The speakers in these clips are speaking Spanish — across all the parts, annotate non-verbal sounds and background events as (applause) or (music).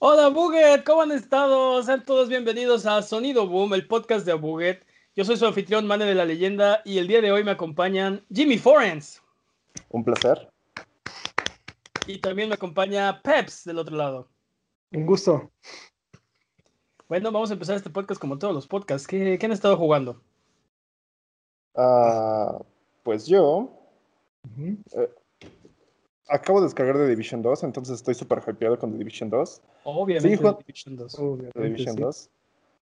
Hola Buget, ¿cómo han estado? Sean todos bienvenidos a Sonido Boom, el podcast de Buget. Yo soy su anfitrión, Mane de la Leyenda, y el día de hoy me acompañan Jimmy Forens. Un placer. Y también me acompaña Peps del otro lado. Un gusto. Bueno, vamos a empezar este podcast como todos los podcasts. ¿Qué, qué han estado jugando? Uh, pues yo uh -huh. eh, acabo de descargar The Division 2, entonces estoy súper hypeado con The Division 2. Obviamente, sí, The Division 2. The Division sí. 2.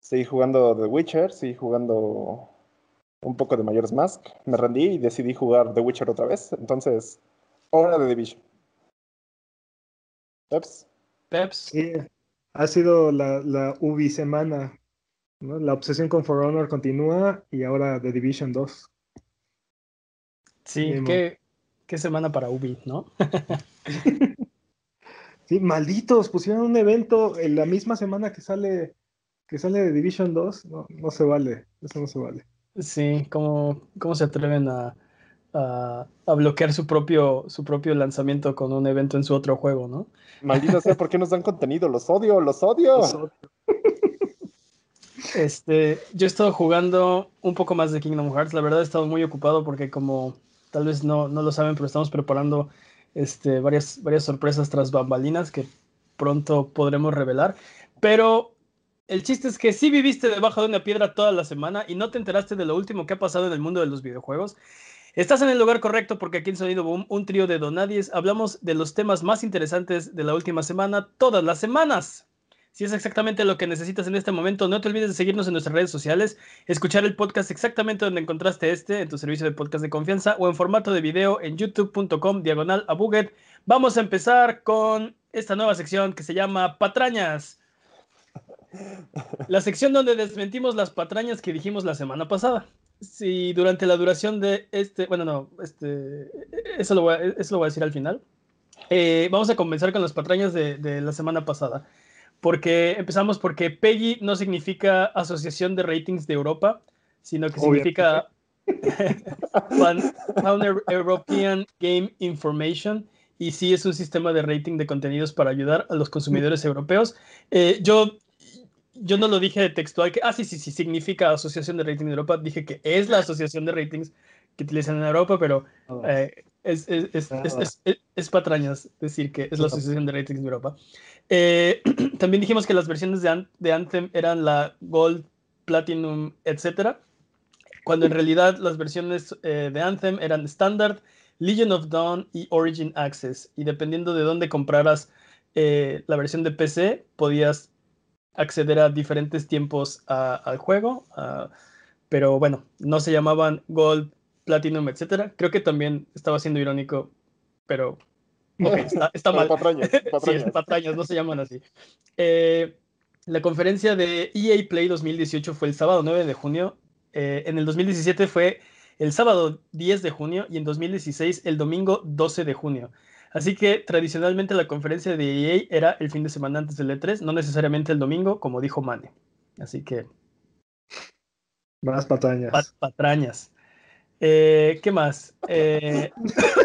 Seguí jugando The Witcher, seguí jugando un poco de Majora's Mask. Me rendí y decidí jugar The Witcher otra vez. Entonces, hora de Division. Peps. Peps. Sí, ha sido la, la Ubi semana. ¿no? La obsesión con For Honor continúa y ahora The Division 2. Sí, qué, qué, semana para Ubi, ¿no? (laughs) sí, malditos, pusieron un evento en la misma semana que sale que sale de Division 2. No, no se vale, eso no se vale. Sí, ¿cómo, cómo se atreven a, a, a, bloquear su propio, su propio lanzamiento con un evento en su otro juego, ¿no? Maldita sea, ¿por qué nos dan contenido? Los odio, los odio. Los odio. Este, yo he estado jugando un poco más de Kingdom Hearts. La verdad he estado muy ocupado porque como tal vez no, no lo saben, pero estamos preparando este, varias, varias sorpresas tras bambalinas que pronto podremos revelar. Pero el chiste es que sí viviste debajo de una piedra toda la semana y no te enteraste de lo último que ha pasado en el mundo de los videojuegos. Estás en el lugar correcto porque aquí en Sonido Boom, un trío de donadies, hablamos de los temas más interesantes de la última semana, todas las semanas. Si es exactamente lo que necesitas en este momento, no te olvides de seguirnos en nuestras redes sociales, escuchar el podcast exactamente donde encontraste este, en tu servicio de podcast de confianza o en formato de video en youtube.com diagonal a. Vamos a empezar con esta nueva sección que se llama Patrañas. La sección donde desmentimos las patrañas que dijimos la semana pasada. Si durante la duración de este, bueno, no, este, eso lo voy a, eso decir al final. Eh, vamos a comenzar con las patrañas de la semana pasada porque empezamos porque PEGI no significa Asociación de Ratings de Europa, sino que significa Pan European Game Information y sí es un sistema de rating de contenidos para ayudar a los consumidores europeos. Eh, yo, yo no lo dije textual, que, ah, sí, sí, sí, significa Asociación de Rating de Europa, dije que es la Asociación de Ratings que utilizan en Europa, pero eh, es, es, es, es, es patrañas decir que es la Asociación de Ratings de Europa. Eh, (clears throat) también dijimos que las versiones de, An de, Anthem eran la Gold, Platinum, etc. Cuando en realidad las versiones eh, de Anthem eran Standard, Legion of Dawn y Origin Access. Y dependiendo de dónde compraras eh, la versión de PC, podías acceder a diferentes tiempos al juego. Pero bueno, no se llamaban Gold, Platinum, etc. Creo que también estaba siendo irónico, pero Okay, (laughs) está, está mal. Patrañas, (laughs) patrañas. sí, patrañas, no se llaman así. Eh, la conferencia de EA Play 2018 fue el sábado 9 de junio. Eh, en el 2017 fue el sábado 10 de junio y en 2016 el domingo 12 de junio. Así que tradicionalmente la conferencia de EA era el fin de semana antes del E3, no necesariamente el domingo, como dijo Mane. Así que. Más patrañas. Pat patrañas. Eh, ¿Qué más? Eh, (laughs)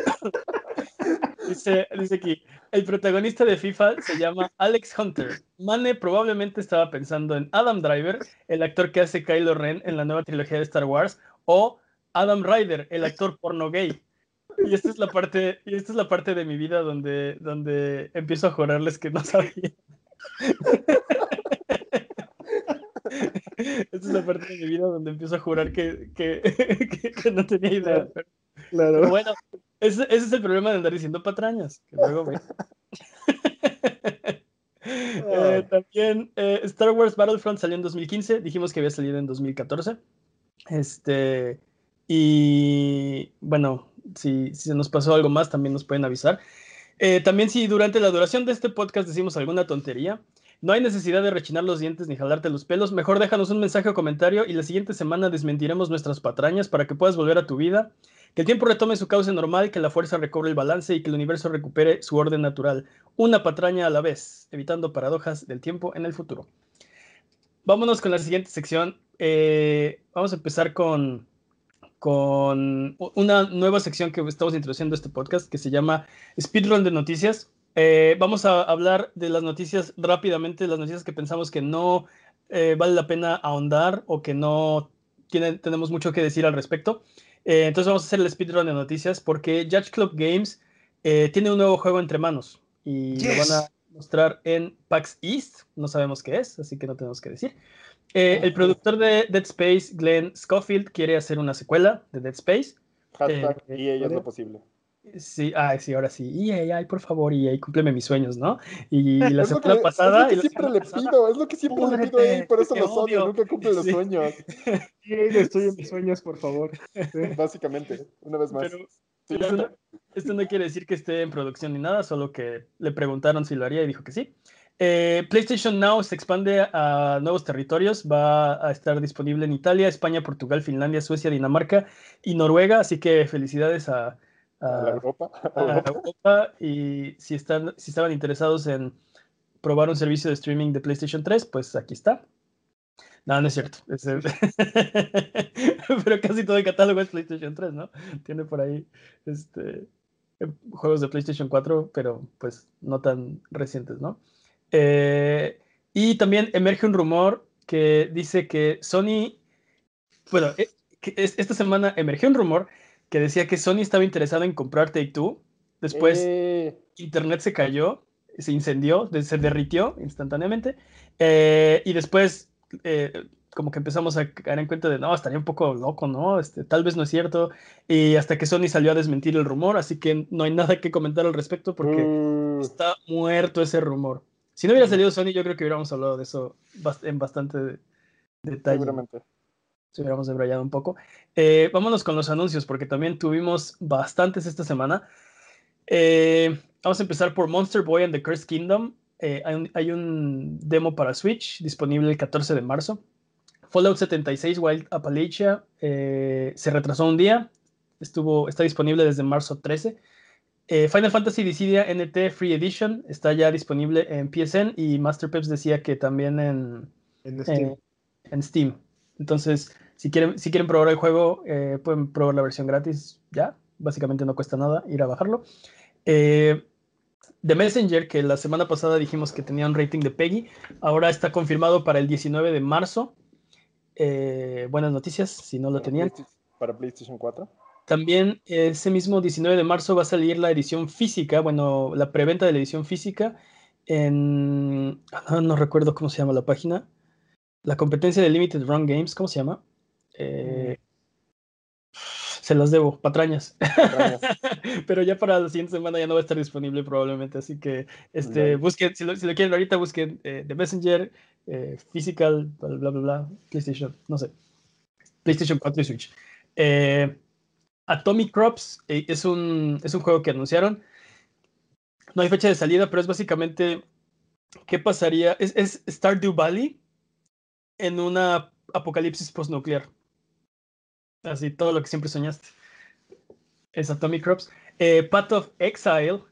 Dice, dice aquí, el protagonista de FIFA se llama Alex Hunter. Mane probablemente estaba pensando en Adam Driver, el actor que hace Kylo Ren en la nueva trilogía de Star Wars, o Adam Ryder, el actor porno gay. Y esta es la parte, y esta es la parte de mi vida donde, donde empiezo a jurarles que no sabía. Esta es la parte de mi vida donde empiezo a jurar que, que, (laughs) que, que no tenía idea. Claro. pero bueno, ese, ese, es el problema de andar diciendo patrañas. Que luego me... (laughs) eh, también eh, Star Wars Battlefront salió en 2015. Dijimos que había salido en 2014. Este. Y bueno, si, si se nos pasó algo más, también nos pueden avisar. Eh, también si durante la duración de este podcast decimos alguna tontería, no hay necesidad de rechinar los dientes ni jalarte los pelos. Mejor déjanos un mensaje o comentario y la siguiente semana desmentiremos nuestras patrañas para que puedas volver a tu vida que el tiempo retome su cauce normal, que la fuerza recobre el balance y que el universo recupere su orden natural, una patraña a la vez, evitando paradojas del tiempo en el futuro. Vámonos con la siguiente sección. Eh, vamos a empezar con, con una nueva sección que estamos introduciendo este podcast que se llama Speedrun de Noticias. Eh, vamos a hablar de las noticias rápidamente, las noticias que pensamos que no eh, vale la pena ahondar o que no tenemos mucho que decir al respecto. Eh, entonces vamos a hacer el speedrun de noticias porque Judge Club Games tiene un nuevo juego entre manos y lo van a mostrar en PAX East. No sabemos qué es, así que no tenemos que decir. el productor de Dead Space, Glenn Schofield, quiere hacer una secuela de Dead Space. Hashtag y ella es lo posible. Sí, ay, sí, ahora sí. Y ay, por favor, y ahí cúmpleme mis sueños, ¿no? Y la semana pasada. Es lo que siempre le pido, es lo que siempre le pido ahí, por eso los odio, nunca cumple los sueños. (laughs) Sí, destruye mis sueños, por favor. (laughs) Básicamente, una vez más. esto, no, quiere decir que esté en producción ni nada, solo que le preguntaron si lo haría y dijo que sí. Eh, PlayStation Now se expande a nuevos territorios, va a estar disponible en Italia, España, Portugal, Finlandia, Suecia, Dinamarca y Noruega, así que felicidades a, a, Europa. Europa. (laughs) y si, están, si estaban interesados en probar un servicio de streaming de PlayStation 3, pues aquí está. No, no es cierto. (laughs) Pero casi todo el catálogo es PlayStation 3, ¿no? Tiene por ahí este, juegos de PlayStation 4, pero pues no tan recientes, ¿no? Eh, y también emerge un rumor que dice que Sony, bueno, eh, esta semana emergió un rumor que decía que Sony estaba interesado en comprar Take Two. Después eh. Internet se cayó, se incendió, se derritió instantáneamente. Eh, y después, eh, como que empezamos a caer en cuenta de, no, estaría un poco loco, ¿no? Este, tal vez no es cierto. Y hasta que Sony salió a desmentir el rumor, así que no hay nada que comentar al respecto porque mm. está muerto ese rumor. Si no hubiera mm. salido Sony, yo creo que hubiéramos hablado de eso en bastante detalle. Seguramente si hubiéramos debrayado un poco. Eh, vámonos con los anuncios, porque también tuvimos bastantes esta semana. Eh, vamos a empezar por Monster Boy and the Cursed Kingdom. Eh, hay, un, demo para Switch disponible el 14 de marzo. Fallout 76 Wild Appalachia se retrasó un día. Estuvo, está disponible desde marzo 13. Final Fantasy Dissidia NT Free Edition está ya disponible en PSN y Master Peps decía que también en, en Steam. Entonces, si quieren, si quieren probar el juego, eh, pueden probar la versión gratis ya. Básicamente no cuesta nada ir a bajarlo. Eh, The Messenger, que la semana pasada dijimos que tenía un rating de Peggy, ahora está confirmado para el 19 de marzo. Eh, buenas noticias, si no lo tenían. Para PlayStation 4. También ese mismo 19 de marzo va a salir la edición física, bueno, la preventa de la edición física en... Ah, no recuerdo cómo se llama la página. La competencia de Limited Run Games, ¿cómo se llama? Eh, se las debo, patrañas. (laughs) Pero ya para la siguiente semana ya no va a estar disponible probablemente, así que este, busquen, si lo, quieren ahorita, busquen eh, The Messenger, eh, Physical, bla, bla, bla, PlayStation, no sé, PlayStation 4 y Switch. Atomic Crops es, un, es un juego que anunciaron. No hay fecha de salida, pero es básicamente, ¿qué pasaría? Es, es Stardew Valley, en una apocalipsis postnuclear. Así, todo lo que siempre soñaste. Es Atomic Crops. Eh, Path of Exile.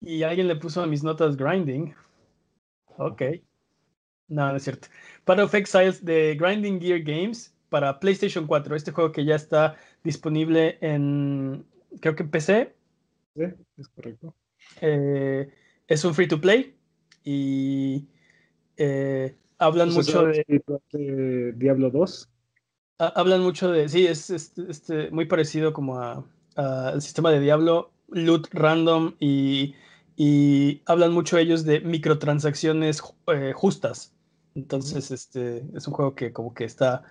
Y alguien le puso a mis notas Grinding. Ok. No, no es cierto. Path of Exiles de Grinding Gear Games para PlayStation 4. Este juego que ya está disponible en, creo que en PC. Sí, es correcto. Eh, es un free to play. Y eh, Hablan mucho de, Diablo 2. Hablan mucho de. Sí, es este, muy parecido como al sistema de Diablo, loot random y, hablan mucho ellos de microtransacciones eh, justas. Entonces, este es un juego que como que está.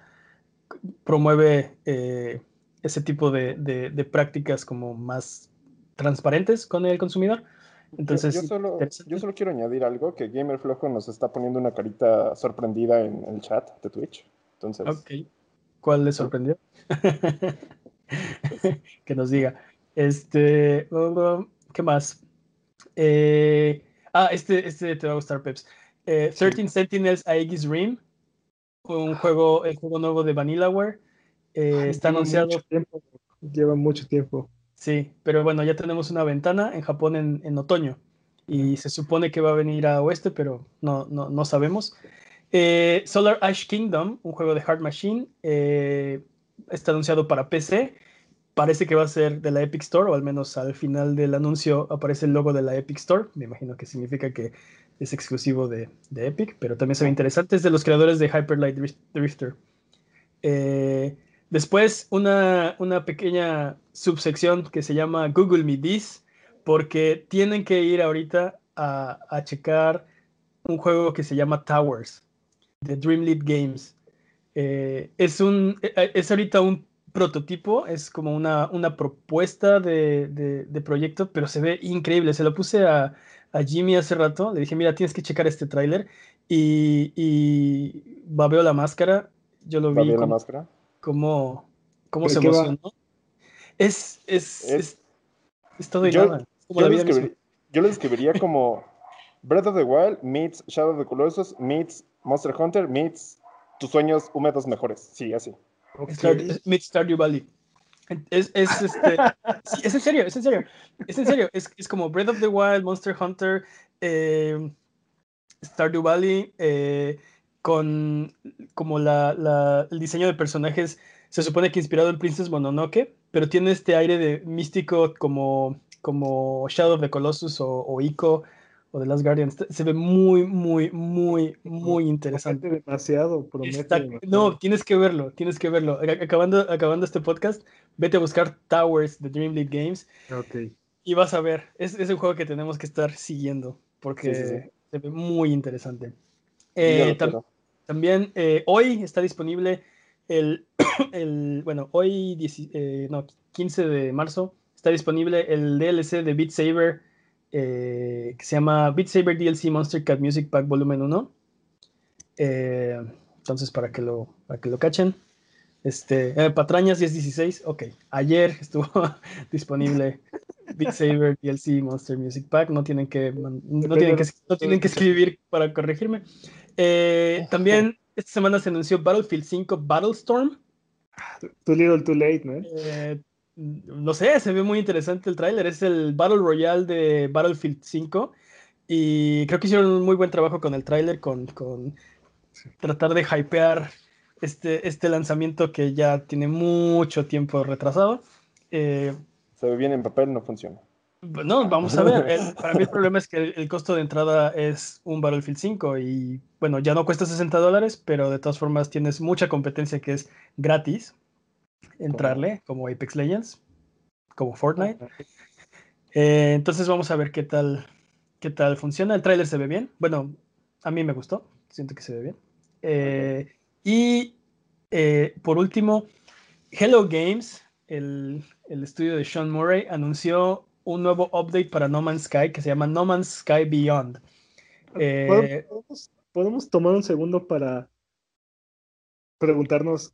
promueve eh, ese tipo de, de prácticas como más transparentes con el consumidor. Entonces, yo, solo, yo solo quiero añadir algo, que Gamer Flojo nos está poniendo una carita sorprendida en el chat de Twitch. Entonces, ok. ¿Cuál le sorprendió? (laughs) que nos diga. Este, ¿qué más? Eh, ah, este, este te va a gustar, Peps. 13 eh, Sentinels Aegis Rim, un juego, el juego nuevo de Vanillaware. Eh, está anunciado. lleva mucho tiempo. Sí, pero bueno, ya tenemos una ventana en Japón en, otoño y se supone que va a venir a oeste, pero no, no, no sabemos. Eh, Solar Ash Kingdom, un juego de Hard Machine, eh, está anunciado para PC parece que va a ser de la Epic Store, o al menos al final del anuncio aparece el logo de la Epic Store. Me imagino que significa que es exclusivo de, Epic, pero también se ve interesante. Es de los creadores de Hyper Light Drifter. Eh, después, una, una, pequeña subsección que se llama Google Me This, porque tienen que ir ahorita a, a checar un juego que se llama Towers, de Dreamlit Games. Eh, es, un, eh, es ahorita un prototipo, es como una, una propuesta de, de, proyecto, pero se ve increíble. Se lo puse a, a, Jimmy hace rato, le dije, mira, tienes que checar este tráiler. Y, y babeo la máscara, yo lo vi. la máscara? Cómo, cómo se emocionó. Es, es, es, es, todo y yo, nada. Yo, lo yo lo describiría (laughs) como Breath of the Wild meets Shadow of the Colossus meets Monster Hunter meets tus sueños húmedos mejores. Sí, así. meets Stardew Valley. Es, es, este, (laughs) es en serio, es en serio. Es en serio. Es, es como Breath of the Wild, Monster Hunter, eh, Stardew Valley, eh, con como la, la, el diseño de personajes se supone que inspirado en Princess Mononoke, pero tiene este aire de místico como, como Shadow of the Colossus o, o Ico o de las Guardians. Se ve muy, muy, muy, muy interesante. Demasiado, promete No, tienes que verlo, tienes que verlo. Acabando, acabando este podcast, vete a buscar Towers de Dream League Games. Ok. Y vas a ver, es, es un juego que tenemos que estar siguiendo porque se ve muy interesante. Eh, también eh, hoy está disponible el, (clears throat) el bueno, hoy eh, no, 15 de marzo está disponible el DLC de Beat Saber eh, que se llama Beat Saber DLC Monster Cat Music Pack Volumen 1. Eh, entonces, para que lo, para que lo cachen. Este, eh, Patrañas 1016, ok. Ayer (laughs) estuvo disponible Beat Saber DLC Monster Music Pack. No tienen que, no tienen que, no tienen que escribir para corregirme. También esta semana se anunció Battlefield 5 Battlestorm. Too little, too late, ¿no? no sé, se ve muy interesante el tráiler. Es el Battle Royale de Battlefield 5. Y creo que hicieron un muy buen trabajo con el tráiler, con, con tratar de hypear este, este lanzamiento que ya tiene mucho tiempo retrasado. Eh, se ve bien en papel, no funciona. No, vamos a ver. para mí el (laughs) problema es que el, costo de entrada es un Battlefield 5 y bueno, ya no cuesta 60 dólares, pero de todas formas tienes mucha competencia que es gratis entrarle, como Apex Legends, como Fortnite. Eh, entonces vamos a ver qué tal, qué tal funciona. El tráiler se ve bien. Bueno, a mí me gustó. Siento que se ve bien. Eh, y eh, por último, Hello Games, el, estudio de Sean Murray, anunció un nuevo update para No Man's Sky que se llama No Man's Sky Beyond. podemos tomar un segundo para preguntarnos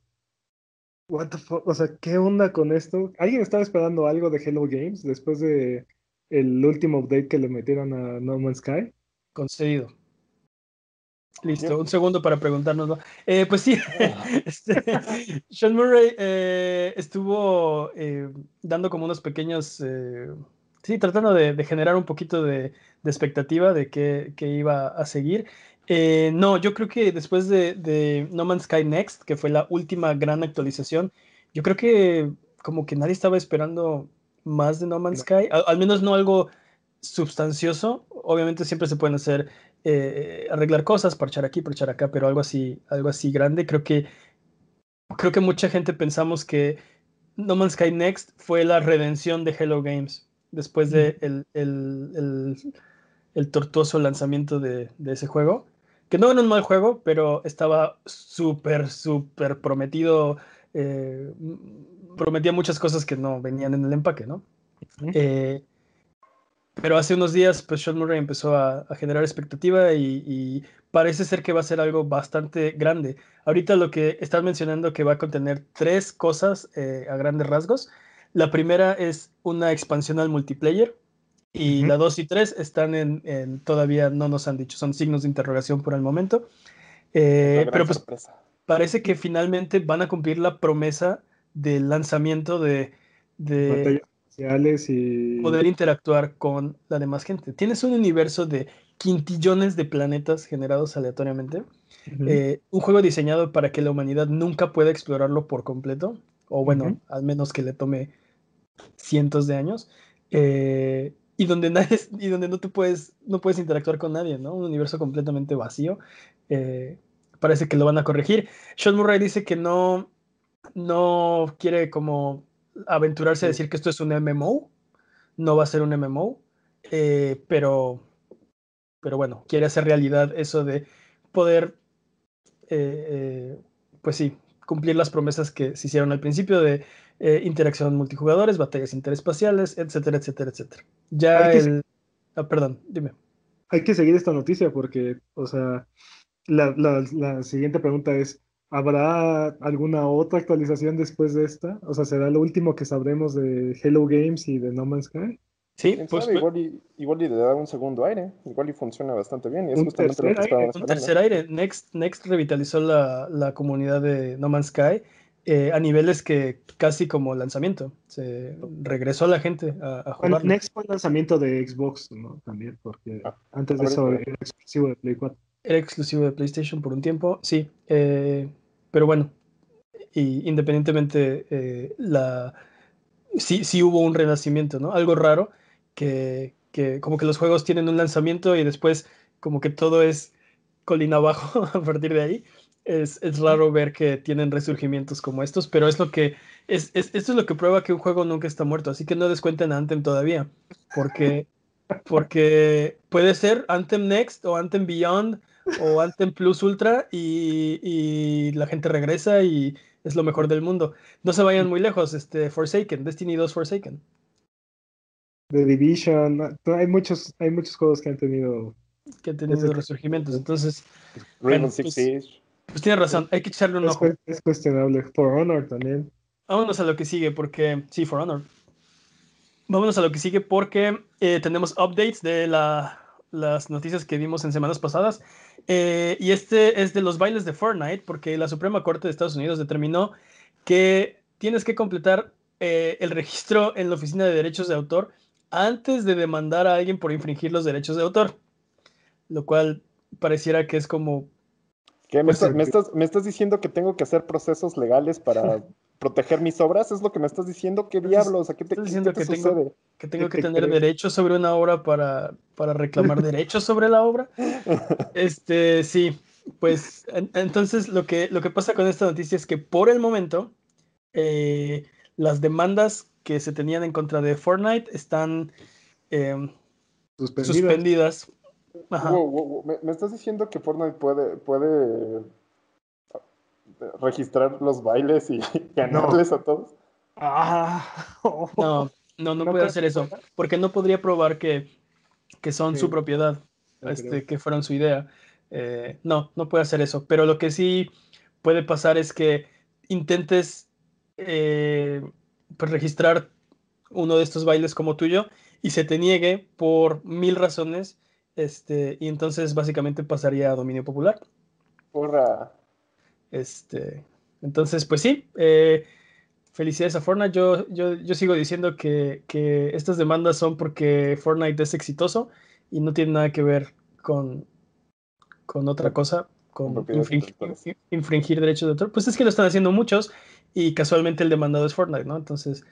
o sea, ¿qué onda con esto? ¿Alguien estaba esperando algo de Hello Games después de el último update que le metieron a No Man's Sky? Concedido. Listo, un segundo para preguntárnoslo. Eh, pues sí, (laughs) este, Sean Murray eh, estuvo eh, dando como unos pequeños, sí, tratando de, generar un poquito de, expectativa de qué, qué, iba a seguir. Eh, no, yo creo que después de, No Man's Sky Next, que fue la última gran actualización, yo creo que como que nadie estaba esperando más de No Man's Sky, al, menos no algo sustancioso. Obviamente siempre se pueden hacer, eh, arreglar cosas, parchar aquí, parchar acá, pero algo así, algo así grande. Creo que, creo que mucha gente pensamos que No Man's Sky Next fue la redención de Hello Games después de el, el, tortuoso lanzamiento de, de ese juego que no era un mal juego, pero estaba súper, súper prometido, eh, prometía muchas cosas que no venían en el empaque, ¿no? Eh, pero hace unos días, pues Sean Murray empezó a, generar expectativa y, parece ser que va a ser algo bastante grande. Ahorita lo que estás mencionando que va a contener tres cosas eh, a grandes rasgos. La primera es una expansión al multiplayer, y la 2 y 3 están en, todavía no nos han dicho, son signos de interrogación por el momento. Eh, pero pues parece que finalmente van a cumplir la promesa del lanzamiento de, de y... poder interactuar con la demás gente. Tienes un universo de quintillones de planetas generados aleatoriamente. Eh, un juego diseñado para que la humanidad nunca pueda explorarlo por completo, o bueno, al menos que le tome cientos de años. Eh, y donde nadie, y donde no te puedes, no puedes interactuar con nadie, ¿no? Un universo completamente vacío. Eh, parece que lo van a corregir. Sean Murray dice que no, no quiere como aventurarse a decir que esto es un MMO, no va a ser un MMO, eh, pero, pero bueno, quiere hacer realidad eso de poder, eh, pues sí, cumplir las promesas que se hicieron al principio de eh, interacción multijugadores, batallas interespaciales, etcétera, etcétera, etcétera. Ya el... Ah, perdón, dime. Hay que seguir esta noticia porque, o sea, la, la, la, siguiente pregunta es, ¿habrá alguna otra actualización después de esta? O sea, ¿será lo último que sabremos de Hello Games y de No Man's Sky? Sí, pues, igual, y, igual y le da un segundo aire, igual y funciona bastante bien. Y es un justamente tercer, lo que aire, un tercer aire. Next, Next revitalizó la, la comunidad de No Man's Sky eh, a niveles que casi como lanzamiento. Se regresó la gente a, a jugar. Bueno, Next fue el lanzamiento de Xbox, ¿no? También, porque Ah, antes de eso era exclusivo de Play 4. Era exclusivo de PlayStation por un tiempo, sí. eh, pero bueno, y independientemente, eh, la, sí, sí hubo un renacimiento, ¿no? Algo raro, que, que como que los juegos tienen un lanzamiento y después como que todo es colina abajo (laughs) a partir de ahí. Es, es raro ver que tienen resurgimientos como estos, pero es lo que es, es- esto es lo que prueba que un juego nunca está muerto, así que no descuenten a Anthem todavía, porque, (laughs) porque puede ser Anthem Next o Anthem Beyond o Anthem Plus Ultra y, y la gente regresa y es lo mejor del mundo. No se vayan muy lejos, este Forsaken, Destiny 2 Forsaken. The Division, no, hay muchos, hay muchos juegos que han tenido. que tenido resurgimientos. Entonces, Rainbow Bueno, Six pues, Siege. Pues tiene razón, hay que echarle un Es, ojo. es cuestionable. For Honor también. Vámonos a lo que sigue, porque. Sí, For Honor. Vámonos a lo que sigue, porque eh, tenemos updates de la- las noticias que vimos en semanas pasadas. Eh, y este es de los bailes de Fortnite, porque la Suprema Corte de Estados Unidos determinó que tienes que completar eh, el registro en la Oficina de Derechos de Autor antes de demandar a alguien por infringir los derechos de autor. Lo cual pareciera que es como ¿Qué? ¿Me, Pues, estás- me estás, ¿Me estás diciendo que tengo que hacer procesos legales para (laughs) proteger mis obras? ¿Es lo que me estás diciendo? ¿Qué diablos? ¿A qué te, estás qué diciendo te que tengo- sucede? que tengo ¿Qué que te tener crees? derechos sobre una obra para, para reclamar (laughs) derechos sobre la obra. (laughs) Este, sí, pues en- entonces lo que, lo que pasa con esta noticia es que por el momento eh, las demandas que se tenían en contra de Fortnite están em, Suspendidas. suspendidas. Ajá. Wow, wow, wow. ¿Me, me estás diciendo que Fortnite puede, puede eh, registrar los bailes y (laughs) ganarles a todos? Ah, (laughs) No, no, no ¿No puede hacer eso, porque no podría probar que, que son Sí. su propiedad. Este, que fueron su idea. Eh, no, no puede hacer eso. Pero lo que sí puede pasar es que intentes eh, pues, registrar uno de estos bailes como tuyo y se te niegue por mil razones. Este, y entonces básicamente pasaría a dominio popular. Porra. Este, entonces, pues sí, eh, felicidades a Fortnite. Yo, yo, yo sigo diciendo que, que estas demandas son porque Fortnite es exitoso y no tiene nada que ver con, con otra cosa, con con propiedades infring- intelectuales. in- infringir derechos de autor. Pues es que lo están haciendo muchos y casualmente el demandado es Fortnite, ¿no? Entonces,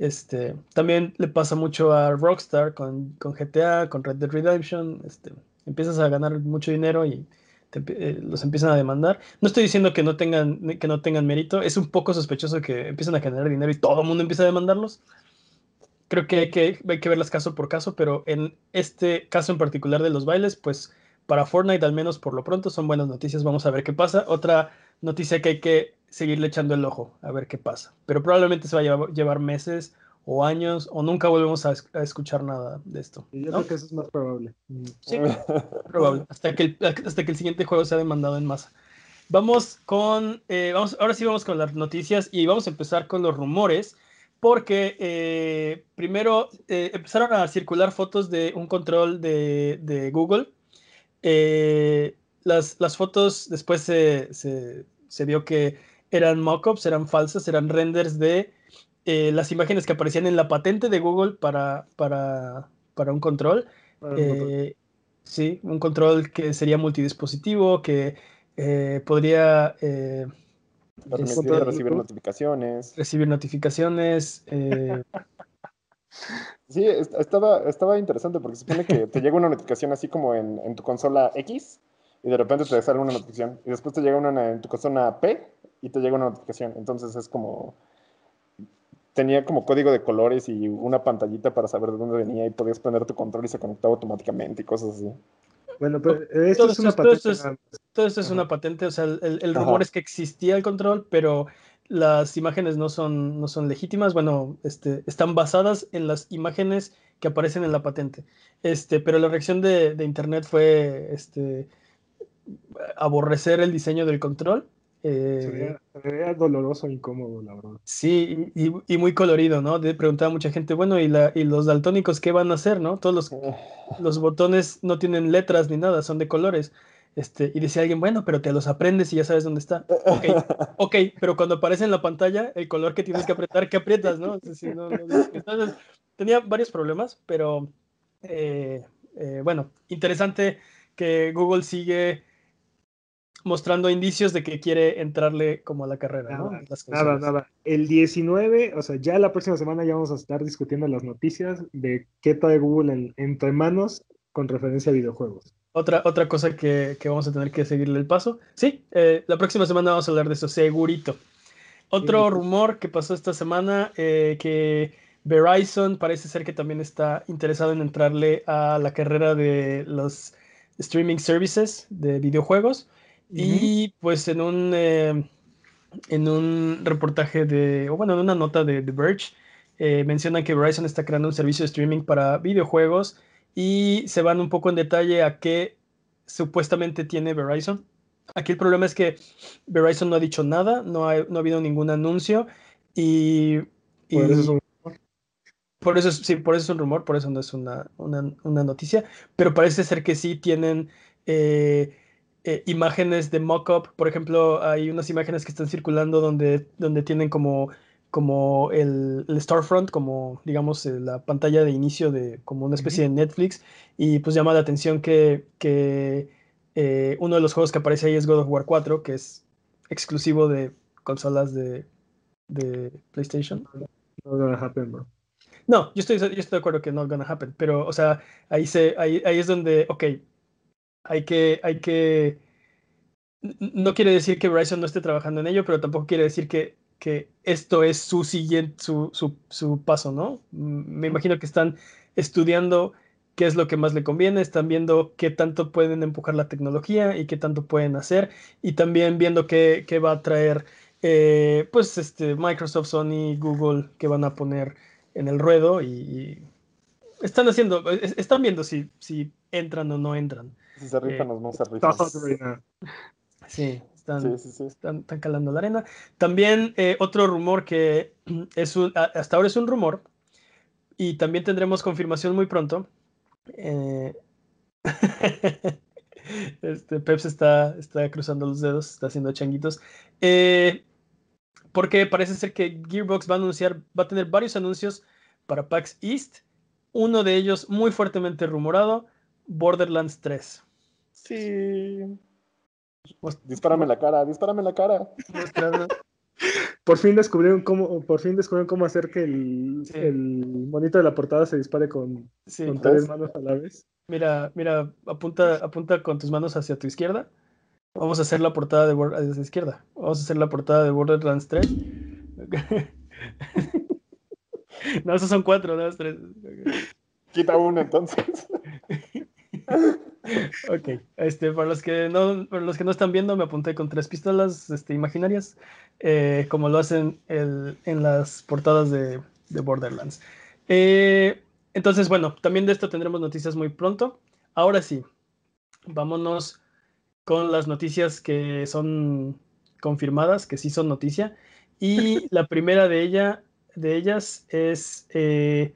este, también le pasa mucho a Rockstar con, con GTA, con Red Dead Redemption. Este, empiezas a ganar mucho dinero y eh, los empiezan a demandar. No estoy diciendo que no tengan, que no tengan mérito, es un poco sospechoso que empiezan a generar dinero y todo el mundo empieza a demandarlos. Creo que hay, que hay que verlas caso por caso, pero en este caso en particular de los bailes, pues para Fortnite al menos por lo pronto son buenas noticias, vamos a ver qué pasa. Otra noticia que hay que seguirle echando el ojo, a ver qué pasa. Pero probablemente se va a llevar, llevar meses o años o nunca volvemos a, es- a escuchar nada de esto. Yo creo que eso es más probable. Sí, (laughs) probable. Hasta que, el, hasta que el siguiente juego sea demandado en masa. Vamos con. eh, vamos, ahora sí vamos con las noticias y vamos a empezar con los rumores. Porque eh, primero eh, empezaron a circular fotos de un control de, de Google. Eh, las, las fotos después se, se, se vio que eran mockups, eran falsas, eran renders de eh, las imágenes que aparecían en la patente de Google para, para, para un control. Para un botón. Eh, sí, un control que sería multidispositivo, que eh, podría eh, recibir notificaciones. recibir notificaciones, eh, (laughs) Sí, estaba, estaba interesante porque se supone que te llega una notificación así como en, en, tu consola X y de repente te sale una notificación y después te llega una en tu consola P y te llega una notificación. Entonces es como... Tenía como código de colores y una pantallita para saber de dónde venía y podías prender tu control y se conectaba automáticamente y cosas así. Bueno, pero esto es una patente. Todo esto es, una patente, o sea, el, el rumor es que existía el control, pero las imágenes no son, no son legítimas, bueno, este, están basadas en las imágenes que aparecen en la patente. Este, pero la reacción de, Internet fue este, aborrecer el diseño del control. Eh, sería, doloroso e incómodo, la verdad. Sí, y, muy colorido, ¿no? De preguntaba a mucha gente, bueno, ¿y, la, ¿y los daltónicos qué van a hacer, no? Todos los, los botones no tienen letras ni nada, son de colores. Este, y decía alguien, bueno, pero te los aprendes y ya sabes dónde está. Ok, (laughs) ok, pero cuando aparece en la pantalla el color que tienes que apretar, ¿qué aprietas? ¿no? Entonces, tenía varios problemas, pero eh, eh, bueno, interesante que Google sigue mostrando indicios de que quiere entrarle como a la carrera, ¿no? nada, nada. El 19, o sea, ya la próxima semana ya vamos a estar discutiendo las noticias de qué trae Google en, entre manos con referencia a videojuegos. Otra, otra cosa que, vamos a tener que seguirle el paso. Sí, eh, la próxima semana vamos a hablar de eso, segurito. Otro rumor que pasó esta semana, eh, que Verizon parece ser que también está interesado en entrarle a la carrera de los streaming services de videojuegos. Y pues en un, eh, en un reportaje de, o bueno, en una nota de The Verge, mencionan que Verizon está creando un servicio de streaming para videojuegos y se van un poco en detalle a qué supuestamente tiene Verizon. Aquí el problema es que Verizon no ha dicho nada, no ha, no ha habido ningún anuncio y... por eso es un por eso, sí, por eso es un rumor, por eso no es una, noticia, pero parece ser que sí tienen eh, eh, imágenes de mock-up. Por ejemplo, hay unas imágenes que están circulando donde, donde tienen como como el, el, Starfront, como digamos eh, la pantalla de inicio de como una especie de Netflix, y pues llama la atención que, que eh, uno de los juegos que aparece ahí es God of War 4, que es exclusivo de consolas de, de PlayStation. No gonna happen, bro. No, yo estoy, yo estoy de acuerdo que no gonna happen, pero o sea, ahí, se, ahí, ahí es donde, ok, hay que, hay que, no quiere decir que Verizon no esté trabajando en ello, pero tampoco quiere decir que que esto es su siguiente, su, su, paso, ¿no? Me imagino que están estudiando qué es lo que más le conviene, están viendo qué tanto pueden empujar la tecnología y qué tanto pueden hacer, y también viendo qué, qué va a traer, eh, pues, este, Microsoft, Sony, Google, que van a poner en el ruedo y, están haciendo, están viendo si, si entran o no entran. Si se rifan o no se rifan. Sí, están, calando la arena. También eh, otro rumor que (clears throat) es hasta ahora es un rumor y también tendremos confirmación muy pronto. Eh, (laughs) este, Peps está, está cruzando los dedos, está haciendo changuitos. Eh, porque parece ser que Gearbox va a anunciar, va a tener varios anuncios para PAX East. Uno de ellos muy fuertemente rumorado, Borderlands 3. Sí. Dispárame la cara, dispárame la cara. por fin descubrieron cómo, por fin descubrieron cómo hacer que el, el monito de la portada se dispare con, tres manos a la vez. Mira, mira, apunta, apunta con tus manos hacia tu izquierda. Vamos a hacer la portada de Borderlands hacia izquierda. Vamos a hacer la portada de Borderlands 3. (laughs) no, esos son cuatro, no, tres. Quita uno entonces. (laughs) ok, este, para los que no, para los que no están viendo, me apunté con tres pistolas este, imaginarias, eh, como lo hacen en las portadas de, Borderlands. Eh, entonces, bueno, también de esto tendremos noticias muy pronto. Ahora sí, vámonos con las noticias que son confirmadas, que sí son noticia. Y (laughs) la primera de, ella, de ellas es eh,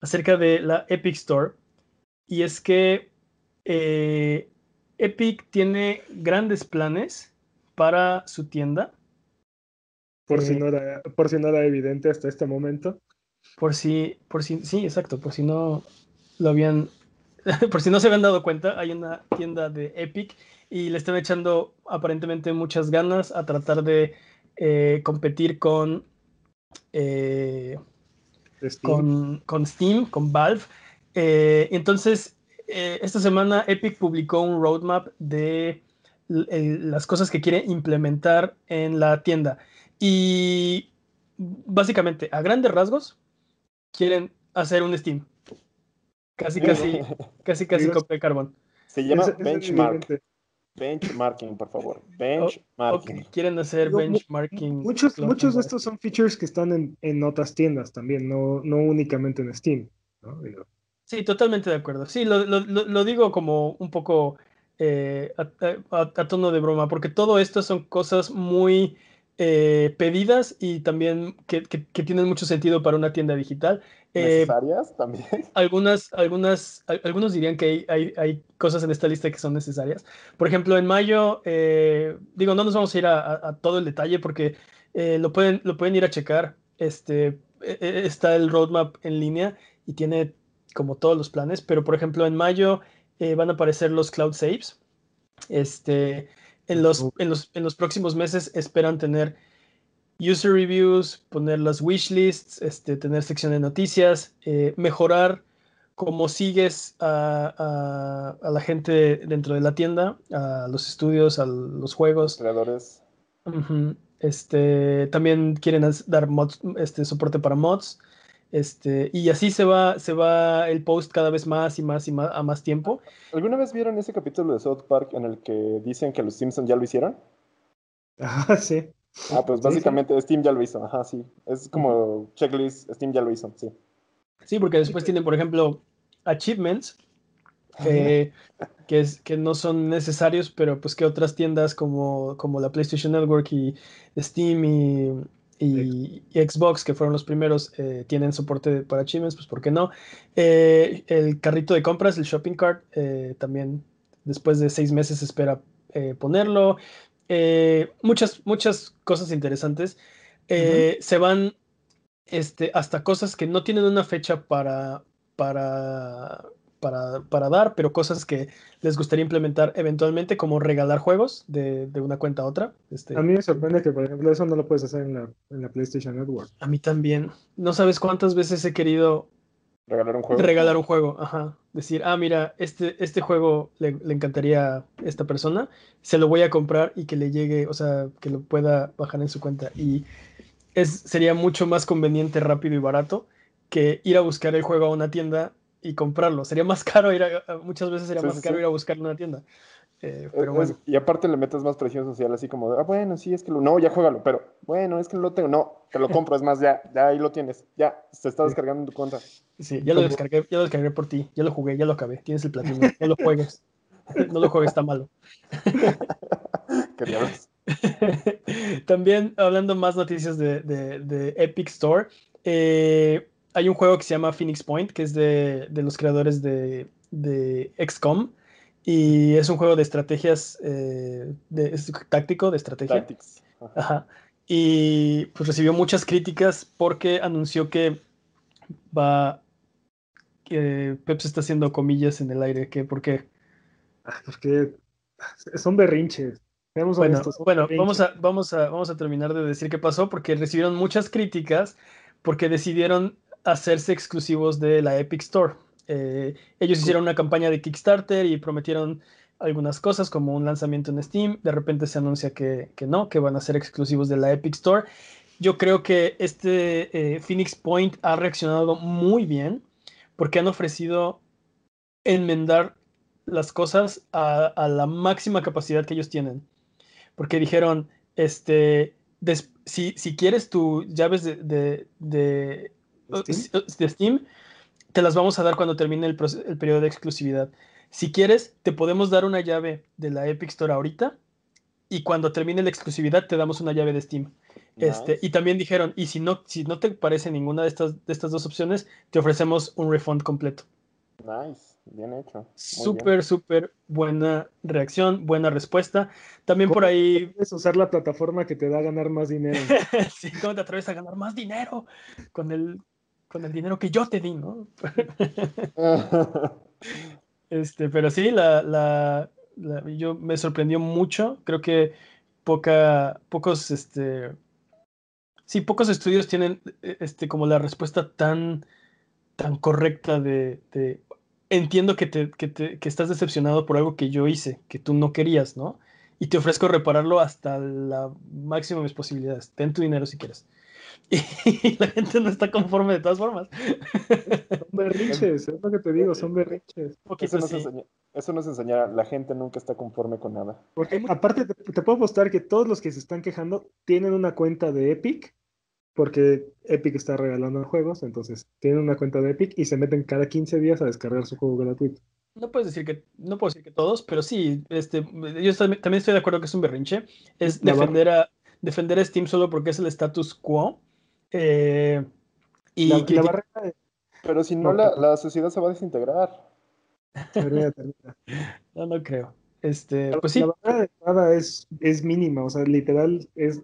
acerca de la Epic Store. Y es que eh, Epic tiene grandes planes para su tienda. Por, si eh, no era, por si no era evidente hasta este momento. Por si, por si, sí, exacto, por si no lo habían, (laughs) por si no se habían dado cuenta, hay una tienda de Epic y le están echando aparentemente muchas ganas a tratar de eh, competir con con, con, Steam, con Valve. Eh, entonces, eh, esta semana Epic publicó un roadmap de las cosas que quiere implementar en la tienda. Y básicamente, a grandes rasgos, quieren hacer un Steam. Casi, (laughs) casi, casi, casi copia de carbón. Se llama Benchmark. Benchmarking, por favor. Benchmarking. Quieren hacer benchmarking. Muchos, muchos de estos son features que están en, en otras tiendas también, no, no únicamente en Steam. Sí, totalmente de acuerdo. Sí, lo, lo, lo digo como un poco eh, a, tono de broma, porque todo esto son cosas muy eh, pedidas y también que, que, tienen mucho sentido para una tienda digital. Eh, ¿Necesarias también? (laughs) Algunas, algunas, algunos dirían que hay, hay, cosas en esta lista que son necesarias. Por ejemplo, en mayo, digo, no nos vamos a ir a, todo el detalle porque lo, pueden, lo pueden ir a checar. Este, e, e, está el roadmap en línea y tiene como todos los planes, pero por ejemplo, en mayo eh, van a aparecer los cloud saves. Este, en, los, en, los, en los próximos meses esperan tener user reviews, poner las wish lists, este, tener sección de noticias, eh, mejorar cómo sigues a, a, la gente dentro de la tienda, a los estudios, a los juegos. Creadores. este, también quieren dar mods, este, soporte para mods. Este, y así se va, se va el post cada vez más y más y más a más tiempo. ¿Alguna vez vieron ese capítulo de South Park en el que dicen que los Simpsons ya lo hicieron? Ah, sí. Ah, pues básicamente Steam ya lo hizo, ajá, sí. Es como checklist, Steam ya lo hizo, sí. Sí, porque después tienen, por ejemplo, achievements, que, es, que no son necesarios, pero pues que otras tiendas como, como la PlayStation Network y Steam y y, Xbox, que fueron los primeros, eh, tienen soporte para achievements, pues ¿por qué no? Eh, el carrito de compras, el shopping cart, eh, también después de seis meses espera ponerlo. muchas, muchas cosas interesantes. Se van este, hasta cosas que no tienen una fecha para, para para, para, dar, pero cosas que les gustaría implementar eventualmente, como regalar juegos de, de una cuenta a otra. Este, a mí me sorprende que, por ejemplo, eso no lo puedes hacer en la, en la, PlayStation Network. A mí también. No sabes cuántas veces he querido regalar un juego. Regalar un juego, ajá. Decir, ah, mira, este, este juego le, le encantaría a esta persona, se lo voy a comprar y que le llegue, o sea, que lo pueda bajar en su cuenta. Y es, sería mucho más conveniente, rápido y barato que ir a buscar el juego a una tienda y comprarlo. Sería más caro ir a, muchas veces sería más caro ir a buscarlo en una tienda. Eh, pero bueno. y aparte le metes más presión social, así como, ah, bueno, sí, es que lo, no, ya juégalo, pero bueno, es que lo tengo, no, te lo compro, es más, ya, ya ahí lo tienes, ya, se está descargando en tu cuenta. Sí, ya lo descargué, ya lo descargué por ti, ya lo jugué, ya lo acabé, tienes el platino, no lo juegues, (laughs) no lo juegues, está malo. (laughs) (laughs) También hablando más noticias de, de, de Epic Store, eh, hay un juego que se llama Phoenix Point, que es de, los creadores de, de, XCOM. Y es un juego de estrategias, eh, de, táctico, de estrategia. Ajá. Y pues recibió muchas críticas porque anunció que va. que Pep se está haciendo comillas en el aire. que ¿Por qué? Ah, porque son berrinches. Bueno, bueno vamos, a, vamos, a, vamos a terminar de decir qué pasó porque recibieron muchas críticas porque decidieron hacerse exclusivos de la Epic Store. Eh, ellos hicieron una campaña de Kickstarter y prometieron algunas cosas como un lanzamiento en Steam. De repente se anuncia que, no, que van a ser exclusivos de la Epic Store. Yo creo que este eh, Phoenix Point ha reaccionado muy bien porque han ofrecido enmendar las cosas a, la máxima capacidad que ellos tienen. Porque dijeron, este, si, si, quieres tus llaves de, de Steam, te las vamos a dar cuando termine el, periodo de exclusividad. Si quieres, te podemos dar una llave de la Epic Store ahorita y cuando termine la exclusividad te damos una llave de Steam. Este, y también dijeron, y si no, si no te parece ninguna de estas, de estas dos opciones, te ofrecemos un refund completo. Nice, bien hecho. Súper, súper buena reacción, buena respuesta. También por ahí... Puedes usar la plataforma que te da a ganar más dinero. (laughs) sí, ¿cómo te atreves a ganar más dinero con el, con el dinero que yo te di, ¿no? (laughs) este, pero sí, la, la, yo me sorprendió mucho. Creo que poca, pocos este, sí, pocos estudios tienen eh, este, como la respuesta tan, tan correcta de, de entiendo que, te, que, te, que estás decepcionado por algo que yo hice, que tú no querías, ¿no? Y te ofrezco repararlo hasta la máxima de mis posibilidades. Ten tu dinero si quieres. (laughs) Y la gente no está conforme de todas formas. Son berrinches, es lo que te digo, son berrinches. Eso nos, enseña, eso nos enseñará, la gente nunca está conforme con nada. Porque aparte te, te puedo mostrar que todos los que se están quejando tienen una cuenta de Epic, porque Epic está regalando juegos, entonces tienen una cuenta de Epic y se meten cada 15 días a descargar su juego gratuito. No puedes decir que, no puedo decir que todos, pero sí, este, yo también estoy de acuerdo que es un berrinche. Es defender a, defender a Steam solo porque es el status quo. Eh, y La, la barrera de- Pero si no, la, la sociedad se va a desintegrar. termina, termina. (laughs) no, no creo. Este, pues sí, La barrera de entrada es, es mínima, o sea, literal es,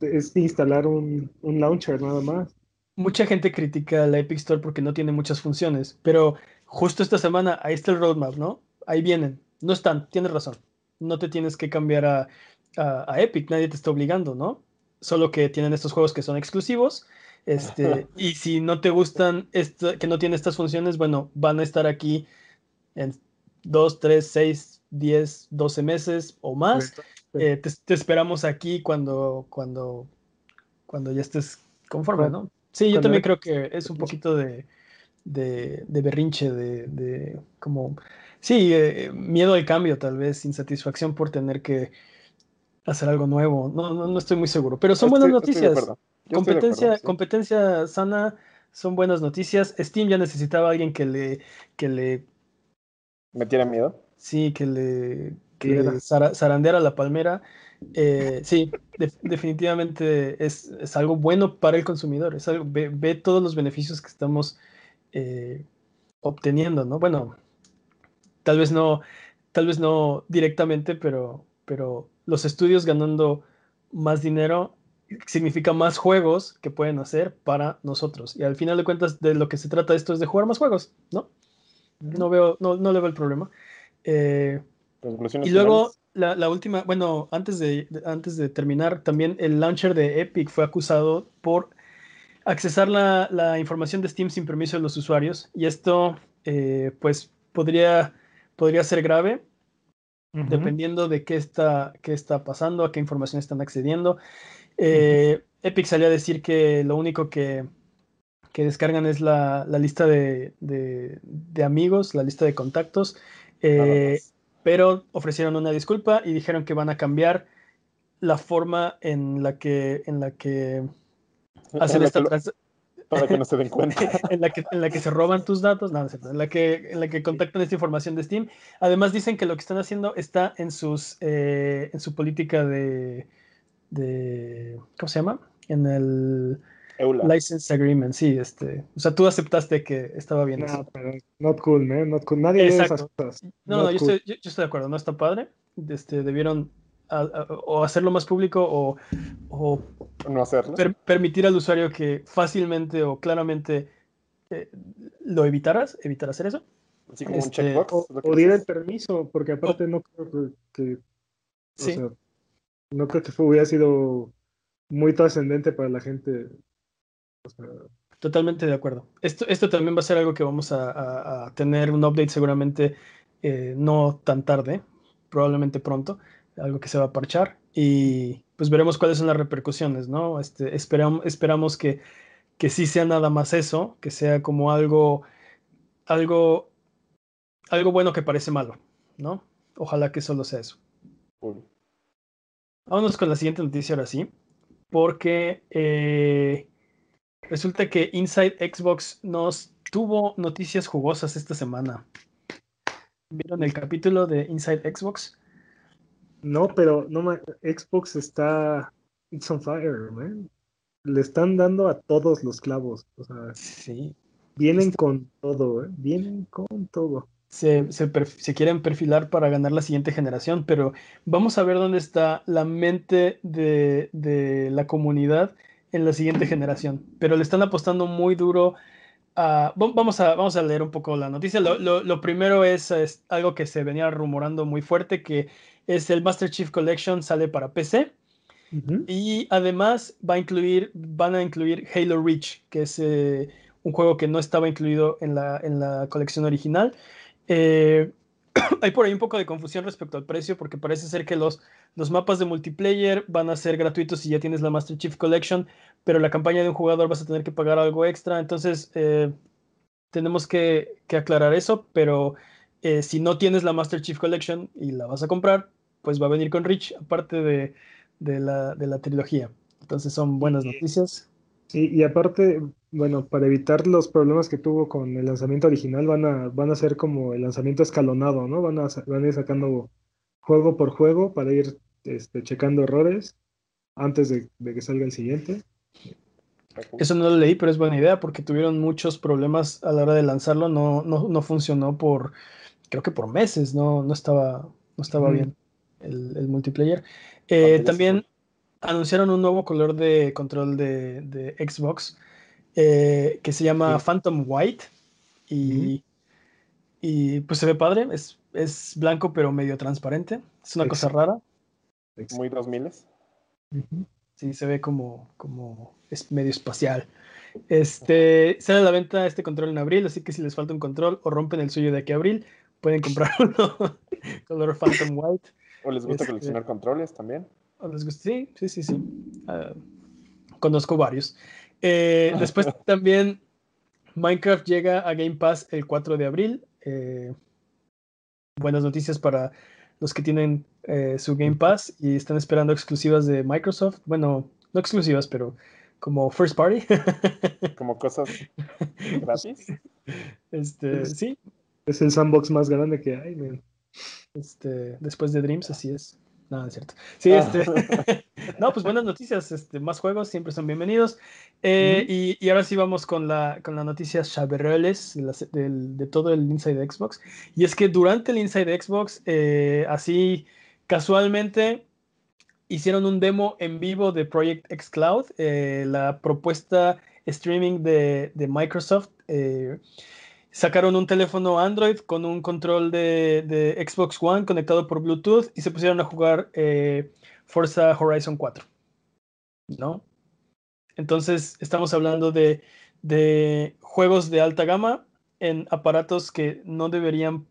es instalar un, un launcher nada más. mucha gente critica la Epic Store porque no tiene muchas funciones, pero justo esta semana ahí está el roadmap, ¿no? Ahí vienen. No están, tienes razón. No te tienes que cambiar a, a- a Epic, nadie te está obligando, ¿no? Solo que tienen estos juegos que son exclusivos. Este, y si no te gustan, esta- que no tienen estas funciones, bueno, van a estar aquí en 2, 3, 6, 10, 12 meses o más. Eh, te, te esperamos aquí cuando, cuando, cuando ya estés conforme, ¿no? Sí, yo también creo que es un poquito de, de, de berrinche, de, de como, sí, eh, miedo al cambio, tal vez, insatisfacción por tener que hacer algo nuevo. No, no, no estoy muy seguro, pero son buenas Estoy- noticias. estoy Competencia, acuerdo, sí. competencia sana, son buenas noticias. Steam ya necesitaba a alguien que le, que le ¿Me tiene miedo? Sí, que le, que zarandeara la palmera. Eh, sí, de- definitivamente es, es algo bueno para el consumidor. Es algo, ve, ve todos los beneficios que estamos eh, obteniendo, ¿no? Bueno, tal vez no, tal vez no directamente, pero, pero los estudios ganando más dinero significa más juegos que pueden hacer para nosotros. Y al final de cuentas, de lo que se trata esto es de jugar más juegos, ¿no? No veo, no, no le veo el problema. Eh, y luego la, la última, bueno, antes de, de- antes de terminar, también el launcher de Epic fue acusado por accesar la, la información de Steam sin permiso de los usuarios. Y esto, eh, pues, podría, podría ser grave Dependiendo de qué está, qué está pasando, a qué información están accediendo. Eh, Epic salió a decir que lo único que, que descargan es la, la lista de, de- de amigos, la lista de contactos, eh, pero ofrecieron una disculpa y dijeron que van a cambiar la forma en la que, en la que hacen En la esta que lo- trans- Para que no se den cuenta. (laughs) en la que, en la que se roban tus datos, no, no es cierto, en la que, en la que contactan esta información de Steam. Además dicen que lo que están haciendo está en sus eh, en su política de, de ¿cómo se llama? En el Eula. license agreement, sí, este, o sea, tú aceptaste que estaba bien No, eso. pero not cool, man, not cool. Nadie lee esas Exacto. cosas. No, no, yo cool. estoy, yo, yo estoy de acuerdo, no está padre. Este, debieron a- a- o hacerlo más público o, o No hacerlo. per- permitir al usuario que fácilmente o claramente eh, lo evitaras, evitar hacer eso. Así como un este, checkbox. O, o diera el permiso, porque aparte no creo que, que- o Sí. sea, no creo que fue- hubiera sido muy trascendente para la gente. O sea, Totalmente de acuerdo. Esto, esto también va a ser algo que vamos a, a- a tener un update seguramente eh, no tan tarde, probablemente pronto, algo que se va a parchar y pues veremos cuáles son las repercusiones, ¿no? Este, esperam- esperamos que, que sí sea nada más eso, que sea como algo, algo, algo bueno que parece malo, ¿no? Ojalá que solo sea eso. Vámonos con la siguiente noticia ahora sí, porque eh, resulta que Inside Xbox nos tuvo noticias jugosas esta semana. ¿Vieron el capítulo de Inside Xbox? No, pero no Xbox está it's on fire, man. Le están dando a todos los clavos. O sea, Sí. vienen Está- con todo, ¿eh? Vienen con todo. Se, se quieren perfilar para ganar la siguiente generación, pero vamos a ver dónde está la mente de, de la comunidad en la siguiente generación. Pero le están apostando muy duro a... va- Vamos a, vamos a leer un poco la noticia. Lo, lo- lo primero es, es algo que se venía rumorando muy fuerte, que es el Master Chief Collection sale para PC. Y además va a incluir, van a incluir Halo Reach, que es eh, un juego que no estaba incluido en la, en la colección original. Eh, (clears throat) hay por ahí un poco de confusión respecto al precio, porque parece ser que los, los mapas de multiplayer van a ser gratuitos si ya tienes la Master Chief Collection, pero la campaña de un jugador vas a tener que pagar algo extra. Entonces, eh, tenemos que, aclarar eso, pero eh, si no tienes la Master Chief Collection y la vas a comprar, pues va a venir con Rich, aparte de, la, de la trilogía. Entonces, son buenas noticias. Sí, y aparte, bueno, para evitar los problemas que tuvo con el lanzamiento original, van a, van a ser como el lanzamiento escalonado, ¿no? Van a, van a ir sacando juego por juego para ir este, checando errores antes de, que salga el siguiente. Eso no lo leí, pero es buena idea porque tuvieron muchos problemas a la hora de lanzarlo. No, no, funcionó por, creo que por meses, no, no estaba, no estaba bien el, multiplayer. Eh, también anunciaron un nuevo color de control de, Xbox eh, que se llama Phantom White y, y, pues se ve padre, es, es blanco pero medio transparente, es una cosa rara. Muy 2000 Sí, se ve como, como es medio espacial. Este, sale a la venta este control en abril, así que si les falta un control o rompen el suyo de aquí a abril, pueden comprar (laughs) uno color Phantom White. ¿O les gusta este, coleccionar controles también? Sí, sí, sí, sí. Ah, conozco varios. Eh, (laughs) después también Minecraft llega a Game Pass el 4 de abril. Eh, buenas noticias para los que tienen eh, su Game Pass y están esperando exclusivas de Microsoft. Bueno, no exclusivas, pero como first party. (laughs) como cosas gratis. Este, sí. Es el sandbox más grande que hay, Este, después de Dreams, así es. No, es cierto. Sí, ah. este. (laughs) no, pues buenas noticias. Este, más juegos siempre son bienvenidos. Eh, y, ahora sí vamos con la, con la noticia chaberreles de, de, todo el Inside Xbox. Y es que durante el Inside Xbox, eh, así casualmente, hicieron un demo en vivo de Project X Cloud, eh, la propuesta streaming de, de Microsoft sacaron un teléfono Android con un control de, Xbox One conectado por Bluetooth y se pusieron a jugar eh, Forza Horizon 4. ¿No? Entonces, estamos hablando de, juegos de alta gama en aparatos que no deberían,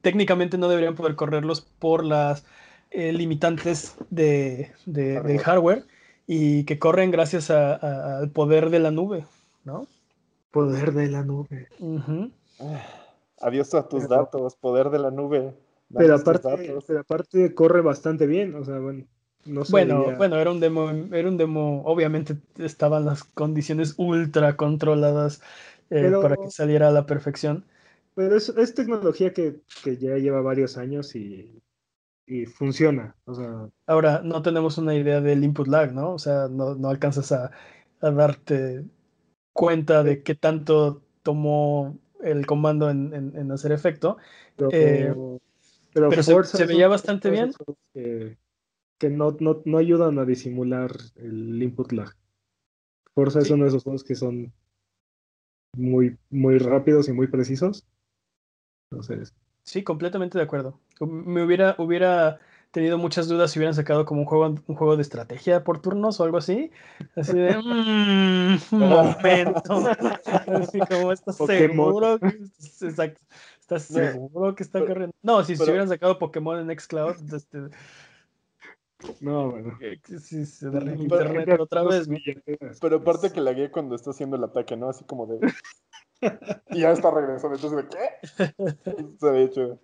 técnicamente no deberían poder correrlos por las eh, limitantes de, del hardware y que corren gracias al poder de la nube, ¿no? Poder de la nube. Adiós a tus datos, poder de la nube. Pero aparte, pero aparte corre bastante bien, o sea, bueno. No bueno, bueno, era un demo, era un demo, obviamente estaban las condiciones ultra controladas eh, para que saliera a la perfección. Pero es, es tecnología que, ya lleva varios años y, funciona. O sea. Ahora, no tenemos una idea del input lag, ¿no? O sea, no, no alcanzas a, a darte cuenta de qué tanto tomó el comando en, hacer efecto. Pero, eh, se, veía bastante bien. Que, no, no, ayudan a disimular el input lag. Forza es uno de esos juegos que son muy, muy rápidos y muy precisos. Entonces. Sí, completamente de acuerdo. Me hubiera, hubiera tenido muchas dudas si hubieran sacado como un juego, un juego de estrategia por turnos o algo así. Así de, (laughs) mmm, momento. (laughs) Así como, ¿estás seguro? exacto. ¿Estás seguro que está corriendo? No, si, se hubieran sacado Pokémon en Xcloud, este... No, bueno. Sí, se de internet otra vez. Pero aparte que la guía cuando está haciendo el ataque, ¿no? Así como de... (laughs) y ya está regresando. Entonces, ¿de qué? Se ha hecho.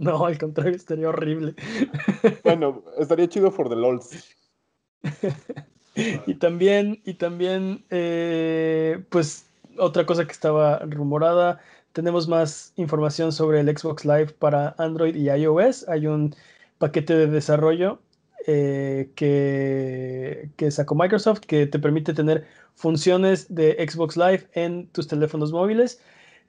No, al contrario, estaría horrible. (laughs) Bueno, estaría chido for the LOLs. y también, y también, eh, pues, otra cosa que estaba rumorada, tenemos más información sobre el Xbox Live para Android y iOS. Hay un paquete de desarrollo eh, que, que, sacó Microsoft que te permite tener funciones de Xbox Live en tus teléfonos móviles.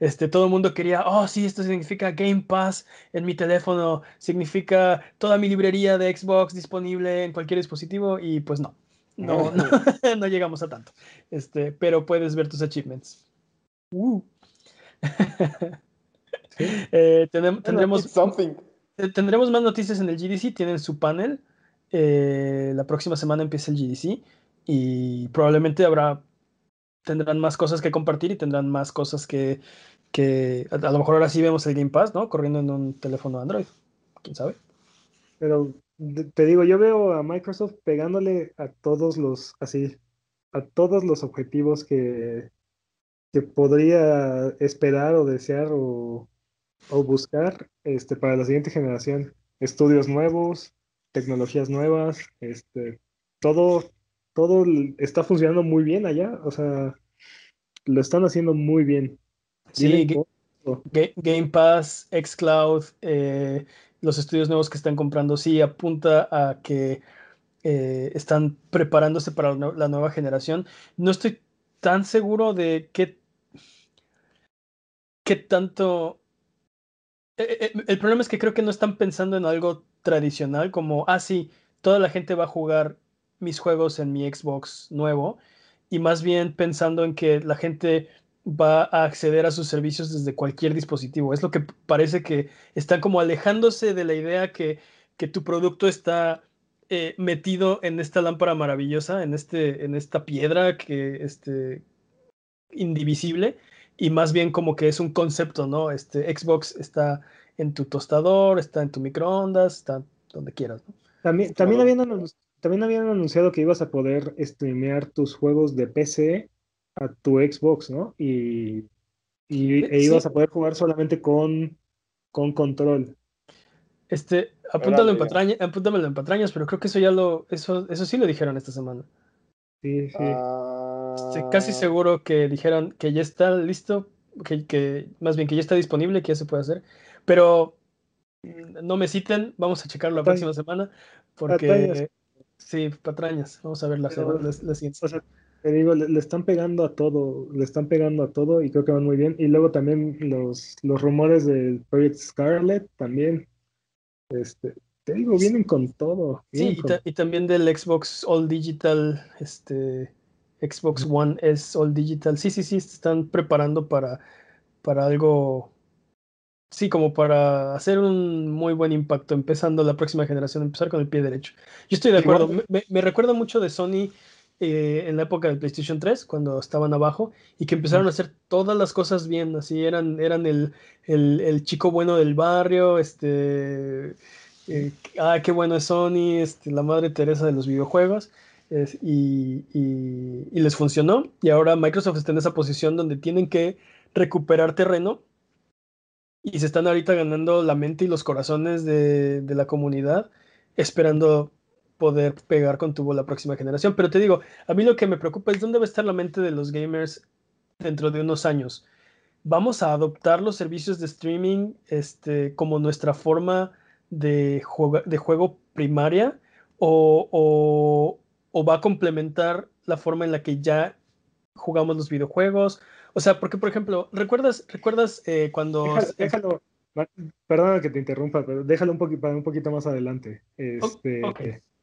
Este, todo el mundo quería, oh, sí, esto significa Game Pass en mi teléfono, significa toda mi librería de Xbox disponible en cualquier dispositivo y pues no, no, (laughs) no, llegamos a tanto. Este, pero puedes ver tus achievements. Uh. (laughs) Eh, tendremos, tendremos más noticias en el GDC, tienen su panel. eh, la próxima semana empieza el GDC y probablemente habrá, tendrán más cosas que compartir y tendrán más cosas que, que a, lo mejor ahora sí vemos el Game Pass, ¿no? Corriendo en un teléfono Android, quién sabe. Pero te digo, yo veo a Microsoft pegándole a todos los, así, a todos los objetivos que, que podría esperar o desear o, o buscar este, para la siguiente generación. Estudios nuevos, tecnologías nuevas, este, todo, todo está funcionando muy bien allá, o sea, lo están haciendo muy bien. Sí, Game Pass, xCloud, eh, los estudios nuevos que están comprando, sí, apunta a que eh, están preparándose para la nueva generación. No estoy tan seguro de qué, qué tanto... Eh, el problema es que creo que no están pensando en algo tradicional como, ah, sí, toda la gente va a jugar mis juegos en mi Xbox nuevo y más bien pensando en que la gente va a acceder a sus servicios desde cualquier dispositivo. Es lo que parece que están como alejándose de la idea que, que tu producto está eh, metido en esta lámpara maravillosa, en, este, en esta piedra que este, indivisible, y más bien como que es un concepto, ¿no? Este Xbox está en tu tostador, está en tu microondas, está donde quieras. También, también, habían, también habían anunciado que ibas a poder streamear tus juegos de PC a tu Xbox, ¿no? Y, y e ibas a poder jugar solamente con, con control. Este, apúntalo en, patraña, apúntamelo en patrañas, pero creo que eso ya lo, eso, eso sí lo dijeron esta semana. Sí, sí. Estoy casi seguro que dijeron que ya está listo, que, que, más bien que ya está disponible, que ya se puede hacer. Pero mm, no me citen, vamos a checarlo la próxima semana, porque sí, patrañas, vamos a ver la, siguiente. O sea, te digo, le, están pegando a todo, le están pegando a todo y creo que van muy bien. Y luego también los, los rumores del Project Scarlet también, este, te digo, vienen con todo. sí, Y, también del Xbox All Digital, este, Xbox One S All Digital. Sí, sí, sí, están preparando para, para algo sí, como para hacer un muy buen impacto empezando la próxima generación, empezar con el pie derecho. Yo estoy de acuerdo, me, recuerda mucho de Sony eh, en la época del PlayStation 3, cuando estaban abajo, y que empezaron a hacer todas las cosas bien, así eran, eran el, el, chico bueno del barrio, este, eh, ah, qué bueno es Sony, este, la madre Teresa de los videojuegos. y, y les funcionó. Y ahora Microsoft está en esa posición donde tienen que recuperar terreno y se están ahorita ganando la mente y los corazones de, la comunidad, esperando poder pegar con tubo la próxima generación. Pero te digo, a mí lo que me preocupa es dónde va a estar la mente de los gamers dentro de unos años. ¿Vamos a adoptar los servicios de streaming este, como nuestra forma de, de juego primaria o, o va a complementar la forma en la que ya jugamos los videojuegos o sea, porque, por ejemplo, ¿recuerdas, recuerdas eh, cuando... Déjalo, perdona que te interrumpa, pero déjalo un, poquito, un poquito más adelante. Este,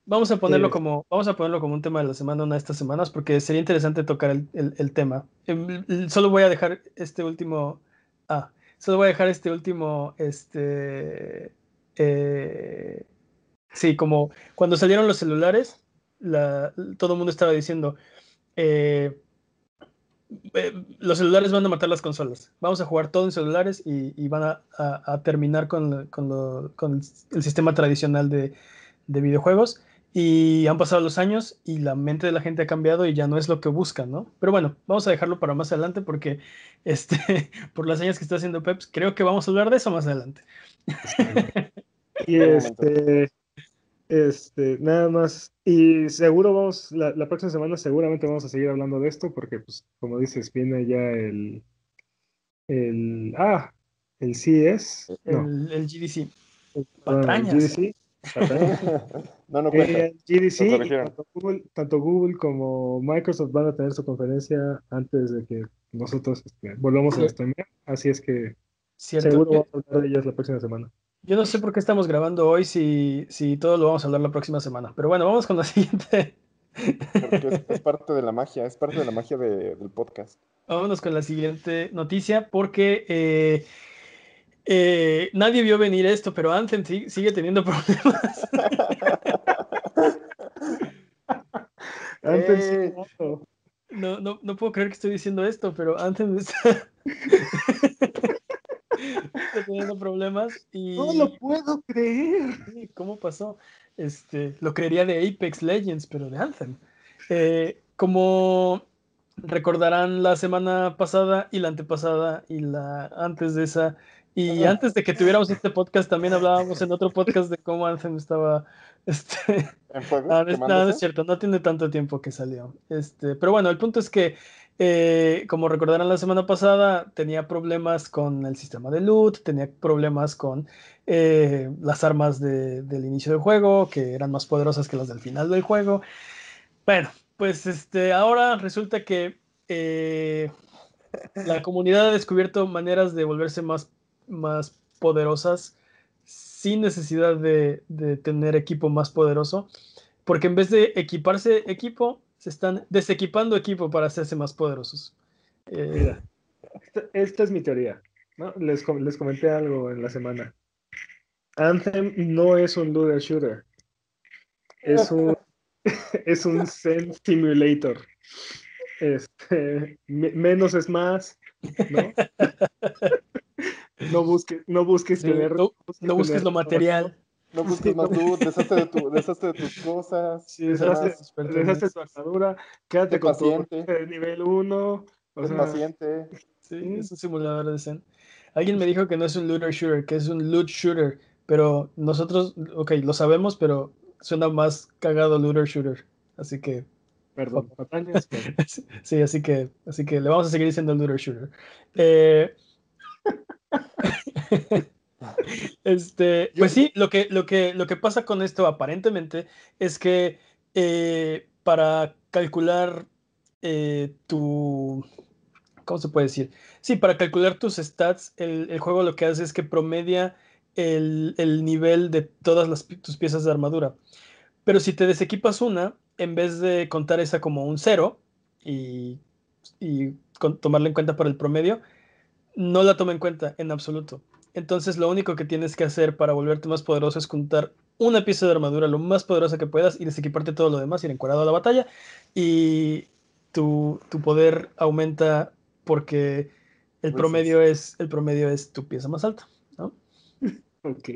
vamos a ponerlo como, vamos a ponerlo como un tema de la semana una de estas semanas, porque sería interesante tocar el, tema. Em, solo voy a dejar este último. Ah, solo voy a dejar este último. Este. Eh, sí, como cuando salieron los celulares, todo el mundo estaba diciendo. Eh, eh, los celulares van a matar las consolas. Vamos a jugar todo en celulares y, van a, terminar con, el sistema tradicional de, videojuegos. Y han pasado los años y la mente de la gente ha cambiado y ya no es lo que buscan, ¿no? Pero bueno, vamos a dejarlo para más adelante porque (laughs) este, por las señas que está haciendo Peps, creo que vamos a hablar de eso más adelante. (laughs) Y este, este, nada más. Y seguro vamos, la, próxima semana seguramente vamos a seguir hablando de esto porque, pues, como dices, viene ya el, el, ah, el CES. El, el GDC. GDC. (laughs) no, no eh, GDC, tanto Google, tanto Google, como Microsoft van a tener su conferencia antes de que nosotros este, volvamos a streamear. Así es que seguro vamos a hablar de ellas la próxima semana. Yo no sé por qué estamos grabando hoy si, si todo lo vamos a hablar la próxima semana. Pero bueno, vamos con la (laughs) siguiente. es, parte de la magia, es parte de la magia del podcast. Vámonos con la siguiente noticia porque eh, eh, nadie vio venir esto, pero Anthem sigue teniendo (laughs) problemas. (laughs) Anthem sí Eh. No, no, no puedo creer que estoy diciendo esto, pero Anthem está, (laughs) está teniendo problemas y No lo puedo creer. ¿Cómo pasó? Este, lo creería de Apex Legends, pero de Anthem. Eh, como recordarán la semana pasada y la antepasada y la antes de esa, y antes de que tuviéramos este podcast, también hablábamos en otro podcast de cómo Anthem estaba. Este, En fuego, (laughs) no, no, es cierto, no tiene tanto tiempo que salió. Este, pero bueno, el punto es que, eh, como recordarán la semana pasada, tenía problemas con el sistema de loot, tenía problemas con eh, las armas de- del inicio del juego, que eran más poderosas que las del final del juego. Bueno, pues este, ahora resulta que eh, la comunidad ha descubierto maneras de volverse más, más poderosas sin necesidad de, de tener equipo más poderoso, porque en vez de equiparse equipo, se están desequipando equipo para hacerse más poderosos. Eh, Mira, esta, esta es mi teoría. ¿no? Les, les comenté algo en la semana. Anthem no es un looter shooter. Es (laughs) un, (laughs) es un Zen Simulator. Este, me- menos es más. ¿no? (laughs) No busques, no busques Sí, tener. no- no busques tener lo material. No busques más loot, deshazte de, tu, (laughs) deshazte de tus cosas. Sí, es deshazte- Dejaste tu armadura, quédate Sé con tu paciente. de nivel 1. O es sea, paciente. Sí, es un simulador de Zen. Alguien me dijo que no es un looter shooter, que es un loot shooter, pero nosotros, ok, lo sabemos, pero suena más cagado looter shooter. Así que, perdón, (laughs) sí, así que, así que le vamos a seguir diciendo looter shooter. Eh, (laughs) este, pues sí, lo que, lo que, lo que pasa con esto aparentemente es que eh, para calcular eh, tu, ¿cómo se puede decir? Sí, para calcular tus stats, el, el juego lo que hace es que promedia el, el nivel de todas las, tus piezas de armadura. Pero si te desequipas una, en vez de contar esa como un cero y, y con- tomarla en cuenta para el promedio, no la toma en cuenta en absoluto. Entonces lo único que tienes que hacer para volverte más poderoso es contar una pieza de armadura lo más poderosa que puedas y desequiparte todo lo demás, ir encuadrado a la batalla y tu, tu poder aumenta porque el Pues promedio es, el promedio es tu pieza más alta. ¿no? Ok.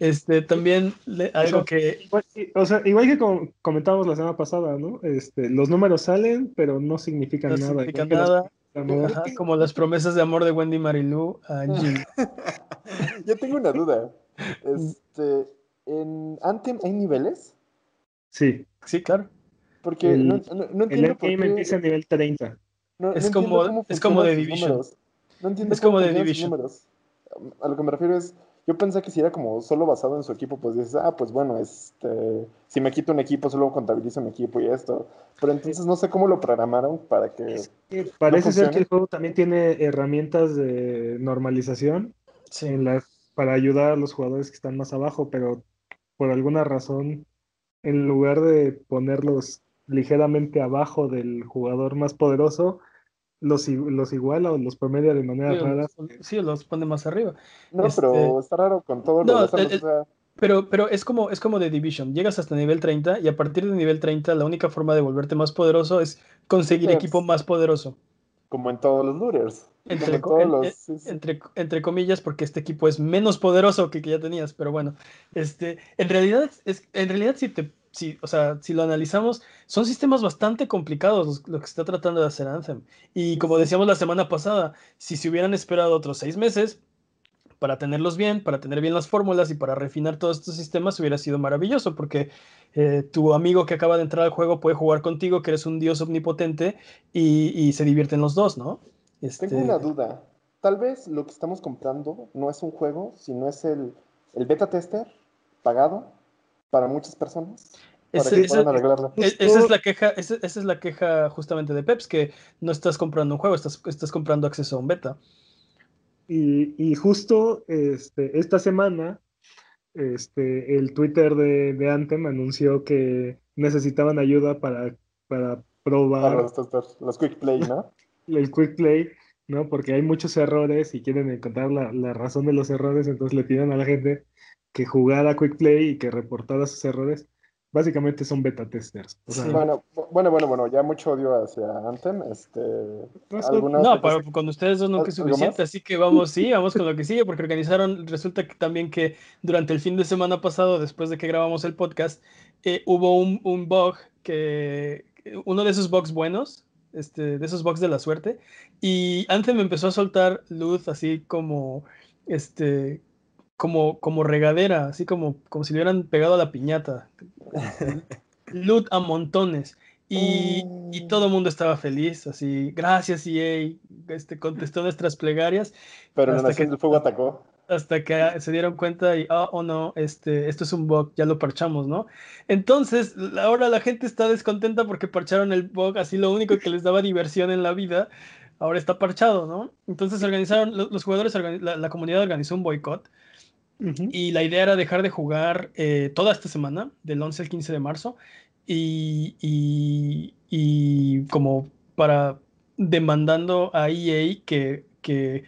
Este, también le- algo sea, que Igual, o sea, igual que com- comentábamos la semana pasada, ¿no? Este, los números salen, pero no significan no nada. significa igual que las- nada. Ajá, como las promesas de amor de Wendy Marilú a Jill. (laughs) Yo tengo una duda. Este, ¿En Anthem hay niveles? Sí, Sí, claro. Porque El- no, no- no el entiendo por endgame qué. empieza a nivel 30. no- Es como- es como sus Division. No entiendo Es como sus Division. números. A lo que me refiero es, yo pensé que si era como solo basado en su equipo, pues dices, ah, pues bueno, este, si me quito un equipo, solo contabilizo mi equipo y esto. Pero entonces no sé cómo lo programaron para que... Es que parece ser que el juego también tiene herramientas de normalización Sí. en las, para ayudar a los jugadores que están más abajo, pero por alguna razón, en lugar de ponerlos ligeramente abajo del jugador más poderoso, los, los iguala o los promedia de manera Sí, rara. los- sí, los pone más arriba. No, Este- pero está raro con todo lo No, las armas, el- Pero, pero es como, es como de Division. Llegas hasta nivel 30 y a partir de nivel 30 la única forma de volverte más poderoso es conseguir equipo más poderoso. como en todos los looters. Entre, en en- los... sí, sí. entre, entre comillas, porque este equipo es menos poderoso que el que ya tenías, pero bueno, este, en realidad, es, en realidad si te, si, o sea, si lo analizamos, son sistemas bastante complicados lo que está tratando de hacer Anthem. Y como decíamos la semana pasada, si se hubieran esperado otros seis meses para tenerlos bien, para tener bien las fórmulas y para refinar todos estos sistemas, hubiera sido maravilloso, porque eh, tu amigo que acaba de entrar al juego puede jugar contigo, que eres un dios omnipotente, y, y se divierten los dos, ¿no? Este, Tengo una duda. Tal vez lo que estamos comprando no es un juego, sino es el, el beta tester pagado para muchas personas. Ese- que ese- puedan arreglarlo. E- Esa es la queja, esa, esa es la queja justamente de Peps, que no estás comprando un juego, estás, estás comprando acceso a un beta. Y, y justo este, esta semana, este, el Twitter de, de Anthem anunció que necesitaban ayuda para, para probar Para los, los quick play, ¿no? (laughs) el quick play, ¿no? Porque hay muchos errores y quieren encontrar la, la razón de los errores, entonces le piden a la gente que jugara quick play y que reportara sus errores. Básicamente son beta testers. bueno, bueno, bueno, bueno, ya mucho odio hacia Anthem. Este, no, pero con ustedes dos nunca es suficiente, así que vamos, sí, vamos con lo que sigue, porque organizaron, resulta que también que durante el fin de semana pasado, después de que grabamos el podcast, eh, hubo un, un bug que, uno de esos bugs buenos, este, de esos bugs de la suerte, y Anthem empezó a soltar luz así como, este, como, como regadera, así como, como si le hubieran pegado a la piñata. (laughs) Loot a montones. Y, y, todo el mundo estaba feliz, así, gracias EA, este, contestó nuestras plegarias. Pero hasta que el fuego atacó. Hasta que se dieron cuenta y, ah, oh no, este, esto es un bug, ya lo parchamos, ¿no? Entonces, ahora la gente está descontenta porque parcharon el bug, así lo único que les daba diversión en la vida, ahora está parchado, ¿no? Entonces organizaron, los, jugadores, la, la, comunidad organizó un boicot y la idea era dejar de jugar eh, toda esta semana, del 11 al 15 de marzo, y, y, como para demandando a EA que, que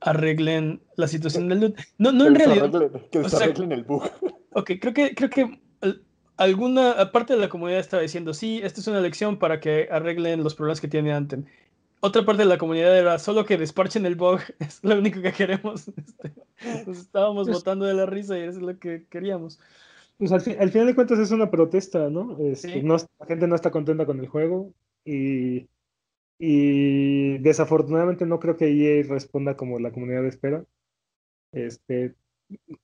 arreglen la situación del loot. No, no en realidad. que desarreglen el bug. Ok, creo que, creo que alguna parte de la comunidad estaba diciendo, sí, esta es una lección para que arreglen los problemas que tiene Anthem otra parte de la comunidad era solo que desparchen el bug, (laughs) es lo único que queremos. (laughs) Este, nos estábamos pues votando de la risa y eso es lo que queríamos. Pues al, final de cuentas es una protesta, ¿no? Este, ¿no? La gente no está contenta con el juego y, y desafortunadamente no creo que EA responda como la comunidad espera. Este,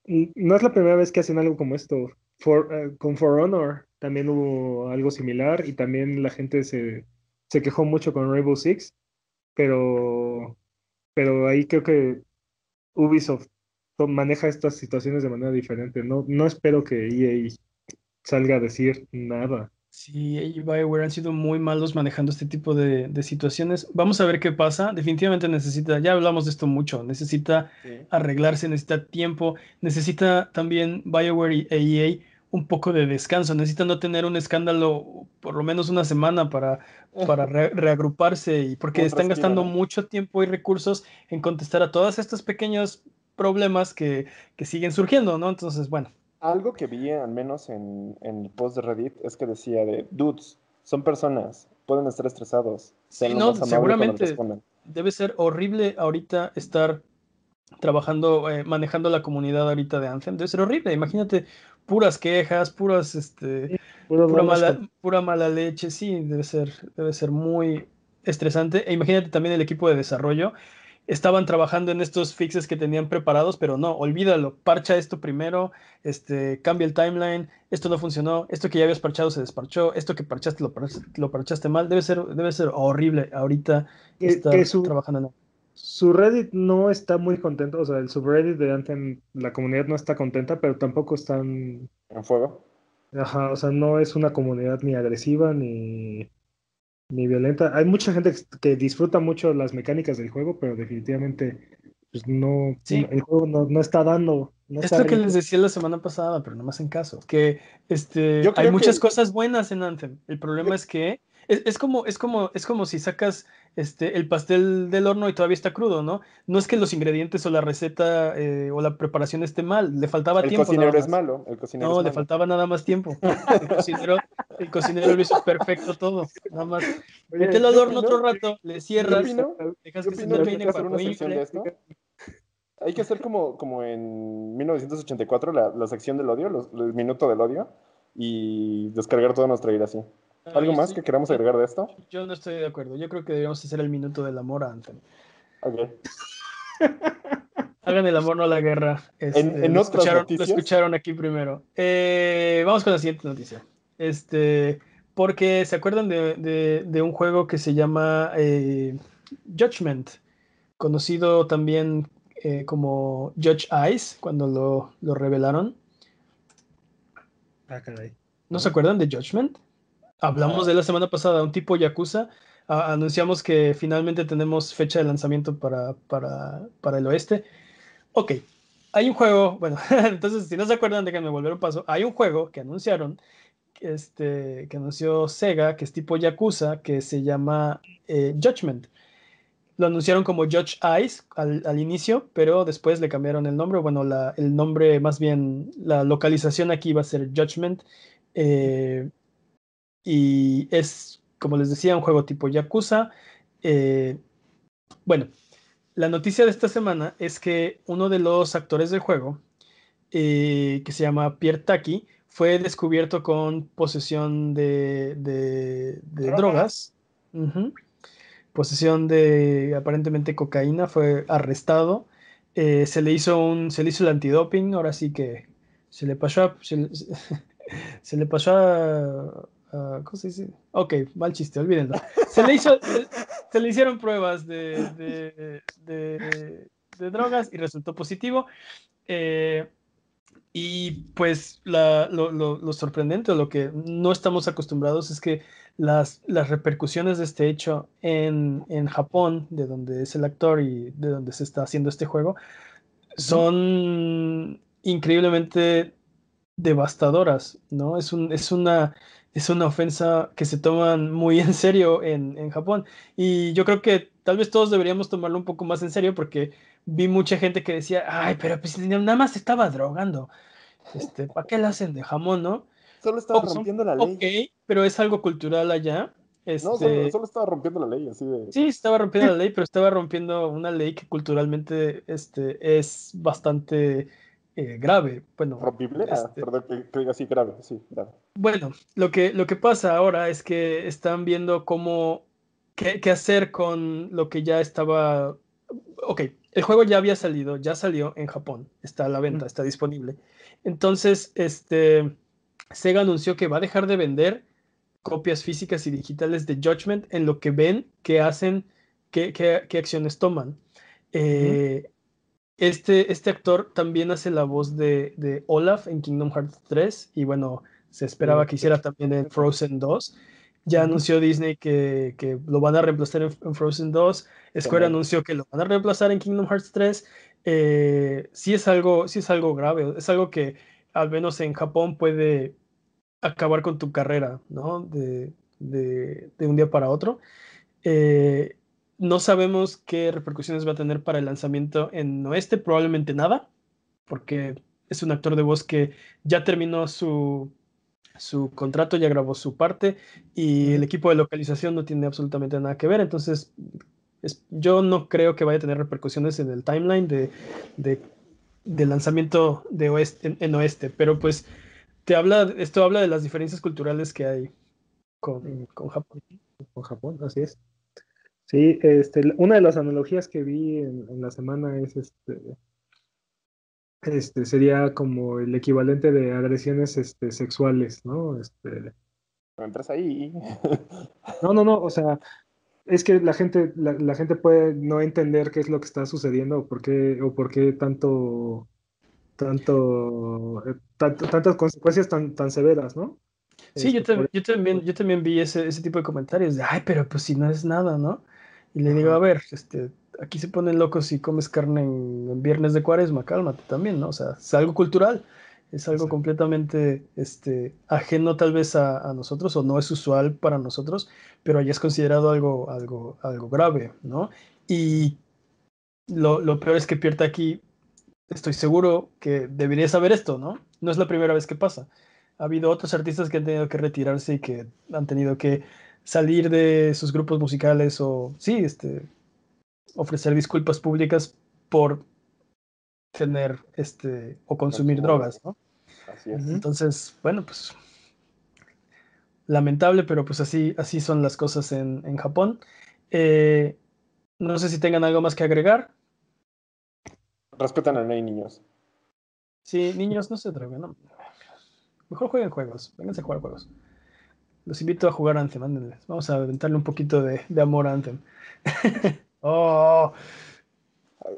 no es la primera vez que hacen algo como esto. For, eh, con For Honor también hubo algo similar y también la gente se, se quejó mucho con Rainbow Six pero, pero ahí creo que Ubisoft maneja estas situaciones de manera diferente. No, no espero que EA salga a decir nada. Sí, y BioWare han sido muy malos manejando este tipo de, situaciones. Vamos a ver qué pasa. Definitivamente necesita, ya hablamos de esto mucho, necesita arreglarse, necesita tiempo, necesita también BioWare y EA un poco de descanso, necesita no tener un escándalo por lo menos una semana para, para reagruparse y porque están gastando mucho tiempo y recursos en contestar a todos estos pequeños problemas que, siguen surgiendo, ¿no? Entonces, bueno. Algo que vi al menos en, el post de Reddit es que decía de dudes, son personas, pueden estar estresados. Sí, no, seguramente debe ser horrible ahorita estar trabajando, eh, manejando la comunidad ahorita de Anthem. Debe ser horrible. Imagínate puras quejas, puras, este, pura, mala, pura, mala, leche, sí, debe ser, debe ser muy estresante. E imagínate también el equipo de desarrollo. Estaban trabajando en estos fixes que tenían preparados, pero no, olvídalo, parcha esto primero, este, cambia el timeline, esto no funcionó, esto que ya habías parchado se desparchó, esto que parchaste lo, lo parchaste mal, debe ser, debe ser horrible ahorita estar trabajando en su Reddit no está muy contento, o sea, el subreddit de Anthem, la comunidad no está contenta, pero tampoco están... ¿En fuego? Ajá, o sea, no es una comunidad ni agresiva ni, ni violenta. Hay mucha gente que disfruta mucho las mecánicas del juego, pero definitivamente pues no, el juego no, está dando. No es lo que les decía la semana pasada, pero no más en caso, que este, hay muchas cosas buenas en Anthem. El problema es que es, como, es, como, es como si sacas este, el pastel del horno y todavía está crudo, ¿no? No es que los ingredientes o la receta eh, o la preparación esté mal, le faltaba tiempo. El cocinero es malo. El cocinero no, le faltaba nada más tiempo. (laughs) El cocinero, el cocinero lo hizo perfecto todo. Nada más. Mételo al horno otro rato, le cierras, dejas que se termine para Hay que hacer como, como en 1984 la, la sección del odio, el minuto del odio, y descargar toda nuestra vida así. ¿Algo más que queramos agregar de esto? Yo no estoy de acuerdo. Yo creo que deberíamos hacer el minuto del amor a Anthony. Ok. Hagan el amor, no la guerra. Este, en, lo, escucharon, lo, escucharon, aquí primero. Eh, vamos con la siguiente noticia. Este, porque se acuerdan de, un juego que se llama eh, Judgment, conocido también eh, como Judge Eyes, cuando lo, lo revelaron. Ah, caray. ¿No se acuerdan de Judgment? Hablamos de la semana pasada, un tipo Yakuza. anunciamos que finalmente tenemos fecha de lanzamiento para, para, el oeste. Ok, hay un juego, bueno, (laughs) entonces si no se acuerdan, déjenme volver un paso. Hay un juego que anunciaron, este, que anunció Sega, que es tipo Yakuza, que se llama eh, Judgment. Lo anunciaron como Judge Eyes al, inicio, pero después le cambiaron el nombre. Bueno, el nombre, más bien, la localización aquí va a ser Judgment Eh, y es, como les decía, un juego tipo Yakuza. Eh, bueno, la noticia de esta semana es que uno de los actores del juego, eh, que se llama Pierre Taki, fue descubierto con posesión de, de, drogas. Posesión de aparentemente cocaína, fue arrestado. Eh, se le hizo un, se le hizo el antidoping, ahora sí que se le pasó se, (laughs) se, le pasó a, ¿Cómo se dice? Ok, mal chiste, olvídenlo. Se le, hizo, (laughs) se, le hicieron pruebas de, de, de, drogas y resultó positivo. Eh, y pues la, lo, lo, lo, sorprendente o lo que no estamos acostumbrados es que las, las repercusiones de este hecho en, en, Japón, de donde es el actor y de donde se está haciendo este juego, son increíblemente devastadoras, ¿no? Es, un, es una es una ofensa que se toman muy en serio en, Japón. Y yo creo que tal vez todos deberíamos tomarlo un poco más en serio porque vi mucha gente que decía, ay, pero pues nada más estaba drogando. Este, ¿Para qué la hacen de jamón, no? Solo estaba rompiendo la ley. Ok, pero es algo cultural allá. Este... No, solo, estaba rompiendo la ley, así de... Sí, estaba rompiendo la ley, pero estaba rompiendo una ley que culturalmente este, es bastante eh, grave. Bueno, ¿Rompible? Ah, este perdón, que, diga así, grave, sí, grave. Bueno, lo que, lo que pasa ahora es que están viendo cómo, qué, qué, hacer con lo que ya estaba... Ok, el juego ya había salido, ya salió en Japón, está a la venta, está disponible. Entonces, este, Sega anunció que va a dejar de vender copias físicas y digitales de Judgment en lo que ven, qué hacen, qué, qué, qué acciones toman. Eh, este, este actor también hace la voz de, de, Olaf en Kingdom Hearts 3 y bueno, se esperaba que hiciera también en Frozen 2. Ya anunció Disney que, que, lo van a reemplazar en, Frozen 2. Square anunció que lo van a reemplazar en Kingdom Hearts 3. Eh, sí, es algo, sí es algo grave, es algo que al menos en Japón puede acabar con tu carrera, ¿no? De, de, de un día para otro. Eh, no sabemos qué repercusiones va a tener para el lanzamiento en Oeste, probablemente nada, porque es un actor de voz que ya terminó su, su contrato, ya grabó su parte y el equipo de localización no tiene absolutamente nada que ver, entonces yo no creo que vaya a tener repercusiones en el timeline de, de, lanzamiento de oeste, en, Oeste, pero pues te habla, esto habla de las diferencias culturales que hay con, con Japón. Con Japón, así es. Sí, este, una de las analogías que vi en, la semana es este, este, sería como el equivalente de agresiones este, sexuales, ¿no? Este, entras ahí. (laughs) no, no, no, o sea, es que la gente, la, gente puede no entender qué es lo que está sucediendo o por qué, o por qué tanto, tanto, eh, tantas consecuencias tan, tan severas, ¿no? Sí, yo, este, yo, también, yo también vi ese, ese tipo de comentarios de, ay, pero pues si no es nada, ¿no? Y le digo, a ver, este, aquí se ponen locos si comes carne en, viernes de cuaresma, cálmate también, ¿no? O sea, es algo cultural, es algo completamente este, ajeno tal vez a, nosotros o no es usual para nosotros, pero allá es considerado algo, algo, algo grave, ¿no? Y lo, lo peor es que Pierta aquí, estoy seguro que debería saber esto, ¿no? No es la primera vez que pasa. Ha habido otros artistas que han tenido que retirarse y que han tenido que salir de sus grupos musicales o, sí, este, ofrecer disculpas públicas por tener este o consumir drogas, ¿no? Así es. Entonces, bueno, pues lamentable, pero pues así, así son las cosas en, en Japón. Eh, no sé si tengan algo más que agregar. Respetan a ley, niños. Sí, niños, no se droguen. No. Mejor jueguen juegos. Vénganse a jugar juegos. Los invito a jugar Anthem, ándenles. Vamos a aventarle un poquito de, de amor a Anthem. (laughs) oh.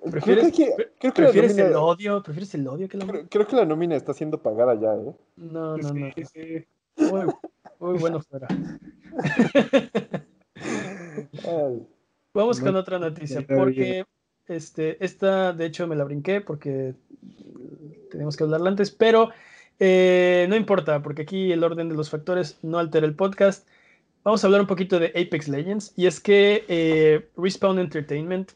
¿Prefieres, creo que, creo que el odio? ¿Prefieres el odio que la creo, creo, que la nómina está siendo pagada ya, ¿eh? No, no, no. Sí, Muy, muy, bueno fuera. Vamos con otra noticia, porque este, esta de hecho me la brinqué porque tenemos que hablarla antes, pero eh, no importa, porque aquí el orden de los factores no altera el podcast. Vamos a hablar un poquito de Apex Legends. Y es que eh, Respawn Entertainment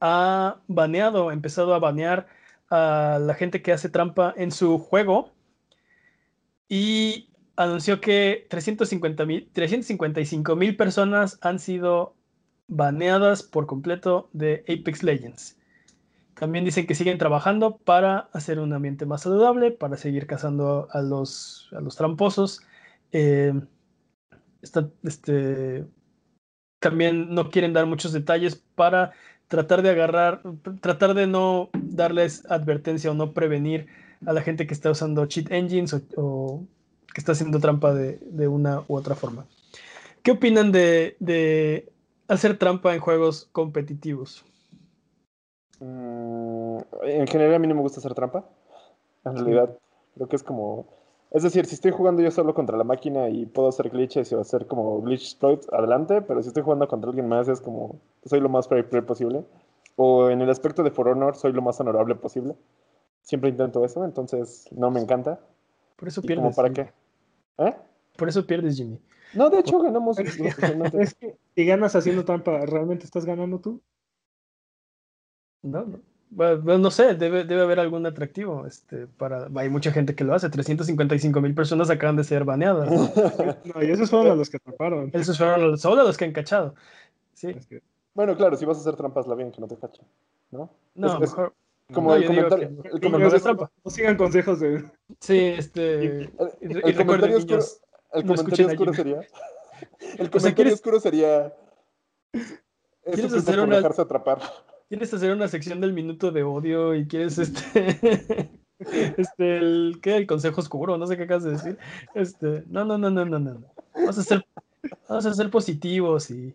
ha baneado, ha empezado a banear a la gente que hace trampa en su juego. y anunció que 350 355 mil personas han sido baneadas por completo de Apex Legends. También dicen que siguen trabajando para hacer un ambiente más saludable, para seguir cazando a los, a los tramposos. Eh, este, también no quieren dar muchos detalles para tratar de agarrar, tratar de no darles advertencia o no prevenir a la gente que está usando cheat engines o, que está haciendo trampa de, una u otra forma. ¿Qué opinan de, hacer trampa en juegos competitivos? Mm, en general a mí no me gusta hacer trampa. En realidad, creo que es como es decir, si estoy jugando yo solo contra la máquina y puedo hacer glitches o hacer como glitch exploits, adelante, pero si estoy jugando contra alguien más es como, soy lo más fair posible. O en el aspecto de For Honor, soy lo más honorable posible. Siempre intento eso, entonces no me encanta. Por eso pierdes. ¿Para qué? ¿Eh? Por eso pierdes, Jimmy. No, de hecho ganamos. (laughs) es que si ganas haciendo trampa, ¿realmente estás ganando tú? No, no. Bueno, no sé, debe, debe haber algún atractivo. Este, para, hay mucha gente que lo hace. 355 mil personas acaban de ser baneadas. (laughs) no, y esos fueron los que atraparon. Esos fueron solo los que han cachado. Sí. Bueno, claro, si vas a hacer trampas, la bien que no te cachen. ¿no? No, mejor. como el comentario. el comentario trampa. No sigan consejos de. Sí, este. el, el comentario oscuro, el comentario (laughs) oscuro sería. El comentario oscuro sería. ¿Quieres hacer una... dejarse atrapar quieres hacer una sección del minuto de odio y quieres este. (laughs) este, el, ¿qué? El consejo oscuro, no sé qué acabas de decir. Este, no, no, no, no, no, no. Vamos a ser, vamos a ser positivos y,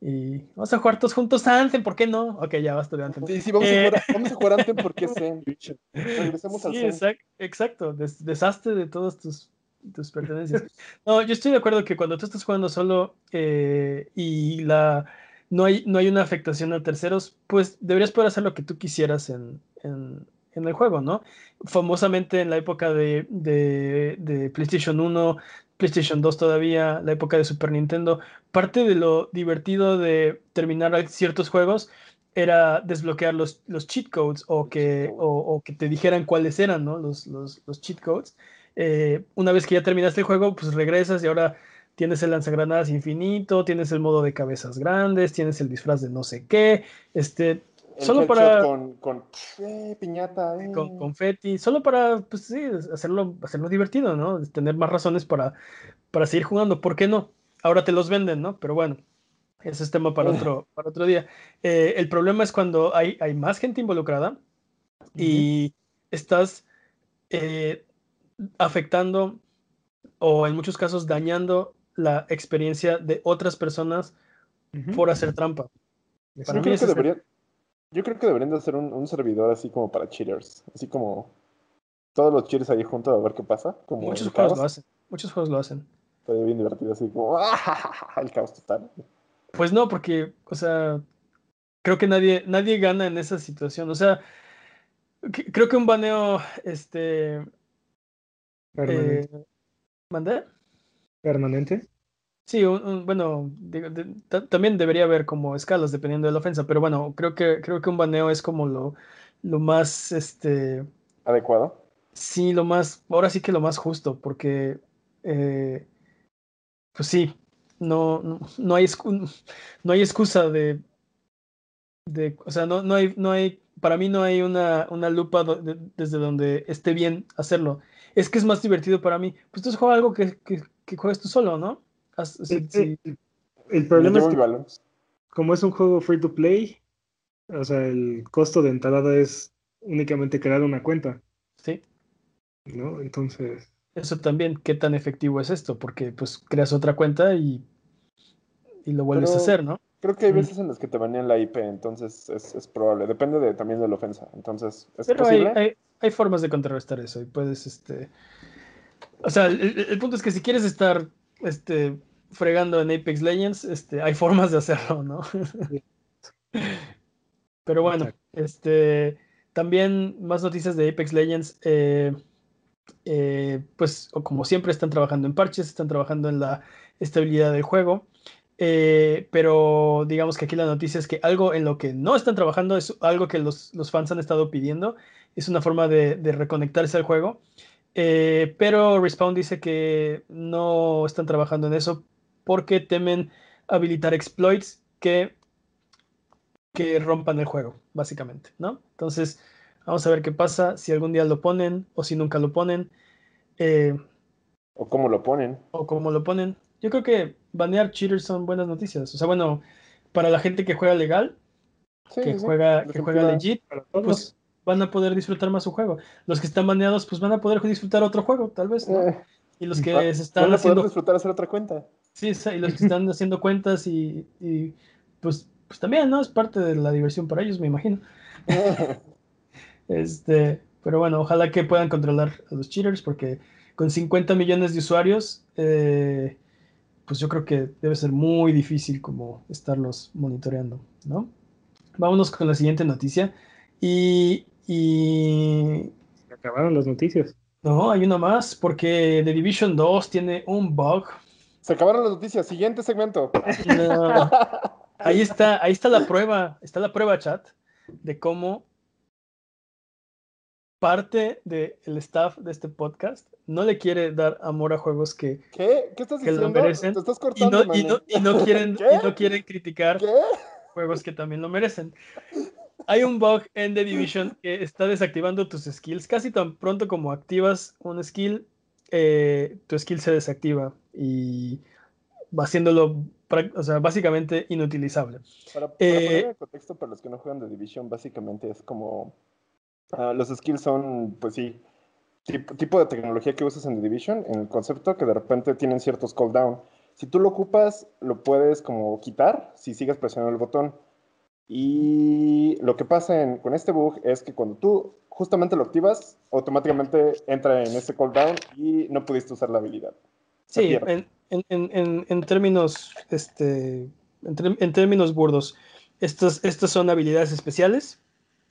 y vamos a jugar todos juntos Anthem, ¿por qué no? Ok, ya basta de Anthem. Sí, sí, vamos, a, jugar, eh, vamos a jugar Anthem porque (laughs) Zen. Regresemos al sí, exacto, desastre de todas tus, tus pertenencias. No, yo estoy de acuerdo que cuando tú estás jugando solo eh, y la no hay, no hay una afectación a terceros, pues deberías poder hacer lo que tú quisieras en, el juego, ¿no? Famosamente en la época de, de, PlayStation 1, PlayStation 2 todavía, la época de Super Nintendo, parte de lo divertido de terminar ciertos juegos era desbloquear los, los cheat codes o que, o, que te dijeran cuáles eran ¿no? los, los, cheat codes. Eh, una vez que ya terminaste el juego, pues regresas y ahora tienes el lanzagranadas infinito, tienes el modo de cabezas grandes, tienes el disfraz de no sé qué, este, solo para... Con, con eh, piñata. Eh. Con confeti, solo para, pues sí, hacerlo, hacerlo divertido, ¿no? Tener más razones para, para seguir jugando, ¿por qué no? Ahora te los venden, ¿no? Pero bueno, ese es tema para otro, para otro día. Eh, el problema es cuando hay, hay más gente involucrada y estás afectando o en muchos casos dañando la experiencia de otras personas por hacer trampa. yo, creo que deberían, yo creo que deberían de hacer un, servidor así como para cheaters, así como todos los cheaters ahí juntos a ver qué pasa. Como muchos juegos lo hacen, muchos juegos lo hacen. Estaría bien divertido, así como (laughs) el caos total. Pues no, porque, o sea, creo que nadie, nadie gana en esa situación. O sea, creo que un baneo, este... Eh, ¿Mandé? Permanente. Sí, bueno, también debería haber como escalas dependiendo de la ofensa, pero bueno, creo que, creo que un baneo es como lo, lo más, este... Adecuado. Sí, lo más, ahora sí que lo más justo, porque, eh, pues sí, no, no, hay, no hay excusa de, de, o sea, no, no, hay, no hay, para mí no hay una, una lupa desde donde esté bien hacerlo. Es que es más divertido para mí. Pues tú juegas algo que, que, que juegues tú solo, ¿no? el, problema es que, como es un juego free to play, o sea, el costo de entrada es únicamente crear una cuenta. Sí. ¿No? Entonces. Eso también, ¿qué tan efectivo es esto? Porque pues creas otra cuenta y, y lo vuelves a hacer, ¿no? Creo que hay veces en las que te banean la IP, entonces es, es probable. Depende de, también de la ofensa. Entonces, ¿es Pero posible? Hay, hay, hay, formas de contrarrestar eso y puedes, este... O sea, el, punto es que si quieres estar este, fregando en Apex Legends, este, hay formas de hacerlo, ¿no? Pero bueno, este, también más noticias de Apex Legends. Eh, eh, pues, como siempre, están trabajando en parches, están trabajando en la estabilidad del juego. Eh, pero digamos que aquí la noticia es que algo en lo que no están trabajando es algo que los, fans han estado pidiendo. Es una forma de, reconectarse al juego. Eh, pero Respawn dice que no están trabajando en eso porque temen habilitar exploits que, que rompan el juego, básicamente, ¿no? Entonces, vamos a ver qué pasa, si algún día lo ponen o si nunca lo ponen. Eh, o cómo lo ponen. O cómo lo ponen. Yo creo que banear cheaters son buenas noticias. O sea, bueno, para la gente que juega legal, que, Juega, que juega legit, pues van a poder disfrutar más su juego. Los que están baneados, pues van a poder disfrutar otro juego, tal vez, eh, y los que se están van a haciendo... disfrutar hacer otra cuenta. Sí, y los que están (laughs) haciendo cuentas y, pues, pues también, ¿no? Es parte de la diversión para ellos, me imagino. (laughs) este, pero bueno, ojalá que puedan controlar a los cheaters, porque con 50 millones de usuarios, eh, pues yo creo que debe ser muy difícil como estarlos monitoreando, ¿no? Vámonos con la siguiente noticia. Y, y... Acabaron las noticias. No, hay una más, porque The Division 2 tiene un bug. Se acabaron las noticias. Siguiente segmento. (laughs) Ahí está, ahí está la prueba, está la prueba chat de cómo parte del staff de este podcast no le quiere dar amor a juegos que, ¿Qué? ¿Qué estás diciendo? lo merecen. Te estás cortando, y, no, y, no, quieren, (laughs) y no quieren criticar juegos que también lo merecen. Hay un bug en The Division que está desactivando tus skills. Casi tan pronto como activas un skill, eh, tu skill se desactiva y va haciéndolo o sea, básicamente inutilizable. Para, eh, poner en contexto para los que no juegan The Division, básicamente es como ah, los skills son, pues sí, tipo, tipo, de tecnología que usas en The Division, en el concepto que de repente tienen ciertos cooldown. Si tú lo ocupas, lo puedes como quitar si sigues presionando el botón. Y lo que pasa con este bug es que cuando tú justamente lo activas, automáticamente entra en ese cooldown y no pudiste usar la habilidad. sí, en, términos, este, en, términos burdos, estas, estas son habilidades especiales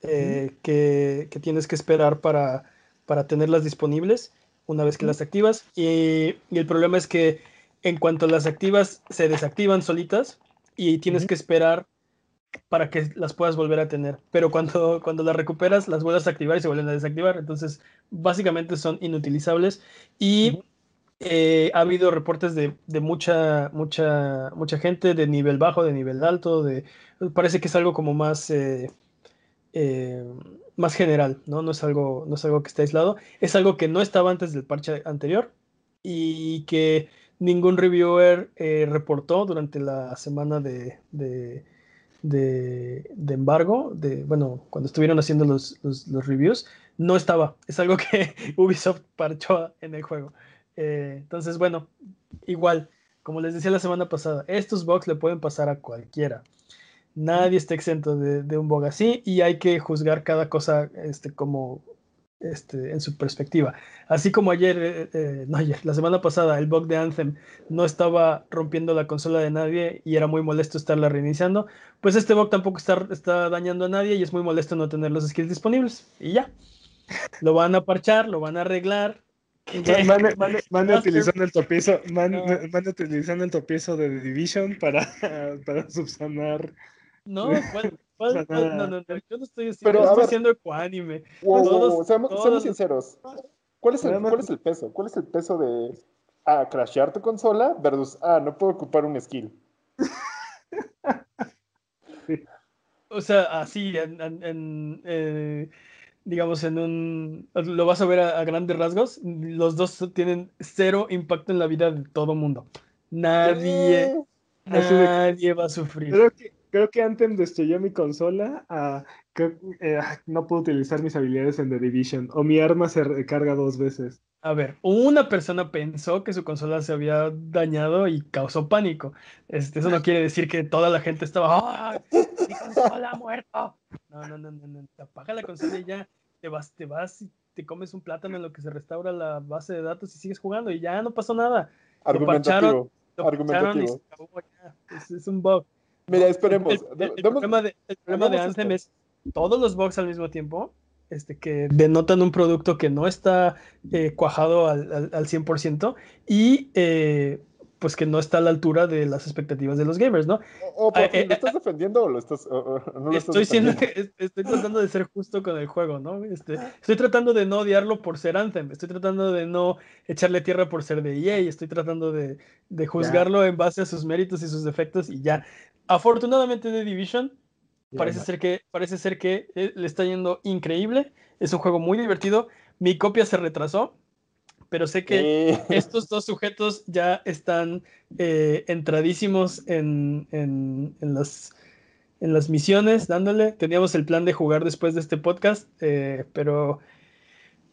eh, que, tienes que esperar para, para tenerlas disponibles una vez que las activas. Y, el problema es que en cuanto las activas, se desactivan solitas y tienes que esperar para que las puedas volver a tener. Pero cuando, (laughs) cuando las recuperas, las vuelves a activar y se vuelven a desactivar. Entonces, básicamente son inutilizables. Y eh, ha habido reportes de, mucha, mucha, mucha gente de nivel bajo, de nivel alto, de, parece que es algo como más, eh, eh, más general, ¿no? No es, algo, no es algo que esté aislado. Es algo que no estaba antes del parche anterior y que ningún reviewer reportó durante la semana de de, embargo, de, bueno, cuando estuvieron haciendo los, reviews, no estaba. Es algo que (laughs) Ubisoft parchó en el juego. Eh, entonces, bueno, igual, como les decía la semana pasada, estos bugs le pueden pasar a cualquiera. Nadie está exento de, de, un bug así y hay que juzgar cada cosa este, como este, en su perspectiva. Así como ayer, eh, eh, no ayer, la semana pasada, el bug de Anthem no estaba rompiendo la consola de nadie y era muy molesto estarla reiniciando, pues este bug tampoco está, está dañando a nadie y es muy molesto no tener los skills disponibles. Y ya, lo van a parchar, lo van a arreglar. (laughs) Van, utilizando el topiezo, utilizando el topiezo de Division para, (laughs) para subsanar. No, (laughs) bueno, no, no, no, yo no estoy, Pero, estoy haciendo ecuánime. seamos, sinceros. ¿Cuál es, el, ¿Cuál es el peso? ¿Cuál es el peso de ah, crashear tu consola versus ah, no puedo ocupar un skill? O sea, así, en, eh, digamos, en un. Lo vas a ver a, grandes rasgos. Los dos tienen cero impacto en la vida de todo mundo. Nadie. Nadie va a sufrir creo que Anthem destruyó mi consola. Eh, no puedo utilizar mis habilidades en The Division. O mi arma se recarga dos veces. A ver, una persona pensó que su consola se había dañado y causó pánico. Este, eso no (laughs) quiere decir que toda la gente estaba, ¡Ah, ¡Mi consola ha muerto! No, no, no, no, no. Apaga la consola y ya te vas, te vas y te comes un plátano en lo que se restaura la base de datos y sigues jugando y ya no pasó nada. Argumentativo. Argumentativo. es un bug. Mira, esperemos. El, problema, de, Anthem es todos los bugs al mismo tiempo, este, que denotan un producto que no está eh, cuajado al, al, 100% y eh, pues que no está a la altura de las expectativas de los gamers, ¿no? O, Ah, eh, ¿Lo estás defendiendo o lo estás, o- o no lo estás Estoy, siendo, defendiendo? (laughs) estoy tratando de ser justo con el juego, ¿no? Este, estoy tratando de no odiarlo por ser Anthem, estoy tratando de no echarle tierra por ser de EA, estoy tratando de, de juzgarlo en base a sus méritos y sus defectos y ya. Afortunadamente The Division parece ser que, parece ser que eh, le está yendo increíble, es un juego muy divertido, mi copia se retrasó, pero sé que Eh, (laughs) estos dos sujetos ya están eh, entradísimos en, en- en las, en las misiones, dándole. Teníamos el plan de jugar después de este podcast, eh, pero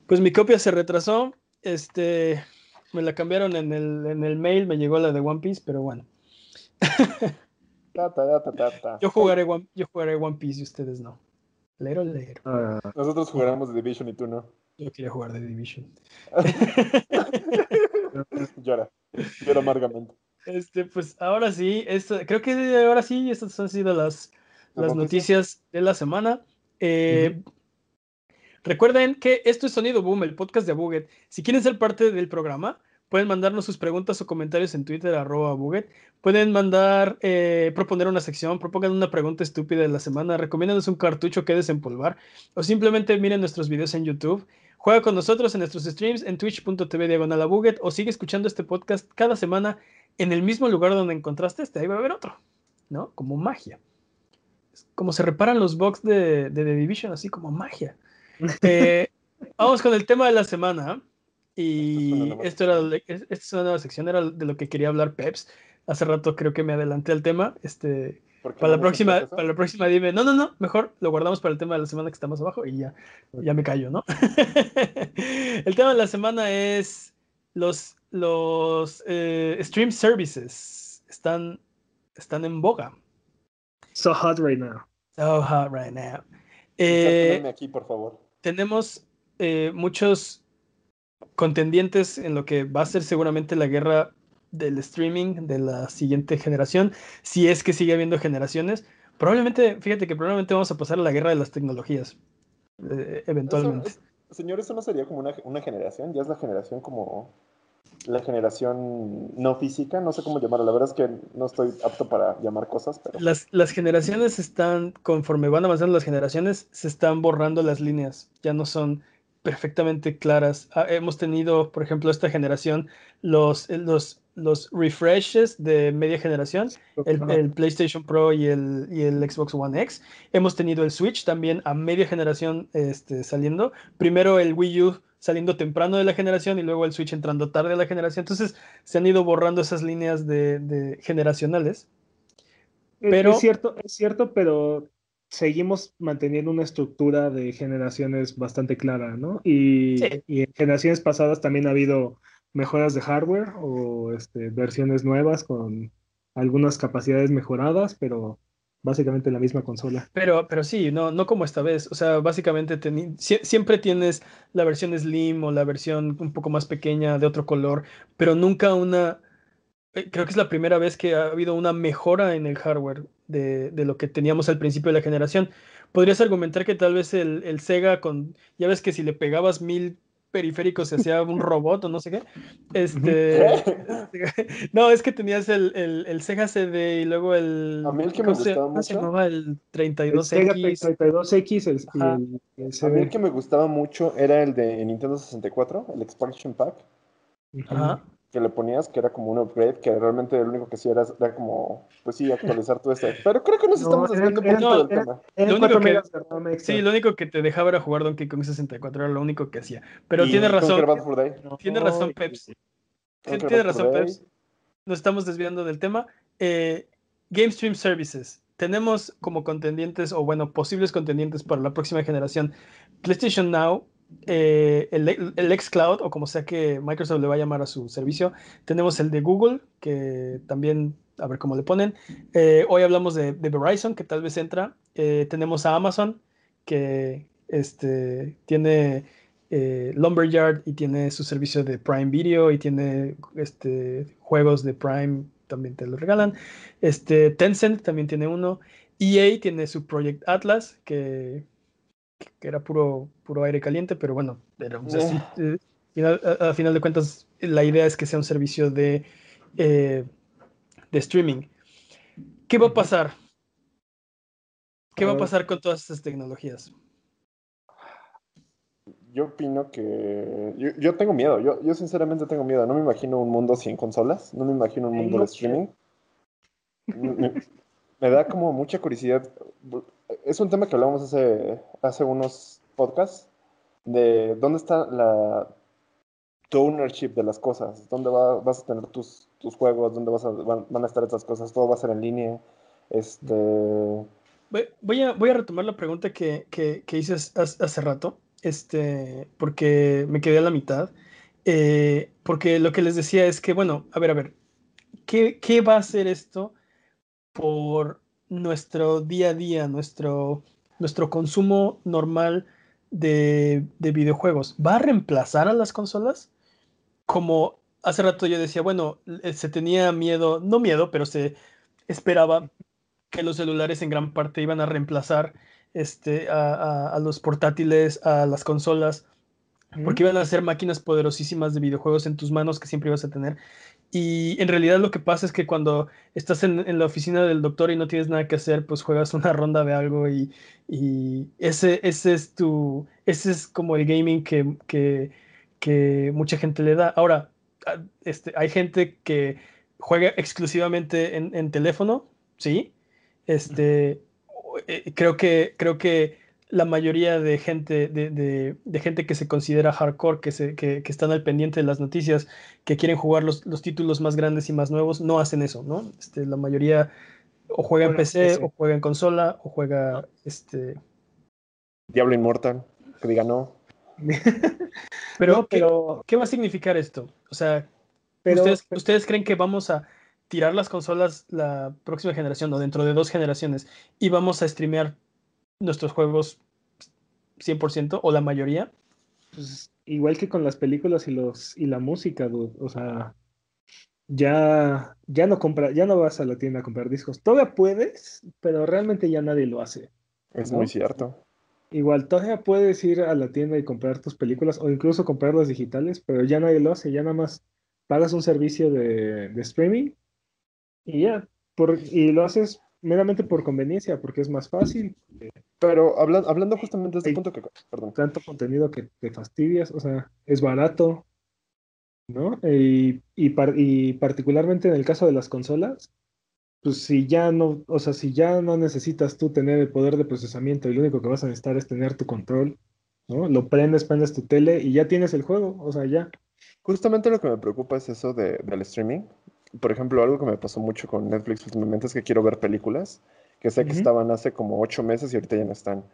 pues mi copia se retrasó. Este, me la cambiaron en el, en el mail, me llegó la de One Piece, pero bueno. (laughs) ta, ta, ta, ta, ta. Yo jugaré One, yo jugaré One Piece y ustedes no. Lero, lero. Ah, Nosotros jugaremos de Division y tú no. Yo quería jugar de Division. (laughs) Llora. Llora amargamente. Este, pues ahora sí, esto, creo que ahora sí, estas han sido las, ¿Las noticias? de la semana. Eh, Recuerden que esto es Sonido Boom, el podcast de Abuget. Si quieren ser parte del programa, pueden mandarnos sus preguntas o comentarios en Twitter, arroba Abuget. Pueden mandar, eh, proponer una sección, propongan una pregunta estúpida de la semana, recomiéndanos un cartucho que desempolvar o simplemente miren nuestros videos en YouTube. Juega con nosotros en nuestros streams en twitch.tv diagonal abuget o sigue escuchando este podcast cada semana en el mismo lugar donde encontraste este. Ahí va a haber otro, ¿no? Como magia. Es como se reparan los bugs de, de The Division, así como magia. (laughs) Eh, vamos con el tema de la semana. Y esto era, esta es una nueva sección, era de lo que quería hablar Peps. Hace rato creo que me adelanté al tema. Este, ¿Por qué para la no nos próxima, para la próxima dime, no, no, no, mejor lo guardamos para el tema de la semana que está más abajo y ya, ya me callo, ¿no? (laughs) el tema de la semana es los, los eh, stream services están, están en boga. So hot right now. So hot right now. Eh, aquí, por favor. tenemos eh, muchos contendientes en lo que va a ser seguramente la guerra del streaming de la siguiente generación, si es que sigue habiendo generaciones. Probablemente, fíjate que probablemente vamos a pasar a la guerra de las tecnologías, eh, eventualmente. Eso- es- señor, eso no sería como una, una generación, ya es la generación como la generación no física, no sé cómo llamarlo, la verdad es que no estoy apto para llamar cosas, pero Las, las generaciones están, conforme van avanzando las generaciones, se están borrando las líneas, ya no son perfectamente claras. Ah, hemos tenido, por ejemplo, esta generación, los, los, los refreshes de media generación, el, PlayStation Pro y el, y el Xbox One X. Hemos tenido el Switch también a media generación este, saliendo. Primero el Wii U saliendo temprano de la generación y luego el Switch entrando tarde de la generación. Entonces se han ido borrando esas líneas de, de generacionales. Es- Pero- Es cierto, es cierto, pero seguimos manteniendo una estructura de generaciones bastante clara, ¿no? Y, Sí. y en generaciones pasadas también ha habido mejoras de hardware o este, versiones nuevas con algunas capacidades mejoradas, pero básicamente la misma consola. Pero, pero sí, no, no como esta vez. O sea, básicamente sie- siempre tienes la versión Slim o la versión un poco más pequeña de otro color, pero nunca una... eh, Creo que es la primera vez que ha habido una mejora en el hardware de, de lo que teníamos al principio de la generación. Podrías argumentar que tal vez el, el Sega con... Ya ves que si le pegabas mil periféricos se hacía un robot o no sé qué. Este... (laughs) No, es que tenías el, el, el Sega CD y luego el... A mí el que me ¿cómo se- gustaba cómo se mucho- llamaba? El El 32X. Sega 32X el- el, el a mí el que me gustaba mucho era el de Nintendo 64, el Expansion Pack. Ajá. Que le ponías que era como un upgrade, que realmente lo único que hacía era, era como, pues sí, actualizar todo esto. Pero creo que nos No, estamos desviando un poquito del tema. Lo único que- de. Sí, lo único que te dejaba era jugar Donkey Kong 64, era lo único que hacía. Pero Y tiene razón, tiene razón Peps. Tiene razón. Peps. Nos estamos desviando del tema. Eh, Game Stream Services. Tenemos como contendientes, o bueno, posibles contendientes para la próxima generación, PlayStation Now, eh, el, el xCloud, o como sea que Microsoft le va a llamar a su servicio. Tenemos el de Google, que también, a ver cómo le ponen. Eh, hoy hablamos de, Verizon, que tal vez entra. Eh, tenemos a Amazon, que este, tiene Lumberyard y tiene su servicio de Prime Video y tiene este, juegos de Prime, también te lo regalan. Este, Tencent también tiene uno. EA tiene su Project Atlas, que, que era puro, puro aire caliente, pero bueno, era un- eh, final- a, a final de cuentas, la idea es que sea un servicio de eh, de streaming. ¿Qué va a pasar? ¿Qué va a pasar con todas estas tecnologías? Yo opino que. Yo, tengo miedo. Yo, yo, sinceramente tengo miedo. No me imagino un mundo sin consolas. No me imagino un mundo de streaming. Me, (laughs) me, da como mucha curiosidad. Es un tema que hablamos hace, hace unos podcasts. De dónde está la ownership de las cosas. ¿Dónde vas a tener tus, tus juegos? ¿Dónde vas a, van, a estar estas cosas? Todo va a ser en línea. Este. Voy a, voy a retomar la pregunta que, que, que hice hace rato este, porque me quedé a la mitad. Eh, porque lo que les decía es que, bueno, a ver, a ver, ¿qué, ¿qué, va a hacer esto por nuestro día a día, nuestro, nuestro consumo normal de, de videojuegos? ¿Va a reemplazar a las consolas? Como hace rato yo decía, bueno, eh, se tenía miedo, no miedo, pero se esperaba que los celulares en gran parte iban a reemplazar este, a, los portátiles, a las consolas, porque iban a ser máquinas poderosísimas de videojuegos en tus manos que siempre ibas a tener. Y en realidad lo que pasa es que cuando estás en, la oficina del doctor y no tienes nada que hacer, pues juegas una ronda de algo y, ese, ese es tu, ese es como el gaming que, que, mucha gente le da. Ahora, este, hay gente que juega exclusivamente en, en teléfono, ¿sí? Este, eh, creo, que, creo que la mayoría de gente, de, gente que se considera hardcore, que, se, que, están al pendiente de las noticias, que quieren jugar los, títulos más grandes y más nuevos, no hacen eso, ¿no? Este, la mayoría o juega en PC, o juega en consola, o juega este. Diablo Inmortal, que diga no. (laughs) pero, pero... ¿qué, va a significar esto? O sea, ¿ustedes, ¿ustedes creen que vamos a tirar las consolas la próxima generación o dentro de dos generaciones y vamos a streamear nuestros juegos 100% o la mayoría? Pues igual que con las películas y los y la música, o sea, ya ya no compra, ya no vas a la tienda a comprar discos. Todavía puedes, pero realmente ya nadie lo hace. Es muy cierto. Igual todavía puedes ir a la tienda y comprar tus películas o incluso comprarlas digitales, pero ya nadie lo hace, ya nada más pagas un servicio de, de streaming y ya, por, y lo haces meramente por conveniencia, porque es más fácil. Pero hablando, hablando justamente de este punto que, perdón. Tanto contenido que te fastidias, o sea, es barato, ¿no? Y, y, y particularmente en el caso de las consolas, pues si ya no, o sea, si ya no necesitas tú tener el poder de procesamiento y lo único que vas a necesitar es tener tu control, ¿no? Lo prendes, prendes tu tele y ya tienes el juego, o sea, ya. Justamente lo que me preocupa es eso de, del streaming, por ejemplo, algo que me pasó mucho con Netflix últimamente es que quiero ver películas que sé que estaban hace como ocho meses y ahorita ya no están.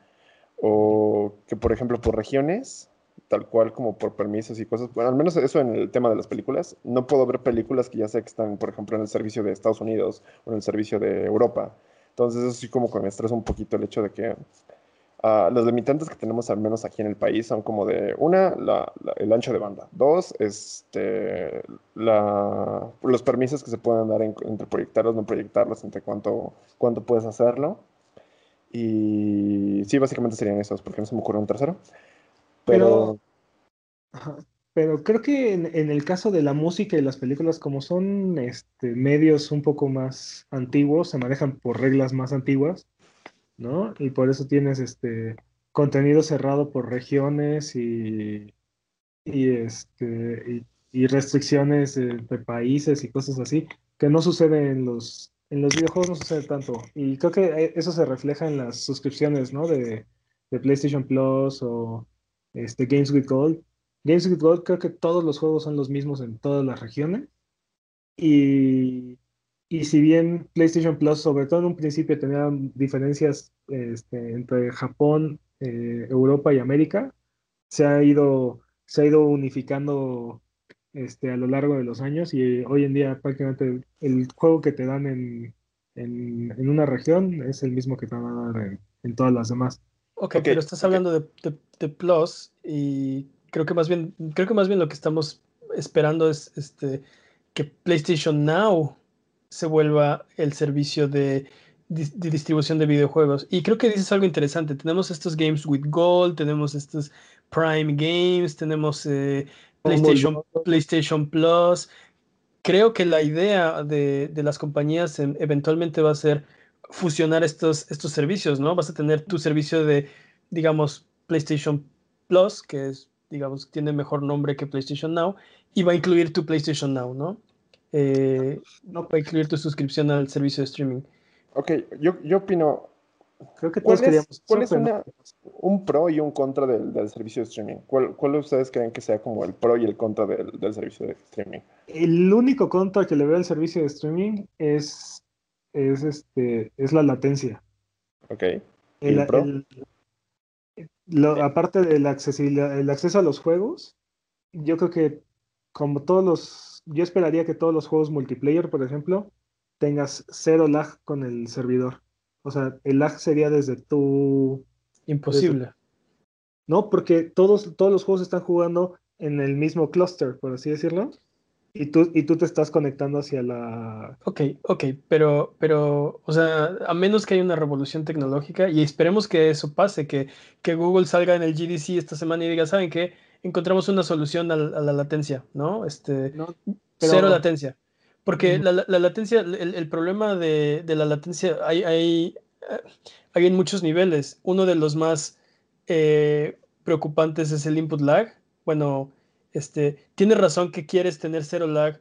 O que, por ejemplo, por regiones, tal cual como por permisos y cosas, bueno, al menos eso en el tema de las películas, no puedo ver películas que ya sé que están, por ejemplo, en el servicio de Estados Unidos o en el servicio de Europa. Entonces, eso sí como que me estresa un poquito el hecho de que Uh, los limitantes que tenemos al menos aquí en el país son como de, una, el ancho de banda, dos, este, los permisos que se pueden dar entre proyectarlos, no proyectarlos, entre cuánto, cuánto puedes hacerlo. Y sí, básicamente serían esos, porque no se me ocurre un tercero. Pero... Pero, creo que en, en, el caso de la música y las películas, como son este, medios un poco más antiguos, se manejan por reglas más antiguas, ¿no? Y por eso tienes este contenido cerrado por regiones y, y este, y, restricciones de, países y cosas así, que no sucede en los, en los videojuegos, no sucede tanto. Y creo que eh, eso se refleja en las suscripciones, ¿no? De, de PlayStation Plus o este, Games with Gold. Games with Gold creo que todos los juegos son los mismos en todas las regiones. Y y si bien PlayStation Plus, sobre todo en un principio, tenía diferencias este, entre Japón, eh, Europa y América, se ha ido, se ha ido unificando este, a lo largo de los años y hoy en día prácticamente el juego que te dan en, en, una región es el mismo que te van a dar en, todas las demás. Ok, pero estás hablando de, de, Plus y creo que más bien, creo que más bien lo que estamos esperando es este que PlayStation Now se vuelva el servicio de, distribución de videojuegos. Y creo que dices algo interesante. Tenemos estos Games with Gold, tenemos estos Prime Games, tenemos eh, PlayStation, PlayStation Plus. creo que la idea de, de las compañías en- eventualmente va a ser fusionar estos, estos servicios, ¿no? Vas a tener tu servicio de, digamos, PlayStation Plus, que es, digamos, tiene mejor nombre que PlayStation Now, y va a incluir tu PlayStation Now, ¿no? Eh, No, a incluir tu suscripción al servicio de streaming. Ok, yo, yo opino, creo que ¿Cuál todos es- queríamos cuál es no. un pro y un contra del, del servicio de streaming. ¿Cuál, ¿Cuál de ustedes creen que sea como el pro y el contra del, del servicio de streaming? El único contra que le veo al servicio de streaming es, es, este, es la latencia. Ok. ¿Y El- el pro? el- lo- aparte del accesibilidad, el acceso a los juegos, yo creo que como todos los, yo esperaría que todos los juegos multiplayer, por ejemplo, tengas cero lag con el servidor. O sea, el lag sería desde tu, Imposible. ¿no? Porque todos, todos los juegos están jugando en el mismo cluster, por así decirlo. Y tú, y tú te estás conectando hacia la... Ok, ok, pero, pero, o sea, a menos que haya una revolución tecnológica, y esperemos que eso pase, que, que Google salga en el GDC esta semana y diga, ¿saben qué? Encontramos una solución a, la latencia, ¿no? Este, ¿no? cero latencia. Porque la, la- la latencia, el, el problema de, de la latencia, hay, hay, eh, hay en muchos niveles. Uno de los más eh, preocupantes es el input lag. Bueno, este, tienes razón que quieres tener cero lag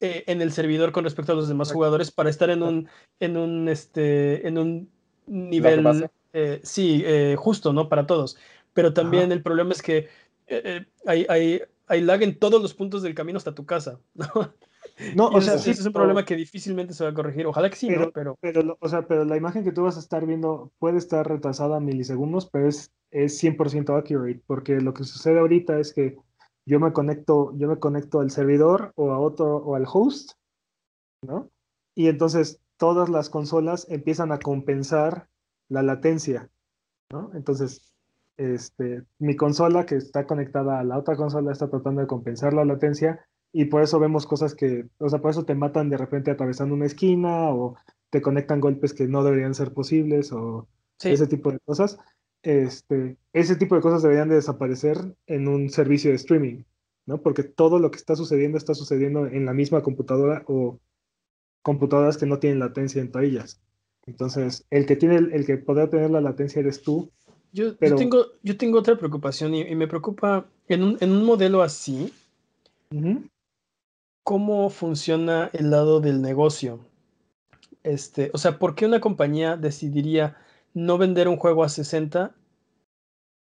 eh, en el servidor con respecto a los demás jugadores para estar en un, en un, este, en un nivel, eh, sí, justo, ¿no? Para todos. Pero también el problema es que eh, eh, hay, hay, hay lag en todos los puntos del camino hasta tu casa, ¿no? No, o ese- sea, ese sí, es un pero- problema que difícilmente se va a corregir. Ojalá que sí, ¿no? Pero Pero, o sea, pero la imagen que tú vas a estar viendo puede estar retrasada a milisegundos, pero es, es 100% accurate, porque lo que sucede ahorita es que yo me conecto, yo me conecto al servidor o a otro o al host, ¿no? Y entonces todas las consolas empiezan a compensar la latencia, ¿no? Entonces, este, mi consola que está conectada a la otra consola está tratando de compensar la latencia y por eso vemos cosas que, o sea, por eso te matan de repente atravesando una esquina o te conectan golpes que no deberían ser posibles o sí, ese tipo de cosas. Este, ese tipo de cosas deberían de desaparecer en un servicio de streaming, ¿no? Porque todo lo que está sucediendo está sucediendo en la misma computadora o computadoras que no tienen latencia entre ellas. Entonces, el que tiene, el que podrá tener la latencia eres tú. Yo, tengo, yo tengo otra preocupación y, y me preocupa en un, en un modelo así, cómo funciona el lado del negocio. Este, o sea, ¿por qué una compañía decidiría no vender un juego a 60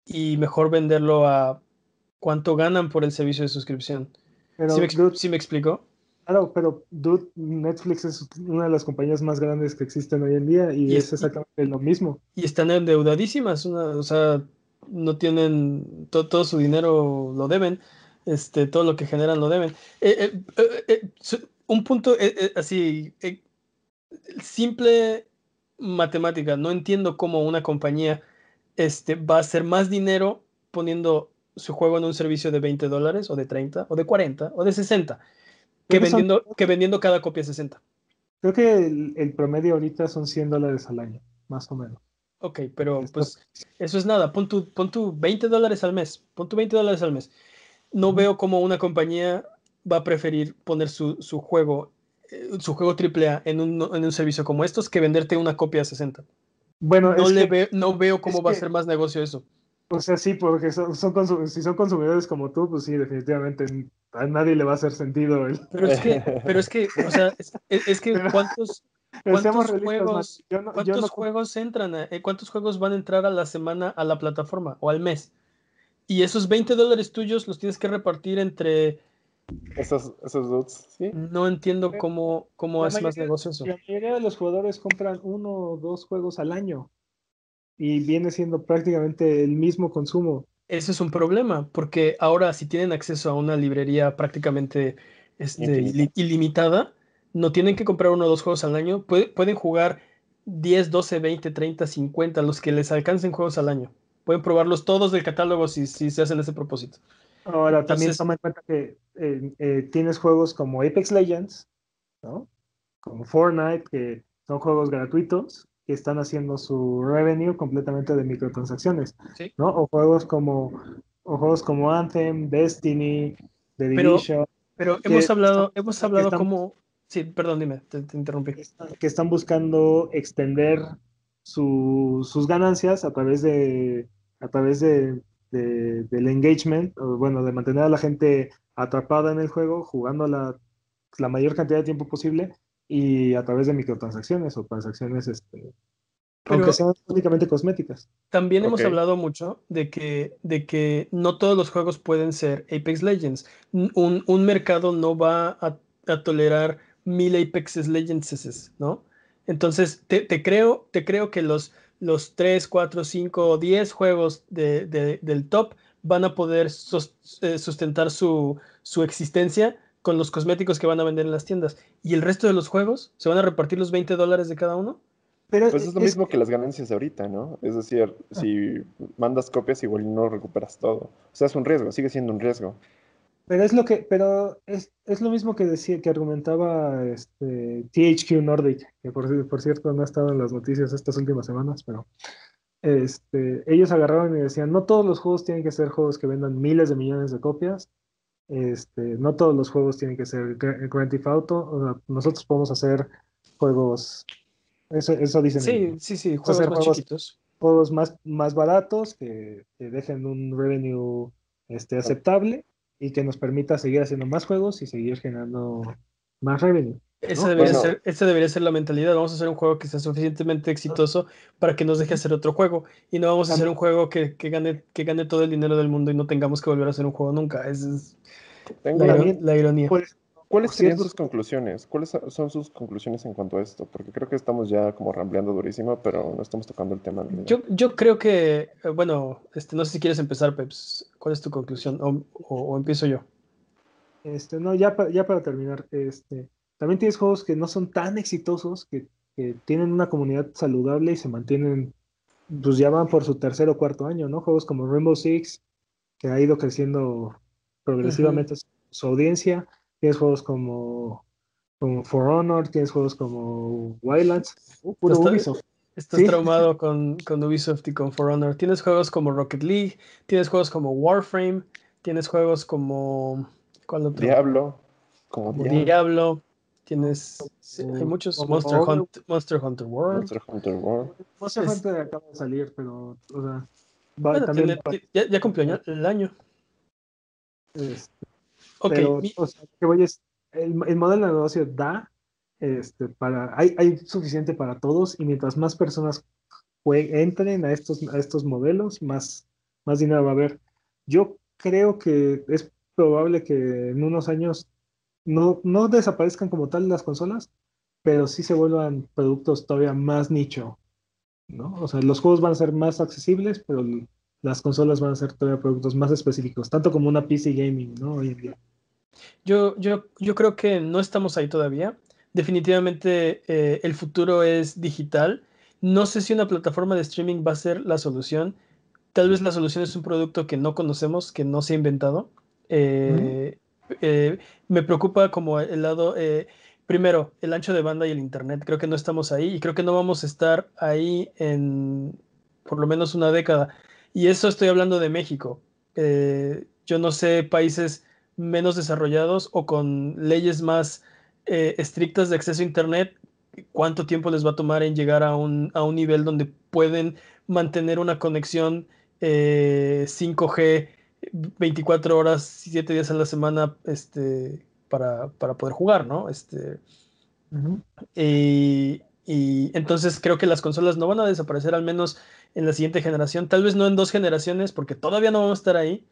y mejor venderlo a cuánto ganan por el servicio de suscripción? Pero, ¿Sí me, sí me explico? Claro, pero dude, Netflix es una de las compañías más grandes que existen hoy en día y, Y es exactamente lo mismo. Y están endeudadísimas, una- o sea, no tienen to- todo su dinero, lo deben, este, todo lo que generan lo deben. Eh, eh, eh, un punto así, simple matemática, no entiendo cómo una compañía este, va a hacer más dinero poniendo su juego en un servicio de 20 dólares o de 30 o de 40 o de 60 que son- vendiendo, que vendiendo cada copia 60. Creo que el, el promedio ahorita son 100 dólares al año, más o menos. Ok, pero Esto- pues eso es nada. Pon tu, pon tu 20 dólares al mes. Pon tu 20 dólares al mes. No veo cómo una compañía va a preferir poner su, su juego, eh, su juego AAA en un, en un servicio como estos que venderte una copia a 60. Bueno, No, es le que, veo, no veo cómo va a ser más negocio eso. O sea, sí, porque son, son si son consumidores como tú, pues sí, definitivamente a nadie le va a hacer sentido el... (laughs) Pero es que, pero es que, o sea, es, es- es que cuántos, (laughs) ¿Cuántos juegos- yo no- yo ¿Cuántos no- juegos entran? a- eh, ¿Cuántos juegos van a entrar a la semana a la plataforma o al mes? Y esos 20 dólares tuyos los tienes que repartir entre... Esos, esos dudes, ¿sí? No entiendo cómo, cómo la es más negocio eso. La mayoría de los jugadores compran uno o dos juegos al año y viene siendo prácticamente el mismo consumo. Ese es un problema, porque ahora si tienen acceso a una librería prácticamente este, ilimitada, no tienen que comprar uno o dos juegos al año, puede- pueden jugar 10, 12, 20, 30, 50, los que les alcancen juegos al año. Pueden probarlos todos del catálogo si, si se hacen ese propósito. Ahora, también toma en cuenta que eh, eh, tienes juegos como Apex Legends, ¿no? Como Fortnite, que son juegos gratuitos que están haciendo su revenue completamente de microtransacciones, Sí. ¿no? O juegos como, o juegos como Anthem, Destiny, The Pero- Division. Pero hemos hablado, hemos hablado como... Sí, perdón, dime, te, interrumpí. Que están buscando extender sus ganancias a través de a través de, del engagement, o bueno, de mantener a la gente atrapada en el juego, jugando la, la mayor cantidad de tiempo posible y a través de microtransacciones o transacciones este, aunque sean únicamente cosméticas. También hemos hablado mucho de que, de que no todos los juegos pueden ser Apex Legends. Un, un mercado no va a, a, tolerar mil Apex Legends, ¿no? Entonces, te, te, creo, te creo que los, los 3, 4, 5 10 juegos de, de, del top van a poder eh, sustentar su, su existencia con los cosméticos que van a vender en las tiendas. ¿Y el resto de los juegos? ¿Se van a repartir los 20 dólares de cada uno? Pero pues es lo mismo que las ganancias ahorita, ¿no? Es decir, ah. si mandas copias igual no recuperas todo. O sea, es un riesgo, sigue siendo un riesgo. Pero es lo que, pero es, es lo mismo que decía, que argumentaba este THQ Nordic, que por, por cierto no ha estado en las noticias estas últimas semanas, pero este, ellos agarraron y decían, no todos los juegos tienen que ser juegos que vendan miles de millones de copias, este, no todos los juegos tienen que ser Grand Theft Auto, nosotros podemos hacer juegos eso, eso dicen. Sí, sí, sí, juegos más chiquitos. Juegos más, más baratos que, dejen un revenue este, aceptable y que nos permita seguir haciendo más juegos y seguir generando más revenue. Esa debería, ser, esa debería ser la mentalidad. Vamos a hacer un juego que sea suficientemente exitoso para que nos deje hacer otro juego. Y no vamos a hacer un juego que, que, gane, que gane todo el dinero del mundo y no tengamos que volver a hacer un juego nunca. Esa es la, ironía. Pues, ¿Cuáles serían sus conclusiones? ¿Cuáles son sus conclusiones en cuanto a esto? Porque creo que estamos ya como rambleando durísimo, pero no estamos tocando el tema. Yo, yo creo que, eh, bueno, este, no sé si quieres empezar, Peps. ¿Cuál es tu conclusión? O, empiezo yo. Este, no, ya, ya para terminar, este, también tienes juegos que no son tan exitosos, que, tienen una comunidad saludable y se mantienen, pues ya van por su tercer o cuarto año, ¿no? Juegos como Rainbow Six, que ha ido creciendo progresivamente su audiencia Tienes juegos como, como For Honor, tienes juegos como Wildlands, uh, puro Ubisoft. Estás traumado con, con, Ubisoft y con For Honor. Tienes juegos como Rocket League, tienes juegos como Warframe, tienes juegos como. ¿Cuál otro? Diablo. Como Diablo. Tienes. hay muchos. Monster, Monster Hunter World. Monster Hunter World. Monster Hunter acaba de salir, pero. O sea, ya, ya, cumplió el año. Este, pero, o sea, que voy es, el, modelo de negocio da, este, para, hay, hay suficiente para todos y mientras más personas entren a estos, a estos modelos, más, más dinero va a haber. Yo creo que es probable que en unos años no, no desaparezcan como tal las consolas, pero sí se vuelvan productos todavía más nicho, ¿no? O sea, los juegos van a ser más accesibles, pero las consolas van a ser todavía productos más específicos, tanto como una PC gaming, ¿no? Hoy en día. Yo, yo, yo creo que no estamos ahí todavía. Definitivamente eh, el futuro es digital. No sé si una plataforma de streaming va a ser la solución. Tal vez la solución es un producto que no conocemos, que no se ha inventado. Eh, eh, me preocupa como el lado, primero, el ancho de banda y el Internet. Creo que no estamos ahí y creo que no vamos a estar ahí en por lo menos una década. Y eso estoy hablando de México. yo no sé países menos desarrollados o con leyes más eh, estrictas de acceso a Internet, cuánto tiempo les va a tomar en llegar a un, a un nivel donde pueden mantener una conexión 5G eh, 24 horas, 7 días a la semana este, para, poder jugar, ¿no? Este, y, entonces creo que las consolas no van a desaparecer al menos en la siguiente generación, tal vez no en dos generaciones, porque todavía no vamos a estar ahí.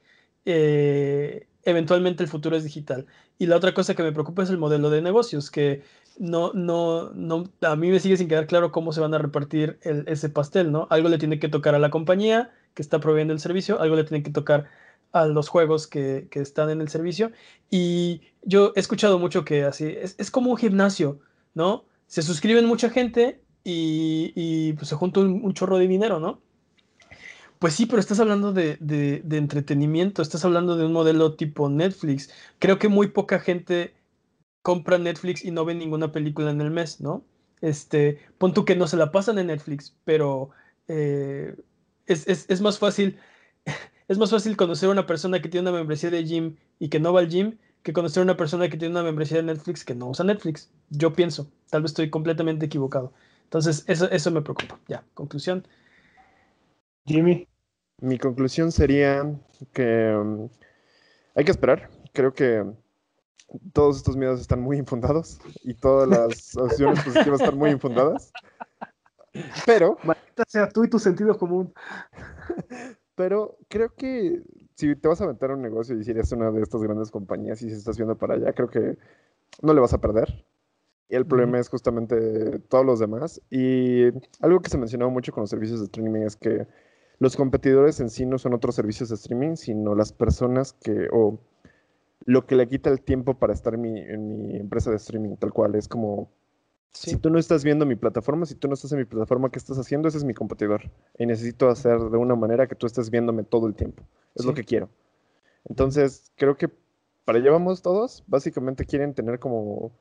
Eh, eventualmente el futuro es digital. Y la otra cosa que me preocupa es el modelo de negocios, que no, no, no, a mí me sigue sin quedar claro cómo se van a repartir ese pastel, ¿no? Algo le tiene que tocar a la compañía que está proveyendo el servicio, algo le tiene que tocar a los juegos que, están en el servicio. Y yo he escuchado mucho que así, es, como un gimnasio, ¿no? Se suscriben mucha gente y, pues se junta un chorro de dinero, ¿no? Pues sí, pero estás hablando de, entretenimiento, estás hablando de un modelo tipo Netflix. Creo que muy poca gente compra Netflix y no ve ninguna película en el mes, ¿no? Este, pon tú que no se la pasan en Netflix, pero eh, es, más fácil, es más fácil conocer a una persona que tiene una membresía de gym y que no va al gym que conocer a una persona que tiene una membresía de Netflix que no usa Netflix. Yo pienso, tal vez estoy completamente equivocado. Entonces, eso, eso me preocupa. Ya, conclusión. Jimmy. Mi conclusión sería que um, hay que esperar. Creo que todos estos miedos están muy infundados y todas las (laughs) opciones positivas están muy infundadas. Pero, Maldita sea tú y tu sentido común. (laughs) pero creo que si te vas a aventar un negocio y si eres una de estas grandes compañías y si estás viendo para allá, creo que no le vas a perder. Y el problema es justamente todos los demás. Y algo que se mencionaba mucho con los servicios de streaming es que los competidores en sí no son otros servicios de streaming, sino las personas que, o lo que le quita el tiempo para estar en mi, en mi empresa de streaming, tal cual. Es como, Sí. si tú no estás viendo mi plataforma, si tú no estás en mi plataforma, ¿qué estás haciendo? Ese es mi competidor. Y necesito hacer de una manera que tú estés viéndome todo el tiempo. Es lo que quiero. Entonces, creo que para allá vamos todos. Básicamente quieren tener como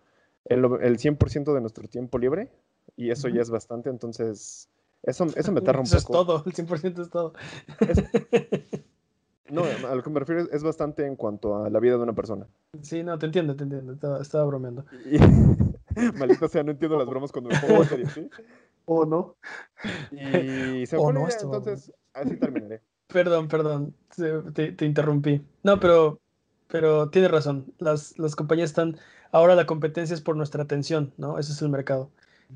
el, el 100% de nuestro tiempo libre. Y eso ya es bastante. Entonces, eso, eso me (laughs) tarda un Eso es todo, el 100% es todo. (laughs) No, a lo que me refiero es, es bastante en cuanto a la vida de una persona. Sí, no, te entiendo, te entiendo. Estaba, estaba bromeando. Y, (laughs) (laughs) maldita sea, no entiendo las bromas cuando me pongo en serio, ¿sí? ¿O no? Y se Oh, la no, idea, entonces así terminaré. Perdón, perdón, te, te interrumpí. No, pero, pero tienes razón. Las, las compañías están. Ahora la competencia es por nuestra atención, ¿no? Ese es el mercado.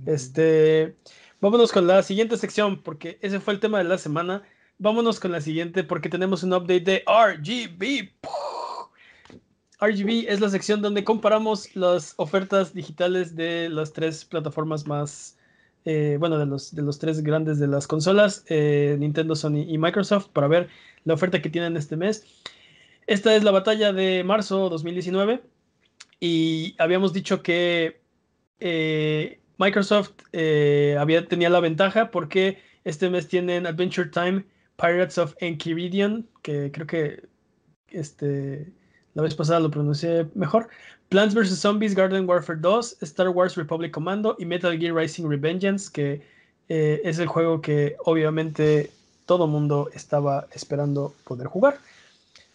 Este, vámonos con la siguiente sección, porque ese fue el tema de la semana. Vámonos con la siguiente, porque tenemos un update de RGB. RGB es la sección donde comparamos las ofertas digitales de las tres plataformas más, eh, bueno, de los, de los tres grandes de las consolas, eh, Nintendo, Sony y Microsoft, para ver la oferta que tienen este mes. Esta es la batalla de marzo 2019 y habíamos dicho que eh, Microsoft había, tenía la ventaja porque este mes tienen Adventure Time, Pirates of Enchiridion, que creo que este, la vez pasada lo pronuncié mejor, Plants vs. Zombies, Garden Warfare 2, Star Wars Republic Commando y Metal Gear Rising Revengeance, que eh, es el juego que obviamente todo mundo estaba esperando poder jugar.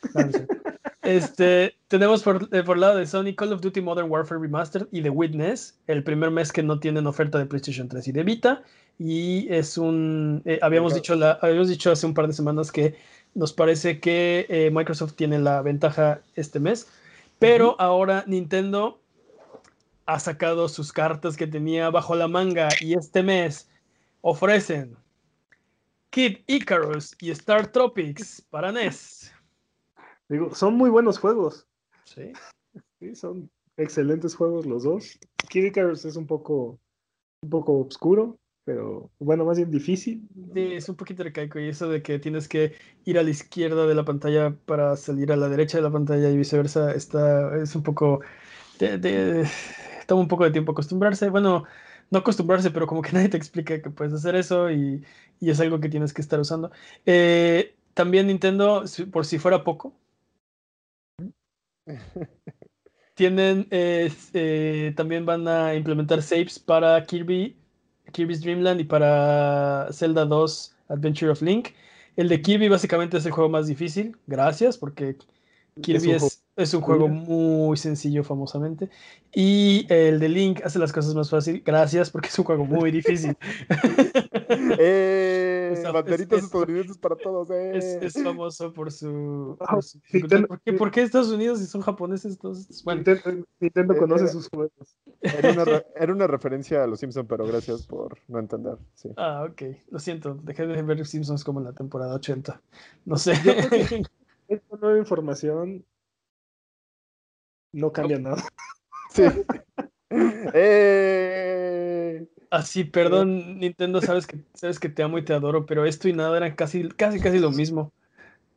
(laughs) Este, tenemos por, eh, por lado de Sony Call of Duty Modern Warfare Remastered y The Witness, el primer mes que no tienen oferta de PlayStation 3 y de Vita. Y es un. eh, habíamos, dicho la, habíamos dicho hace un par de semanas que nos parece que eh, Microsoft tiene la ventaja este mes. Pero ahora Nintendo ha sacado sus cartas que tenía bajo la manga y este mes ofrecen Kid Icarus y Star Tropics para NES. Digo, son muy buenos juegos. Sí. Sí, son excelentes juegos los dos. Kid Icarus es un poco, un poco oscuro, pero bueno, más bien difícil. Sí, es un poquito arcaico y eso de que tienes que ir a la izquierda de la pantalla para salir a la derecha de la pantalla y viceversa, está, es un poco, de- de- toma un poco de tiempo acostumbrarse. Bueno, no acostumbrarse, pero como que (laughs) nadie te explica que puedes hacer eso y, y es algo que tienes que estar usando. Eh, también Nintendo, por si fuera poco, (laughs) tienen, eh, eh, también van a implementar saves para Kirby, Kirby's Dream Land y para Zelda 2 Adventure of Link. El de Kirby básicamente es el juego más difícil, gracias, porque Kirby un es, es un juego muy sencillo famosamente. Y el de Link hace las cosas más fácil, gracias, porque es un juego muy difícil. (laughs) ¡Eh! Banderitas es- es- estadounidenses para todos, ¡eh! Es, es famoso por su... Ah, por su dificultad. Nintendo- ¿Por, qué, por qué Estados Unidos si son japoneses todos? Bueno, Nintendo, Nintendo Eh, conoce eh, sus juegos. Era una, (laughs) era una referencia a los Simpson, pero gracias por no entender. Sí. ah, ok. Lo siento, dejé de ver Simpsons como en la temporada 80. No sé. Yo creo que- (laughs) (laughs) Esta nueva información no cambia nada. Sí. ¡Eh! Así, (laughs) perdón, Nintendo, sabes que, sabes que te amo y te adoro, pero esto y nada eran casi, casi, casi lo mismo.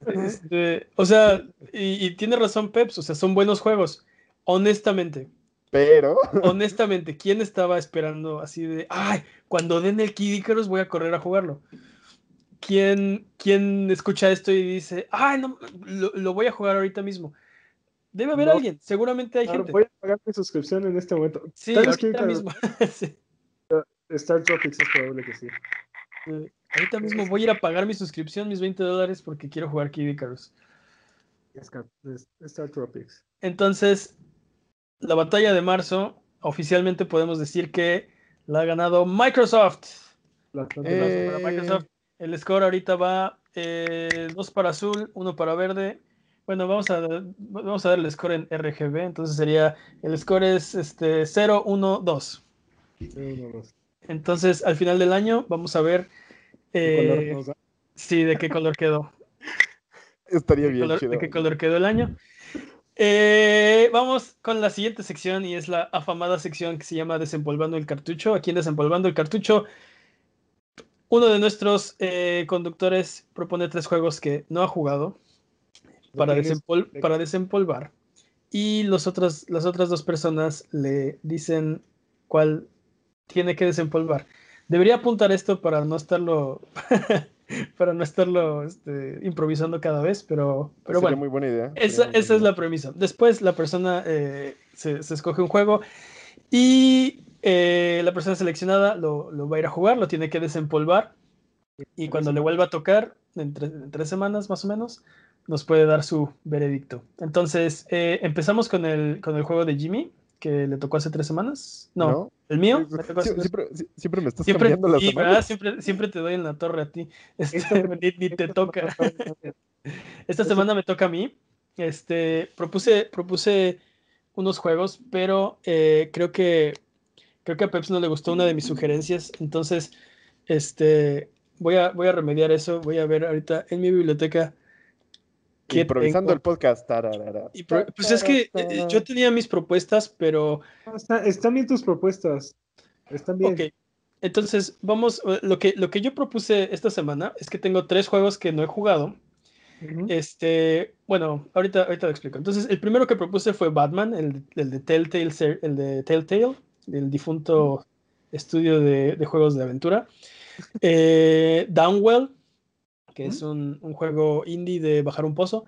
Este, o sea, y, y tiene razón Peps, o sea, son buenos juegos. Honestamente, Pero. (laughs) honestamente, ¿quién estaba esperando así de, ay, cuando den el Kid Icarus voy a correr a jugarlo? ¿Quién, quién escucha esto y dice, ay, no, lo, lo voy a jugar ahorita mismo? Debe haber No. alguien, seguramente hay Claro, gente. voy a pagar mi suscripción en este momento. Sí, ahorita mismo. (laughs) Sí. Star Tropics es probable que sí. Eh, Ahorita mismo voy a ir a pagar mi suscripción, mis 20 dólares, porque quiero jugar Kid Icarus. Star, Star Tropics. Entonces, la batalla de marzo, oficialmente podemos decir que la ha ganado Microsoft. La- la- Eh, Para Microsoft, el score ahorita va eh, dos para azul, uno para verde. Bueno, vamos a, vamos a dar el score en RGB, entonces sería, el score es este 0, 1, 2. uno, dos. Entonces, al final del año, vamos a ver ¿Qué color eh, sí, de qué color quedó. Estaría bien color- chido. de qué color quedó el año. Eh, vamos con la siguiente sección y es la afamada sección que se llama Desempolvando el cartucho. Aquí en Desempolvando el cartucho, uno de nuestros eh, conductores propone tres juegos que no ha jugado para, tienes- desempol- para desempolvar y los otros, las otras dos personas le dicen cuál tiene que desempolvar. Debería apuntar esto para no estarlo (laughs) para no estarlo este, improvisando cada vez, pero, pero Sería bueno. muy buena idea. Esa, Sería muy esa es la premisa. Después la persona eh, se, se escoge un juego y eh, la persona seleccionada lo, lo va a ir a jugar, lo tiene que desempolvar y cuando le vuelva a tocar, en, tre- en tres semanas más o menos, nos puede dar su veredicto. Entonces, eh, empezamos con el, con el juego de Jimmy, que le tocó hace tres semanas. No, ¿No? el mío. Sí, me tocó hace sí, tres- siempre, siempre me estás Siempre, cambiando las sí, semanas. siempre, siempre te doy en la torre a ti. Este, (laughs) ni, ni te toca. (laughs) Esta semana me toca a mí. Este, propuse, propuse unos juegos, pero eh, creo que creo que a Peps no le gustó una de mis sugerencias. Entonces, este, voy a, voy a remediar eso. Voy a ver ahorita en mi biblioteca. Qué Improvisando tengo. el podcast. tararara, Y pro- pues es que eh, yo tenía mis propuestas, pero Ah, está- están bien tus propuestas. Están bien. Ok, entonces vamos, eh, lo que, lo que yo propuse esta semana es que tengo tres juegos que no he jugado. Este, bueno, ahorita, ahorita lo explico. Entonces, el primero que propuse fue Batman, el, el de Telltale, el de Telltale, el difunto estudio de, de juegos de aventura. Eh, Downwell, que es un, un juego indie de bajar un pozo.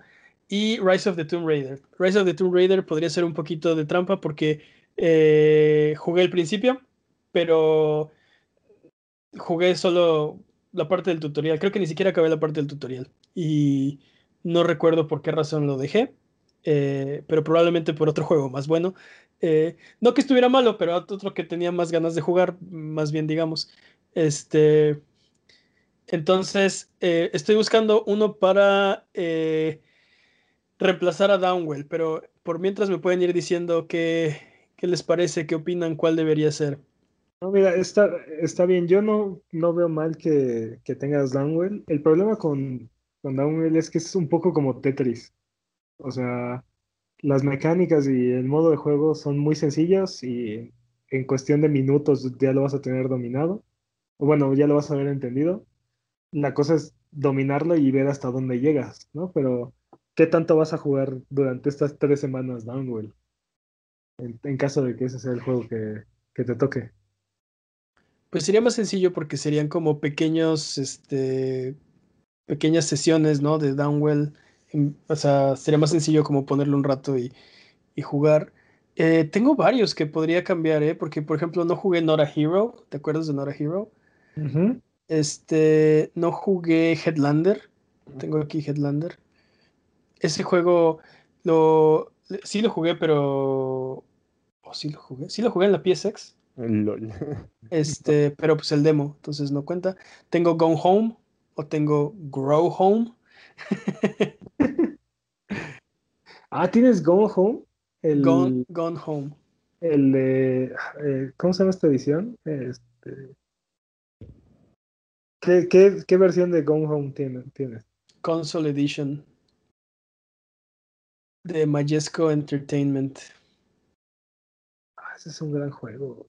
Y Rise of the Tomb Raider. Rise of the Tomb Raider podría ser un poquito de trampa porque eh, jugué el principio, pero jugué solo la parte del tutorial. Creo que ni siquiera acabé la parte del tutorial. Y no recuerdo por qué razón lo dejé. eh, pero probablemente por otro juego más bueno. Eh, no que estuviera malo, pero otro que tenía más ganas de jugar, más bien digamos. Este, entonces, eh, estoy buscando uno para eh, reemplazar a Downwell, pero por mientras me pueden ir diciendo qué, qué les parece, qué opinan, cuál debería ser. No, mira, está, está bien. Yo no, no veo mal que, que tengas Downwell. El problema con, con Downwell es que es un poco como Tetris. O sea, las mecánicas y el modo de juego son muy sencillas y en cuestión de minutos ya lo vas a tener dominado. O bueno, ya lo vas a haber entendido. La cosa es dominarlo y ver hasta dónde llegas, ¿no? Pero, ¿qué tanto vas a jugar durante estas tres semanas Downwell? En, en caso de que ese sea el juego que, que te toque. Pues sería más sencillo porque serían como pequeños, este, pequeñas sesiones, ¿no? De Downwell. O sea, sería más sencillo como ponerle un rato y, y jugar. Eh, tengo varios que podría cambiar, ¿eh? Porque, por ejemplo, no jugué Not a Hero. ¿Te acuerdas de Not a Hero? Este, no jugué Headlander. Tengo aquí Headlander. Ese juego lo sí lo jugué, pero oh, sí lo jugué. Sí lo jugué en la PSX. LOL. (laughs) Este, pero pues el demo, entonces no cuenta. Tengo Gone Home o tengo Grow Home. (laughs) Ah, ¿tienes Gone Home? El, Gone, Gone Home. el eh, ¿cómo se llama esta edición? Este, ¿qué, qué, qué versión de Gone Home tiene, tienes? Console Edition. De Majesco Entertainment. Ah, ese es un gran juego.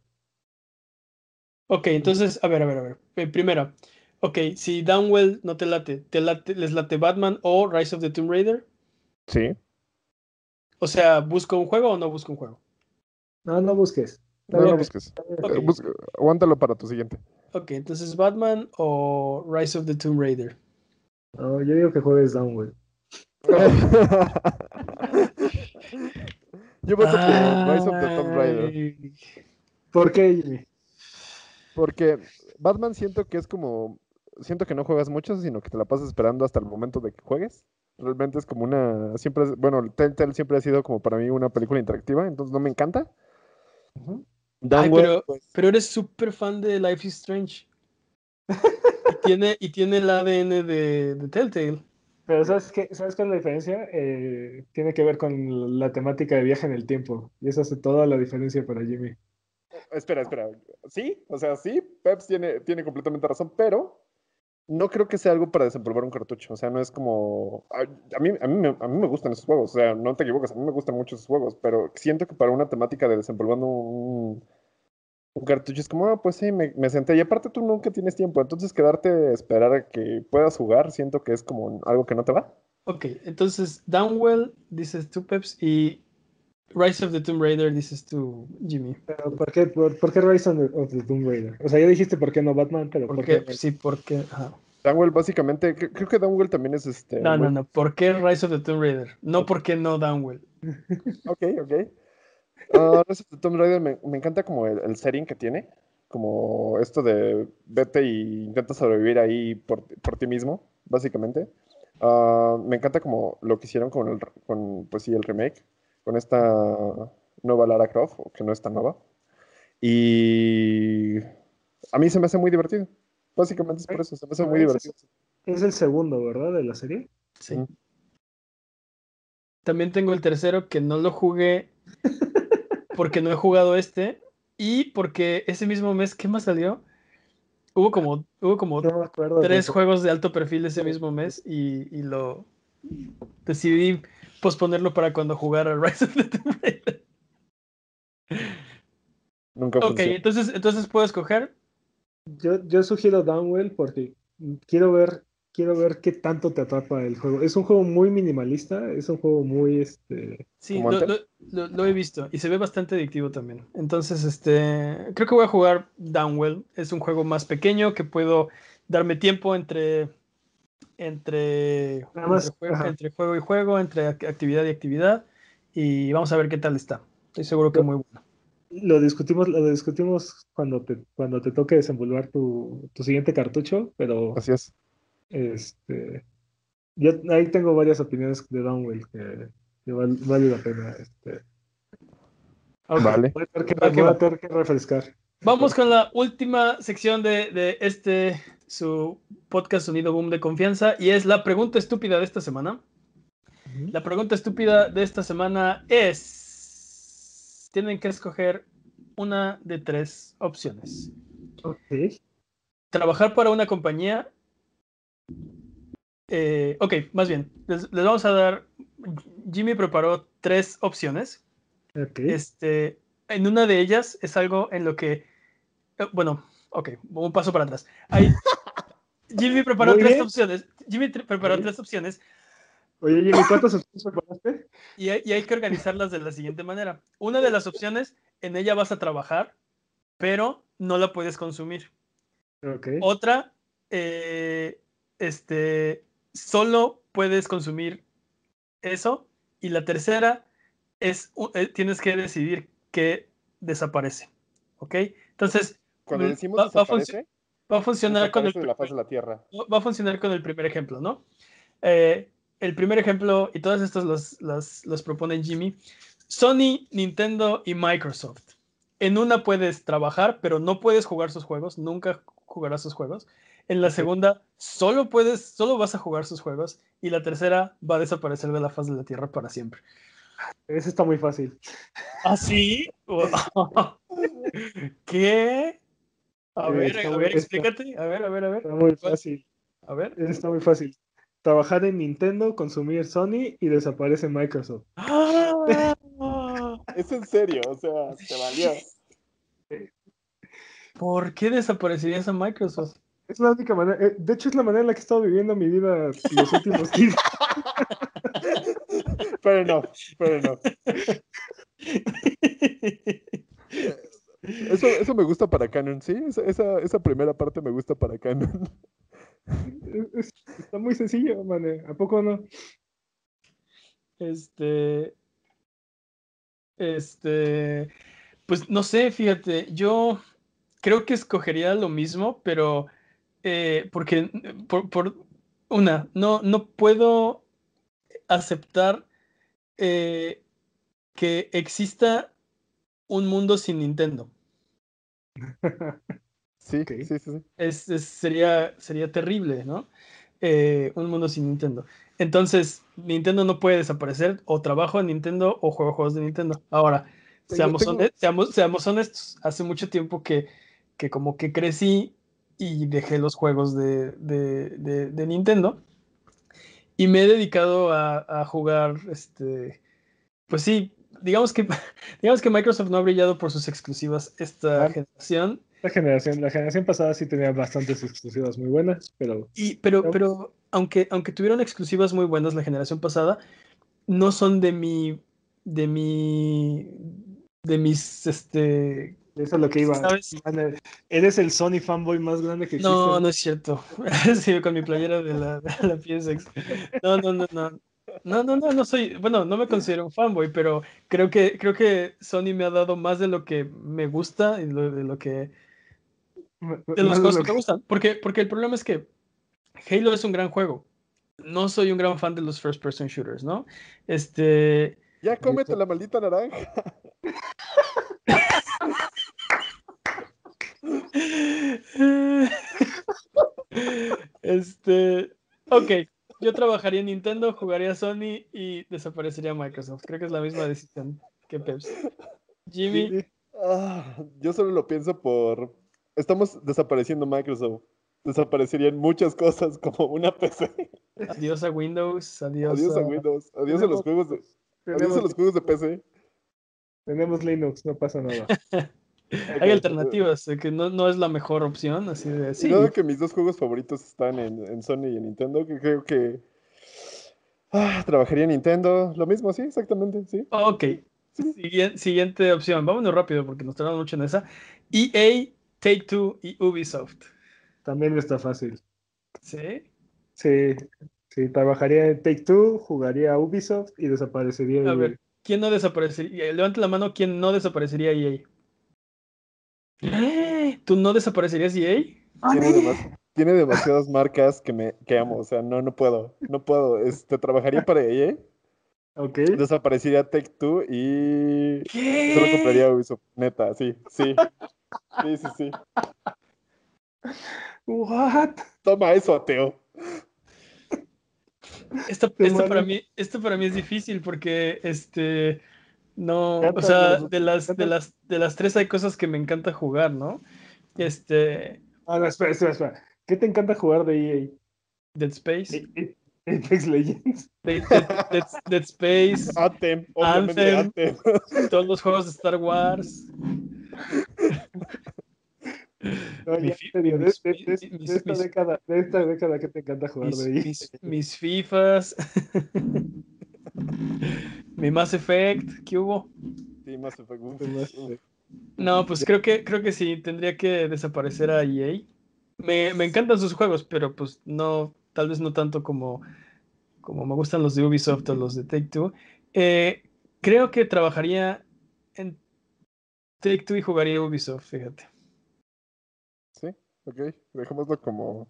Ok, entonces, a ver, a ver, a ver. Eh, primero, ok, si Downwell no te late, ¿te late, les late Batman o Rise of the Tomb Raider? Sí. O sea, ¿busco un juego o no busco un juego? No, no busques. No Ok. busques. Busca- aguántalo para tu siguiente. Ok, entonces Batman o Rise of the Tomb Raider. No, yo digo que juegues Downwell. (laughs) Yo voto por Rise of the Tomb Raider. ¿Por qué, Jimmy? Porque Batman siento que es como siento que no juegas mucho, sino que te la pasas esperando hasta el momento de que juegues. Realmente es como una, siempre, bueno, Telltale siempre ha sido como para mí una película interactiva, entonces no me encanta. Ujú. Ay, pero, pues, pero eres súper fan de Life is Strange. (laughs) Y tiene, y tiene el ADN de, de Telltale. Pero ¿sabes qué? ¿Sabes cuál es la diferencia? Eh, tiene que ver con la temática de viaje en el tiempo. Y eso hace toda la diferencia para Jimmy. espera, espera. Sí, o sea, sí, Peps tiene, tiene completamente razón, pero no creo que sea algo para desempolvar un cartucho. O sea, no es como. A, a mí, a, mí me, a mí me gustan esos juegos, o sea, no te equivoques, a mí me gustan mucho esos juegos, pero siento que para una temática de desempolvando un, un cartucho es como, ah, pues sí, me, me senté. Y aparte tú nunca tienes tiempo, entonces quedarte a esperar a que puedas jugar, siento que es como algo que no te va. Ok, entonces Downwell dices tú, Peps, y Rise of the Tomb Raider dices tú, Jimmy. Pero ¿por qué, por, por qué Rise of the, of the Tomb Raider? O sea, ya dijiste por qué no Batman, pero ¿por, ¿Por qué? qué? Sí, porque. ajá. Downwell básicamente, cre- creo que Downwell también es este. No, no, no. ¿Por qué Rise of the Tomb Raider? No, ¿por qué no Downwell? (laughs) Ok, ok. Ah, Rise of the Tomb Raider me, me encanta como el, el setting que tiene, como esto de vete y intenta sobrevivir ahí por, por ti mismo, básicamente. Ah, me encanta como lo que hicieron con el, con, pues sí, el remake, con esta nueva Lara Croft, o que no es tan nueva. Y a mí se me hace muy divertido. Básicamente es por eso, se me hace muy Ah, es- divertido. Es el segundo, ¿verdad? De la serie. Sí. Ujú. También tengo el tercero que no lo jugué porque no he jugado este y porque ese mismo mes, ¿qué más salió? Hubo como, hubo como No me acuerdo. de tres eso. juegos de alto perfil ese mismo mes y, y lo decidí posponerlo para cuando jugara Rise of the Tomb Raider. Nunca Ok, entonces, entonces puedo escoger. Yo, yo sugiero Downwell porque quiero ver, quiero ver qué tanto te atrapa el juego. Es un juego muy minimalista, es un juego muy este. Sí, lo- lo he visto y se ve bastante adictivo también. Entonces, este, creo que voy a jugar Downwell. Es un juego más pequeño que puedo darme tiempo entre, entre, Nada más, entre, juego, entre juego y juego, entre ac- actividad y actividad. Y vamos a ver qué tal está. Estoy seguro que Yo- muy bueno. Lo discutimos, lo discutimos cuando te, cuando te toque desenvolver tu, tu siguiente cartucho, pero Así es. este yo ahí tengo varias opiniones de Downwell que, que val- vale la pena. Este. Ok. Vale. Voy a tener que, a tener que refrescar. Vamos con la última sección de, de este, su podcast Sonido Boom de confianza, y es la pregunta estúpida de esta semana. La pregunta estúpida de esta semana es, tienen que escoger una de tres opciones. Ok. Trabajar para una compañía. eh, ok, más bien, les, les vamos a dar, Jimmy preparó tres opciones. Este, en una de ellas es algo en lo que, eh, bueno, ok, un paso para atrás. Hay- Jimmy preparó Muy tres bien. opciones. Jimmy preparó tres opciones Oye, Jimmy, ¿cuántas opciones preparaste? y hay, y hay que organizarlas de la siguiente manera. Una de las opciones, en ella vas a trabajar, pero no la puedes consumir. Ok. Otra, eh, este, solo puedes consumir eso. Y la tercera es, eh, tienes que decidir qué desaparece. ¿Ok? Entonces, Cuando Mm, decimos va- va a desaparece, va a funcionar con el, de la faz de la Tierra. va a funcionar con el primer ejemplo, ¿no? Eh, el primer ejemplo, y todos estos los, los, los propone Jimmy, Sony, Nintendo y Microsoft. En una puedes trabajar, pero no puedes jugar sus juegos, nunca jugarás sus juegos. En la segunda, solo puedes, solo vas a jugar sus juegos. Y la tercera va a desaparecer de la faz de la Tierra para siempre. Eso está muy fácil. ¿Ah, sí? (laughs) (laughs) ¿Qué? A Eh, ver, a ver, está- explícate. A ver, a ver, a ver. Está muy fácil. A ver. Está muy fácil. Trabajar en Nintendo, consumir Sony y desaparece Microsoft. ¡Ah! Es en serio, o sea, te valió. ¿Por qué desaparecerías a Microsoft? Es la única manera. eh, de hecho, es la manera en la que he estado viviendo mi vida los últimos 15 Pero no, pero no. (laughs) Eso, eso me gusta para Canon, ¿sí? Esa, esa, primera parte me gusta para Canon. Es- (laughs) es- Está muy sencillo, mane. ¿A poco no? Este. Este. Pues no sé, fíjate, yo creo que escogería lo mismo, pero eh, porque por, por, una, no, no puedo aceptar eh, que exista un mundo sin Nintendo. (laughs) Sí, sí, sí, sí. Es, sería, sería terrible, ¿no? Eh, un mundo sin Nintendo. Entonces, Nintendo no puede desaparecer, o trabajo en Nintendo o juego juegos de Nintendo. Ahora, seamos, seamos, seamos honestos, hace mucho tiempo que, que como que crecí y dejé los juegos de, de, de, Nintendo y me he dedicado a, a, jugar, este, pues sí, digamos que, (laughs) digamos que Microsoft no ha brillado por sus exclusivas esta ah. generación la generación, la generación pasada sí tenía bastantes exclusivas muy buenas, pero. Y, pero, pero aunque, aunque tuvieron exclusivas muy buenas la generación pasada, no son de mi. de mi. de mis este. Eso es lo que iba. ¿sabes? Eres el Sony fanboy más grande que existe. No, no es cierto. (laughs) sí, con mi playera de la, de la PSX. No, no, no, no. No, no, no, no soy, bueno, no me considero un fanboy, pero creo que, creo que Sony me ha dado más de lo que me gusta y de lo que de las cosas que me gustan. Porque, porque el problema es que Halo es un gran juego. No soy un gran fan de los first person shooters, ¿no? Este. Ya cómete la maldita naranja. (laughs) este. Ok. Yo trabajaría en Nintendo, jugaría Sony y desaparecería Microsoft. Creo que es la misma decisión que Pepsi. Jimmy. Ah, yo solo lo pienso por, estamos desapareciendo Microsoft. Desaparecerían muchas cosas como una PC. Adiós a Windows, adiós, adiós a, Windows, adiós a los juegos de, adiós a los juegos de PC. Tenemos Linux, no pasa nada. (laughs) Hay alternativas, que no, no, es la mejor opción, así de sí. Dado que mis dos juegos favoritos están en, en Sony y en Nintendo, que creo que ah, trabajaría en Nintendo, lo mismo, sí, exactamente, sí. Ok, siguiente, siguiente opción, vámonos rápido porque nos tardamos mucho en esa. EA Take Two y Ubisoft. También está fácil. ¿Sí? Sí, sí, trabajaría en Take Two, jugaría Ubisoft y desaparecería. A ver, ¿quién no desaparecería? Levante la mano, ¿quién no desaparecería EA? (gasps) ¿Tú no desaparecerías EA? Tiene, demasiadas (laughs) marcas que me que amo, o sea, no, no puedo, no puedo. Este, trabajaría para EA. Ok. Desaparecería Take Two y ¿Qué? solo compraría Ubisoft, neta, sí, sí. Sí, sí, sí. What? Toma eso, ateo. Esto, esto para mí, esto para mí es difícil porque este no, o sea, de las, de las, de las tres hay cosas que me encanta jugar, ¿no? Este. Ah, no, espera, espera, espera. ¿Qué te encanta jugar de EA? Dead Space. Apex Legends. Dead, Dead, Space. (laughs) Anthem, Anthem, Todos los juegos de Star Wars. de, esta década, de esta década que te encanta jugar mis, de ahí. Mis, mis FIFAs. (laughs) Mi Mass Effect, ¿qué hubo? Sí, Mass Effect. No, pues creo que, creo que sí, tendría que desaparecer a EA. Me, me encantan sus juegos, pero pues no, tal vez no tanto como, como me gustan los de Ubisoft o los de Take Two. Eh, creo que trabajaría en Take Two y jugaría Ubisoft, fíjate. Sí, ok, dejémoslo como.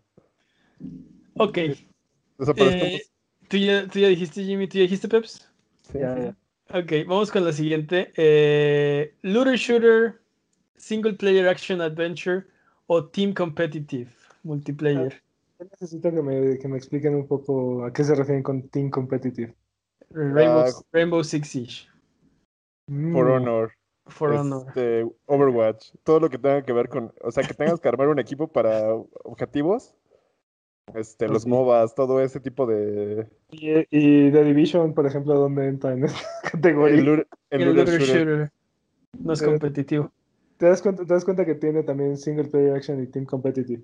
Ok. Eh, ¿tú, ya, ¿tú, ya, dijiste, Jimmy? ¿Tú ya dijiste, Peps? Sí, ya, ya. Ok, vamos con la siguiente. Eh, Looter Shooter, Single Player Action Adventure o Team Competitive Multiplayer. Ah, necesito que me, que me expliquen un poco a qué se refieren con Team Competitive. Rainbow, uh, Rainbow Six Siege. For Honor. For Honor. Este, Overwatch. Todo lo que tenga que ver con. O sea, que tengas que armar un equipo para objetivos. Este, los MOBAs, todo ese tipo de. Y, y The Division, por ejemplo, ¿dónde entra en esta (laughs) categoría? El, el, el Looter shooter. No es competitivo. ¿Te das, cuenta, ¿Te das cuenta que tiene también Single Player Action y Team Competitive?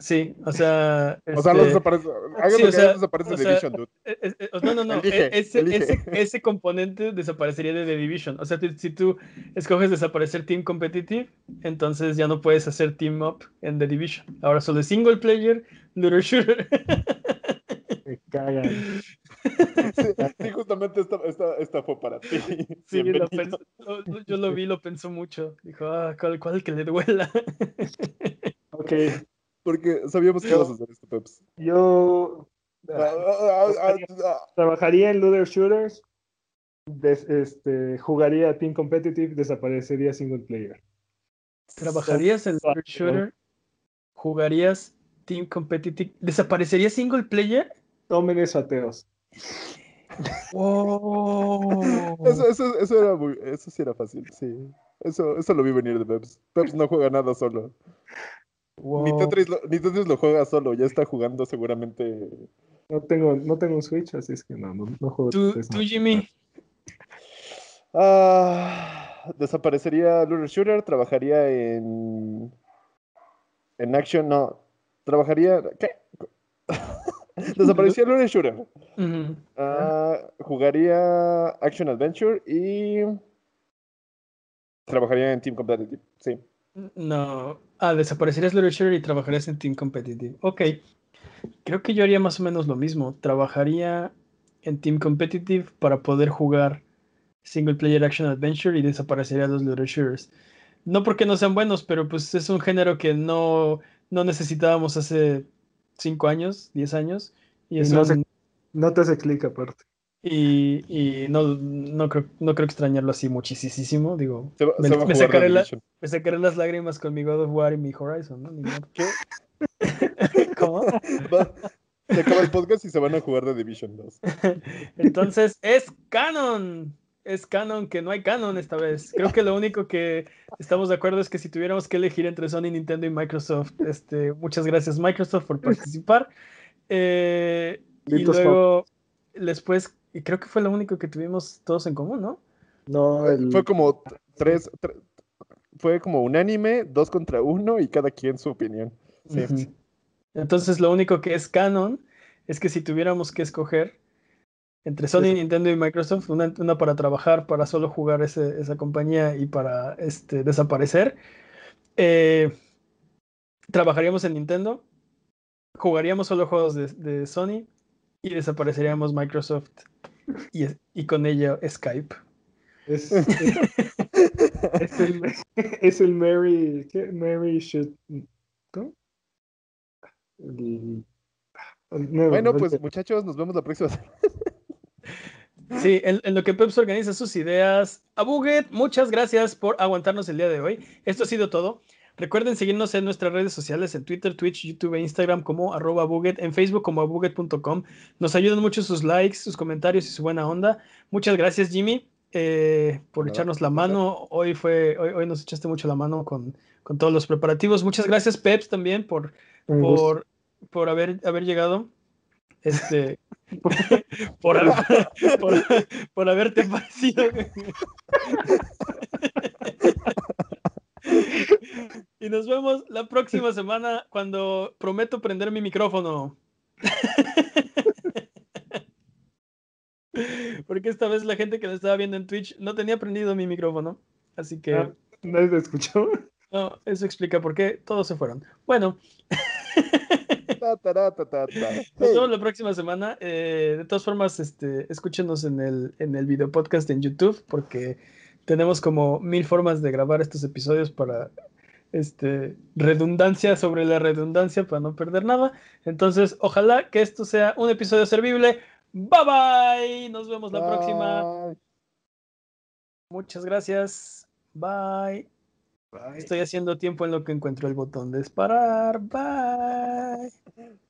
Sí, o sea. O sea, este... desaparece. sí, o sea, desaparece o sea, Division, dude. Es, es, no, no, no. Elige, ese, elige. Ese, ese, componente desaparecería de The Division. O sea, si tú escoges desaparecer Team Competitive, entonces ya no puedes hacer Team Up en The Division. Ahora solo es single player, looter shooter. Me cagan. Sí, sí, justamente esta, esta, esta, fue para ti. Sí, lo (laughs) pensó, yo lo vi, lo pensó mucho. Dijo, ah, ¿cuál, cuál que le duela? Ok. Porque sabíamos que ibas a hacer esto, Peps. Yo Ah, ah, ah, trabajaría en Looter Shooters, des- este, jugaría Team Competitive, desaparecería Single Player. ¿Trabajarías en Looter Shooter? ¿Jugarías Team Competitive? ¿Desaparecería single player? Tomen eso, ateos. ¡Wow! Eso, eso, eso era muy, eso sí era fácil, sí. Eso, eso lo vi venir de Peps. Peps no juega nada solo. Ni Wow. Tetris, lo, ni Tetris lo juega solo, ya está jugando seguramente. No tengo, no tengo un Switch, así es que no, no, no juego. ¿Tú, Tetris, tú, no. Jimmy? Ah, desaparecería Looter Shooter, trabajaría en. En Action, no. Trabajaría. ¿Qué? (laughs) Desaparecía Looter Shooter. Ah, jugaría Action Adventure y. Trabajaría en Team Competitive, sí. No. Ah, desaparecerías Shooter y trabajarías en Team Competitive. Ok. Creo que yo haría más o menos lo mismo. Trabajaría en Team Competitive para poder jugar Single Player Action Adventure y desaparecería los Looter Shooters. No porque no sean buenos, pero pues es un género que no, no necesitábamos hace 5 años, 10 años. Y, Y es no se- No te hace clic aparte. Y, y no, no, creo, no creo extrañarlo así muchísimo. Digo, Se va, me, se va a me jugar sacaré The la- Division. me sacaré las lágrimas con mi God of War y mi Horizon, ¿no? Ni. ¿Qué? (laughs) ¿Cómo? Va- Se acaba el podcast y se van a jugar The Division 2. (laughs) Entonces, es canon. Es canon que no hay canon esta vez. Creo que lo único que estamos de acuerdo es que si tuviéramos que elegir entre Sony, Nintendo y Microsoft, este, muchas gracias Microsoft por participar. Eh, y luego, después, y creo que fue lo único que tuvimos todos en común, ¿no? No, el, Fue como tres, tre- fue como unánime, dos contra uno y cada quien su opinión. Sí. Entonces, lo único que es canon es que si tuviéramos que escoger entre Sony, Es- Nintendo y Microsoft, una, una para trabajar, para solo jugar ese- esa compañía y para este, desaparecer, eh, trabajaríamos en Nintendo, jugaríamos solo juegos de, de Sony y desapareceríamos Microsoft y, y con ello Skype. es, (laughs) es, es el, (laughs) es el Mary. ¿Qué? Mary should. ¿Cómo? El- no, Bueno, no pues muchachos, nos vemos la próxima semana. Sí, en, en lo que Peps organiza sus ideas. A Buget, muchas gracias por aguantarnos el día de hoy. Esto ha sido todo. Recuerden seguirnos en nuestras redes sociales, en Twitter, Twitch, YouTube e Instagram como arroba Buget, en Facebook como abuget.com. Nos ayudan mucho sus likes, sus comentarios y su buena onda. Muchas gracias, Jimmy, eh, por echarnos la mano. Hoy fue, hoy, hoy nos echaste mucho la mano con, con todos los preparativos. Muchas gracias, Peps, también por, por, por haber, haber llegado. Este, (laughs) (laughs) por, haber- por, por haberte parecido. (laughs) y nos vemos la próxima semana cuando prometo prender mi micrófono. (laughs) Porque esta vez la gente que lo estaba viendo en Twitch no tenía prendido mi micrófono. Así que Ah, ¿Nadie te escuchó? no, eso explica por qué todos se fueron. Bueno. Nos vemos la próxima semana. Eh, de todas formas, este, escúchenos en el, en el video podcast en YouTube, porque tenemos como mil formas de grabar estos episodios para este, redundancia sobre la redundancia, para no perder nada. Entonces, ojalá que esto sea un episodio servible. Bye bye. Nos vemos la próxima. Muchas gracias. Bye. Bye. Estoy haciendo tiempo en lo que encuentro el botón de disparar. Bye.